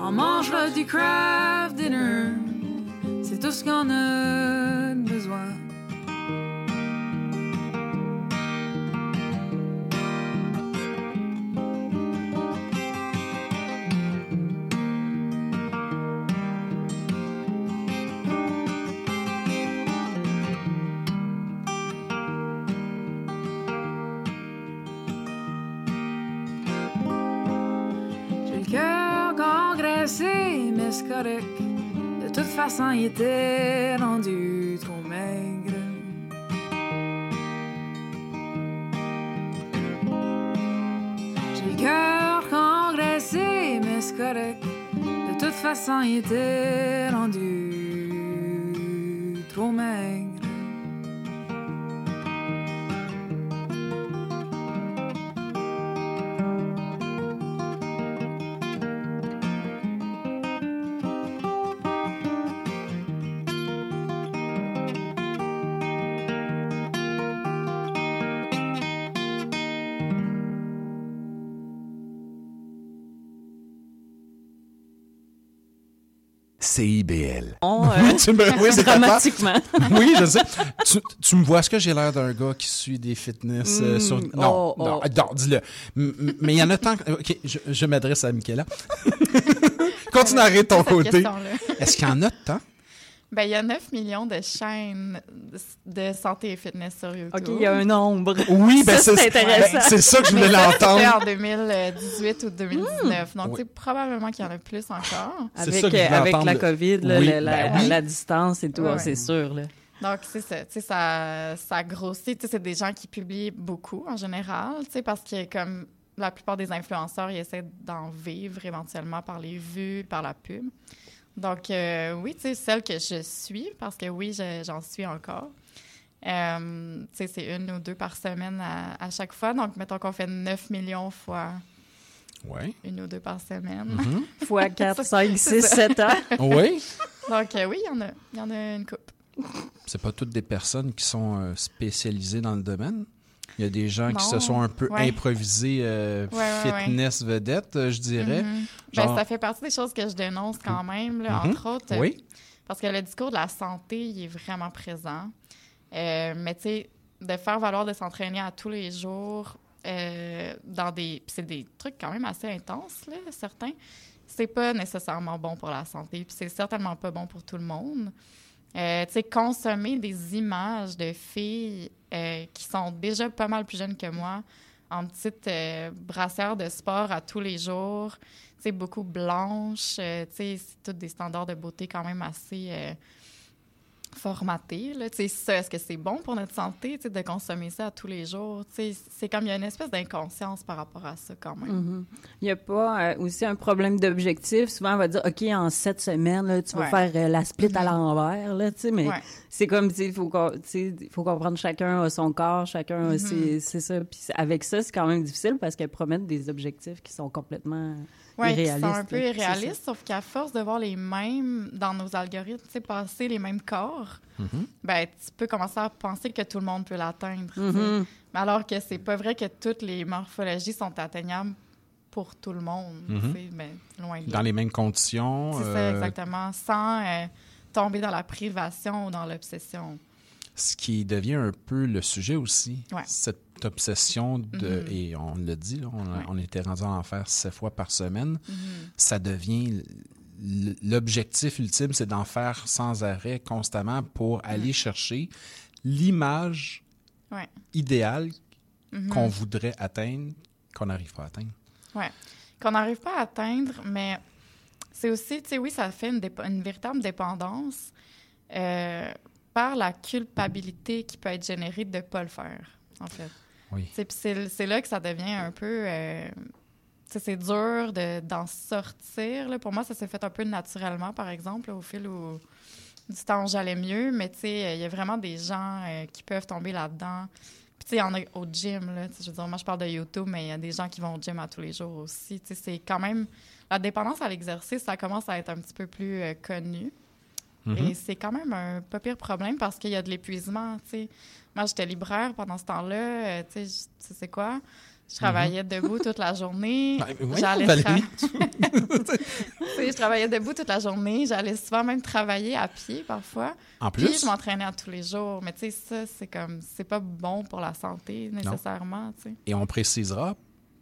On mangera du craft dinner. C'est tout ce qu'on a façon, il était rendu trop maigre. J'ai le cœur engraissé, mais c'est correct. De toute façon, il était rendu trop maigre. CIBL. On, euh, Tu me- oui, dramatiquement. oui, je sais. Tu, tu me vois, est-ce que j'ai l'air d'un gars qui suit des fitness euh, sur... oh, Non, oh. non, non, dis-le. Mais il y en a tant... que- OK, je, je m'adresse à Michaela. Continue à rire de ton côté. Est-ce qu'il y en a tant? Ben, il y a 9 millions de chaînes de santé et fitness sur YouTube. OK, il y a un nombre. Oui, ben Ça, c'est intéressant. ben, c'est ça que je voulais l'entendre. C'était en 2018 ou 2019. Donc, Oui. tu sais, probablement qu'il y en a plus encore. C'est Avec, ça que je avec la COVID, là, Oui, la, la- ben oui. la distance et tout, Ouais. c'est sûr. Là. Donc, c'est ça. Tu sais, ça, ça grossit. Tu sais, c'est des gens qui publient beaucoup en général, tu sais, parce que comme la plupart des influenceurs, ils essaient d'en vivre éventuellement par les vues, par la pub. Donc, euh, oui, tu sais, celle que je suis, parce que oui, je- j'en suis encore. Euh, tu sais, c'est une ou deux par semaine à, à chaque fois. Donc, mettons qu'on fait 9 millions fois Ouais. une ou deux par semaine. Mhm. Fois 4, 5, C'est 6, ça. 7 ans. Oui. Donc, euh, oui, il y, en a, y en a une coupe. C'est pas toutes des personnes qui sont spécialisées dans le domaine? Il y a des gens qui se sont un peu Ouais. improvisés euh, Ouais, ouais, ouais. fitness vedettes, euh, je dirais. Mhm. Genre- Ben, ça fait partie des choses que je dénonce quand même, là, Mhm. entre autres. Oui. Parce que le discours de la santé, il est vraiment présent. Euh, mais tu sais, de faire valoir de s'entraîner à tous les jours euh, dans des... c'est des trucs quand même assez intenses, là, certains. C'est pas nécessairement bon pour la santé. Puis c'est certainement pas bon pour tout le monde. Euh, tu sais, consommer des images de filles euh, qui sont déjà pas mal plus jeunes que moi, en petites euh, de sport à tous les jours, tu sais, beaucoup blanches, euh, c'est tous des standards de beauté quand même assez formatés, là. Tu sais, ça, est-ce que c'est bon pour notre santé, de consommer ça à tous les jours? C'est comme il y a une espèce d'inconscience par rapport à ça quand même. Mhm. Il n'y a pas euh, aussi un problème d'objectif. Souvent, on va dire, OK, en sept semaines, là, tu vas Ouais. faire euh, la split à l'envers, tu sais, mais Ouais. c'est comme, il faut, faut comprendre chacun a son corps, chacun a Mhm. ses- c'est ça. Puis avec ça, c'est quand même difficile parce qu'elles promettent des objectifs qui sont complètement Ouais, qui irréalistes. sont un peu irréalistes, sauf qu'à force de voir les mêmes dans nos algorithmes, passer les mêmes corps, Mhm. ben, tu peux commencer à penser que tout le monde peut l'atteindre. Mhm. Mais alors que c'est pas vrai que toutes les morphologies sont atteignables pour tout le monde. Mhm. ben, loin de là. Dans les mêmes conditions. C'est ça, euh, exactement. Sans euh, tomber dans la privation ou dans l'obsession. Ce qui devient un peu le sujet aussi. Ouais. Cette obsession de. Mhm. Et on l'a dit, là, on, a- Ouais. on était rendu à en faire sept fois par semaine. Mhm. Ça devient. L'objectif ultime, c'est d'en faire sans arrêt, constamment, pour aller chercher l'image Ouais. idéale qu'on voudrait atteindre, qu'on n'arrive pas à atteindre. Oui. Qu'on n'arrive pas à atteindre, mais c'est aussi, tu sais, oui, ça fait une, une véritable dépendance euh, par la culpabilité qui peut être générée de ne pas le faire, en fait. Oui. C'est là que ça devient un peu. euh, c'est dur de- d'en sortir. là. Pour moi, ça s'est fait un peu naturellement, par exemple, au fil où, du temps où j'allais mieux. Mais tu sais, il y a vraiment des gens euh, qui peuvent tomber là-dedans. Puis tu sais, il y en a au gym. Là, je veux dire, moi, je parle de YouTube, mais il y a des gens qui vont au gym à tous les jours aussi. Tu sais, c'est quand même... La dépendance à l'exercice, ça commence à être un petit peu plus euh, connu. Et c'est quand même un pas pire problème parce qu'il y a de l'épuisement, tu sais. Moi, j'étais libraire pendant ce temps-là. euh, tu sais, tu sais quoi? Je travaillais debout toute la journée. Ben, voyons, J'allais tra- je travaillais debout toute la journée. J'allais souvent même travailler à pied parfois. En Puis plus? je m'entraînais à tous les jours. Mais tu sais, ça, c'est comme... C'est pas bon pour la santé, nécessairement. Et on précisera,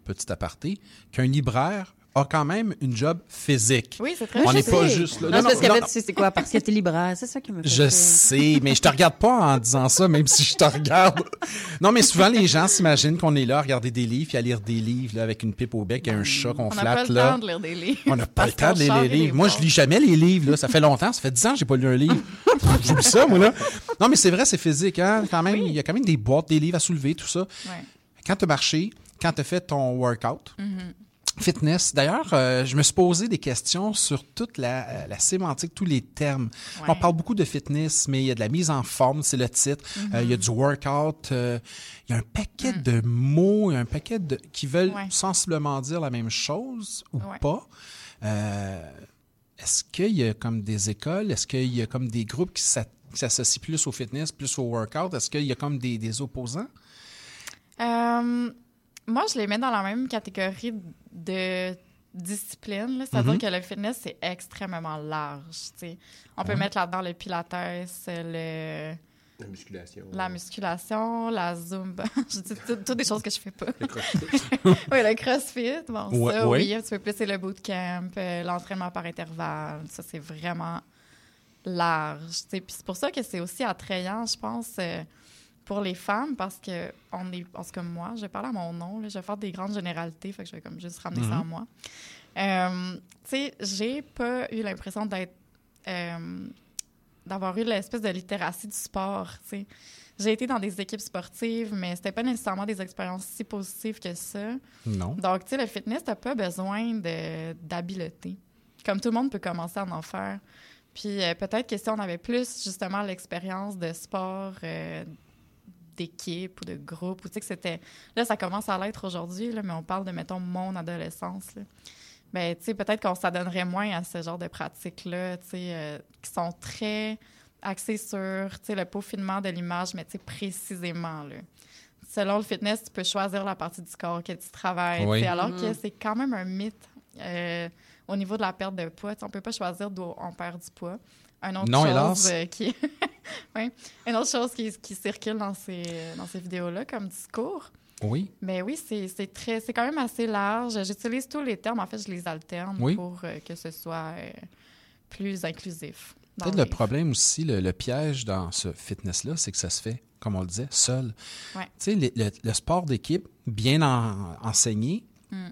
petit aparté, qu'un libraire a quand même une job physique. Oui, c'est très On n'est je pas sais. juste là. Non, parce non, tu sais, c'est quoi? Parce que t'es libraire. C'est ça qui me fait Je sais, mais je te regarde pas en disant ça, même si je te regarde. Non, mais souvent, les gens s'imaginent qu'on est là à regarder des livres, puis à lire des livres là, avec une pipe au bec et un chat qu'on On n'a flatte. pas le là. temps de lire des livres. On n'a pas le temps de lire et livres. Moi, je lis jamais les livres. Là. Ça fait longtemps. Ça fait 10 ans que j'ai pas lu un livre. J'oublie ça, moi, là. Non, mais c'est vrai, c'est physique. Hein? Quand même, Il y a quand même des boîtes, des livres à soulever, tout ça. Ouais. Quand tu as marché, quand tu as fait ton workout, Mhm. Fitness. D'ailleurs, euh, je me suis posé des questions sur toute la, euh, la sémantique, tous les termes. Ouais. On parle beaucoup de fitness, mais il y a de la mise en forme, c'est le titre. Mhm. Euh, il y a du workout. euh, il y a un paquet de mots, il y a un paquet de qui veulent Ouais. sensiblement dire la même chose ou Ouais. pas. Est-ce qu'il y a comme des écoles? Est-ce qu'il y a comme des groupes qui s'a- qui s'associent plus au fitness, plus au workout? Est-ce qu'il y a comme des, des opposants? Moi, je les mets dans la même catégorie de discipline. C'est-à-dire Mhm. que le fitness, c'est extrêmement large. tu sais. On peut mettre là-dedans le pilates, le... La musculation. La musculation, la zumba. je dis toutes des choses que je fais pas. Le crossfit. oui, le crossfit. Bon, Ouais, ça, ouais. oui. Un petit peu plus, c'est le bootcamp, euh, l'entraînement par intervalle. Ça, c'est vraiment large. tu sais. Puis c'est pour ça que c'est aussi attrayant, je pense, euh, pour les femmes, parce que on est, tout cas moi, je vais parler à mon nom, là, je vais faire des grandes généralités, fait que je vais comme juste ramener ça à Mhm. moi. Euh, tu sais, j'ai pas eu l'impression d'être euh, d'avoir eu l'espèce de littératie du sport, tu sais. J'ai été dans des équipes sportives, mais c'était pas nécessairement des expériences si positives que ça. Non. Donc, tu sais, le fitness, t'as pas besoin d'habileté. Comme tout le monde peut commencer à en faire. Puis euh, peut-être que si on avait plus, justement, l'expérience de sport, euh, d'équipe ou de groupe, ou tu sais que c'était... Là, ça commence à l'être aujourd'hui, là, mais on parle de, mettons, mon adolescence, là. Ben, tu sais, peut-être qu'on s'adonnerait moins à ce genre de pratiques-là, tu sais, euh, qui sont très axées sur, tu sais, le peaufinement de l'image, mais tu sais, précisément, là. Selon le fitness, tu peux choisir la partie du corps que tu travailles, Oui. tu sais, alors que c'est quand même un mythe euh, au niveau de la perte de poids. On peut pas choisir d'où on perd du poids. Un autre Non, chose hélas. euh, qui... oui. Une autre chose qui, qui circule dans ces, dans ces vidéos-là comme discours, Oui. mais oui, c'est très, c'est quand même assez large. J'utilise tous les termes. En fait, je les alterne Oui. pour euh, que ce soit euh, plus inclusif. Peut-être le le problème aussi, le, le piège dans ce fitness-là, c'est que ça se fait, comme on le disait, seul. Ouais. Tu sais, le, le- le sport d'équipe, bien en- enseigné, Mm.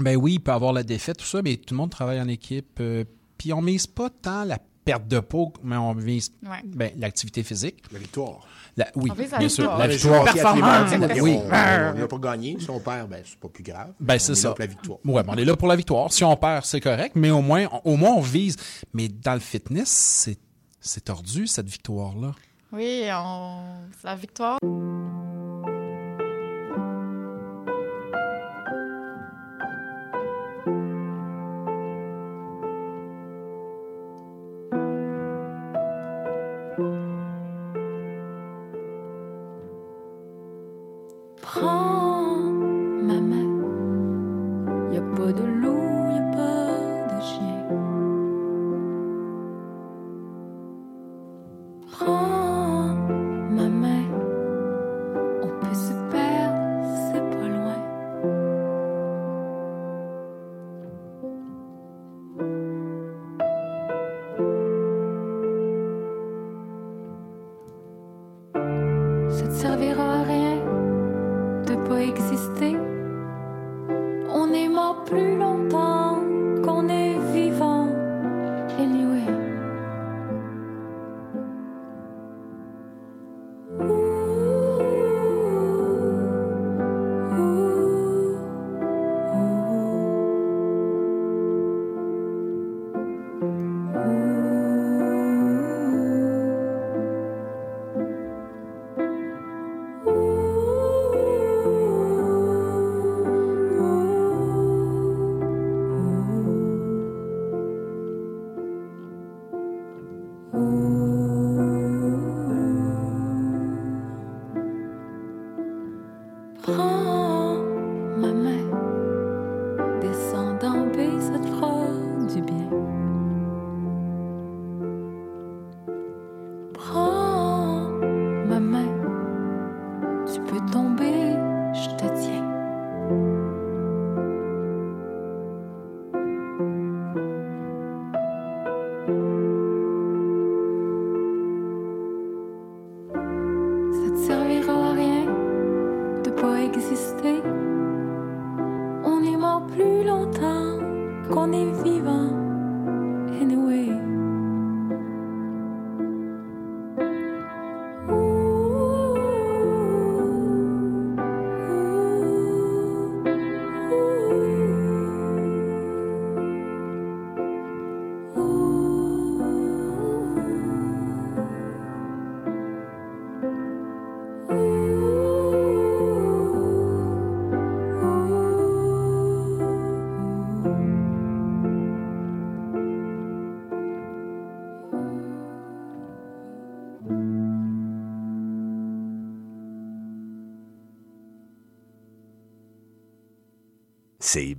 ben oui, il peut avoir la défaite, tout ça, mais tout le monde travaille en équipe. euh, Puis on mise pas tant la perte de peau, mais on Ouais. ben, l'activité physique. La victoire. La- oui, On vise la bien sûr. victoire. La victoire. mardis, Performance. on- Oui. On n'a pas gagné. Si on perd, ben, c'est pas plus grave. Ben, On c'est est ça. là pour la victoire. Ouais, ben, on est là pour la victoire. Si on perd, c'est correct, mais au moins, au moins on vise. Mais dans le fitness, c'est, c'est tordu, cette victoire-là. Oui, on... la victoire.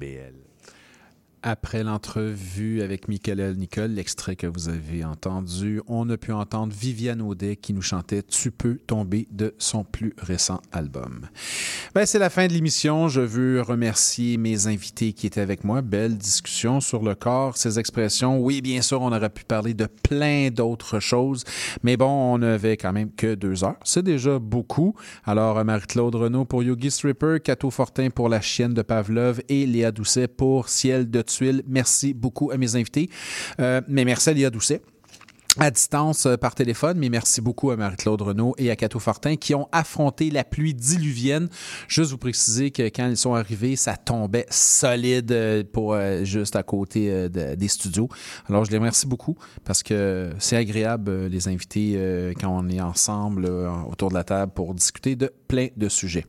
CIBL. Après l'entrevue avec Michael Nicole, l'extrait que vous avez entendu, on a pu entendre Viviane Audet qui nous chantait Tu peux tomber de son plus récent album. Ben, c'est la fin de l'émission. Je veux remercier mes invités qui étaient avec moi. Belle discussion sur le corps, ces expressions. Oui, bien sûr, on aurait pu parler de plein d'autres choses, mais bon, on n'avait quand même que deux heures. C'est déjà beaucoup. Alors, Marie-Claude Renaud pour Yogi Stripper, Cato Fortin pour La chienne de Pavlov et Léa Doucet pour Ciel de Merci beaucoup à mes invités. Euh, mais merci à Léa Doucet à distance euh, par téléphone, mais merci beaucoup à Marie-Claude Renaud et à Cato Fortin qui ont affronté la pluie diluvienne. Juste vous préciser que quand ils sont arrivés, ça tombait solide euh, pour juste à côté de- des studios. Alors je les remercie beaucoup parce que c'est agréable les inviter euh, quand on est ensemble autour de la table pour discuter de plein de sujets.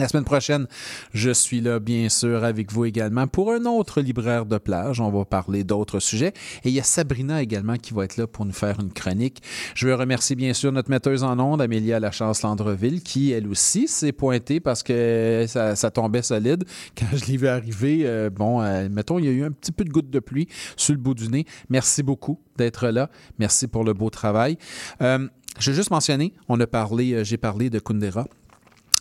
La semaine prochaine, je suis là, bien sûr, avec vous également pour un autre libraire de plage. On va parler d'autres sujets. Et il y a Sabrina également qui va être là pour nous faire une chronique. Je veux remercier, bien sûr, notre metteuse en ondes, Amélia Lachance-Landreville, qui, elle aussi, s'est pointée parce que ça, tombait solide. Quand je l'ai vu arriver, euh, bon, euh, mettons, il y a eu un petit peu de goutte de pluie sur le bout du nez. Merci beaucoup d'être là. Merci pour le beau travail. Euh, je vais juste mentionner, on a parlé, euh, j'ai parlé de Kundera.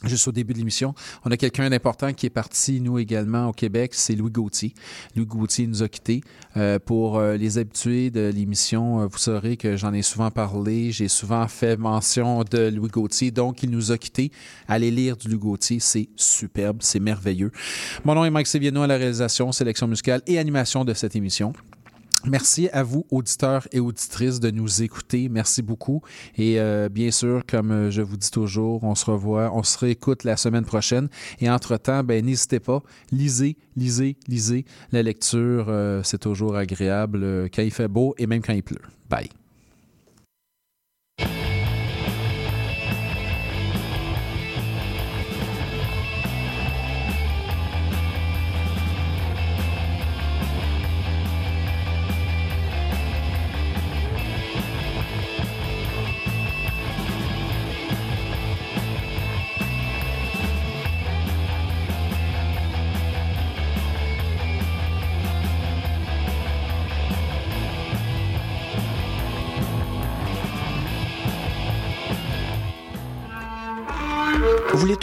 Juste au début de l'émission, on a quelqu'un d'important qui est parti, nous également, au Québec, c'est Louis Gauthier. Louis Gauthier nous a quittés. Euh, pour euh, les habitués de l'émission, euh, vous saurez que j'en ai souvent parlé, j'ai souvent fait mention de Louis Gauthier, donc il nous a quittés. Allez lire du Louis Gauthier, c'est superbe, c'est merveilleux. Mon nom est Mike Seviano à la réalisation, sélection musicale et animation de cette émission. Merci à vous, auditeurs et auditrices, de nous écouter. Merci beaucoup. Et euh, bien sûr, comme euh, je vous dis toujours, on se revoit, on se réécoute la semaine prochaine. Et entre-temps, ben, n'hésitez pas, lisez, lisez, lisez. La lecture, euh, c'est toujours agréable quand il fait beau et même quand il pleut. Bye.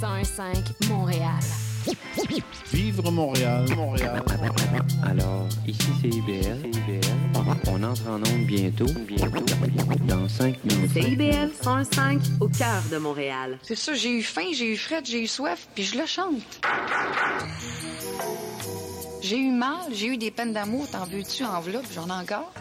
101.5 Montréal. Vivre Montréal, Montréal. Alors, ici c'est IBL. On entre en onde bientôt. Bientôt. Dans 5 minutes. CIBL 105 au cœur de Montréal. C'est ça, j'ai eu faim, j'ai eu fret, j'ai eu soif, puis je le chante. J'ai eu mal, j'ai eu des peines d'amour, t'en veux-tu, enveloppe, j'en ai encore?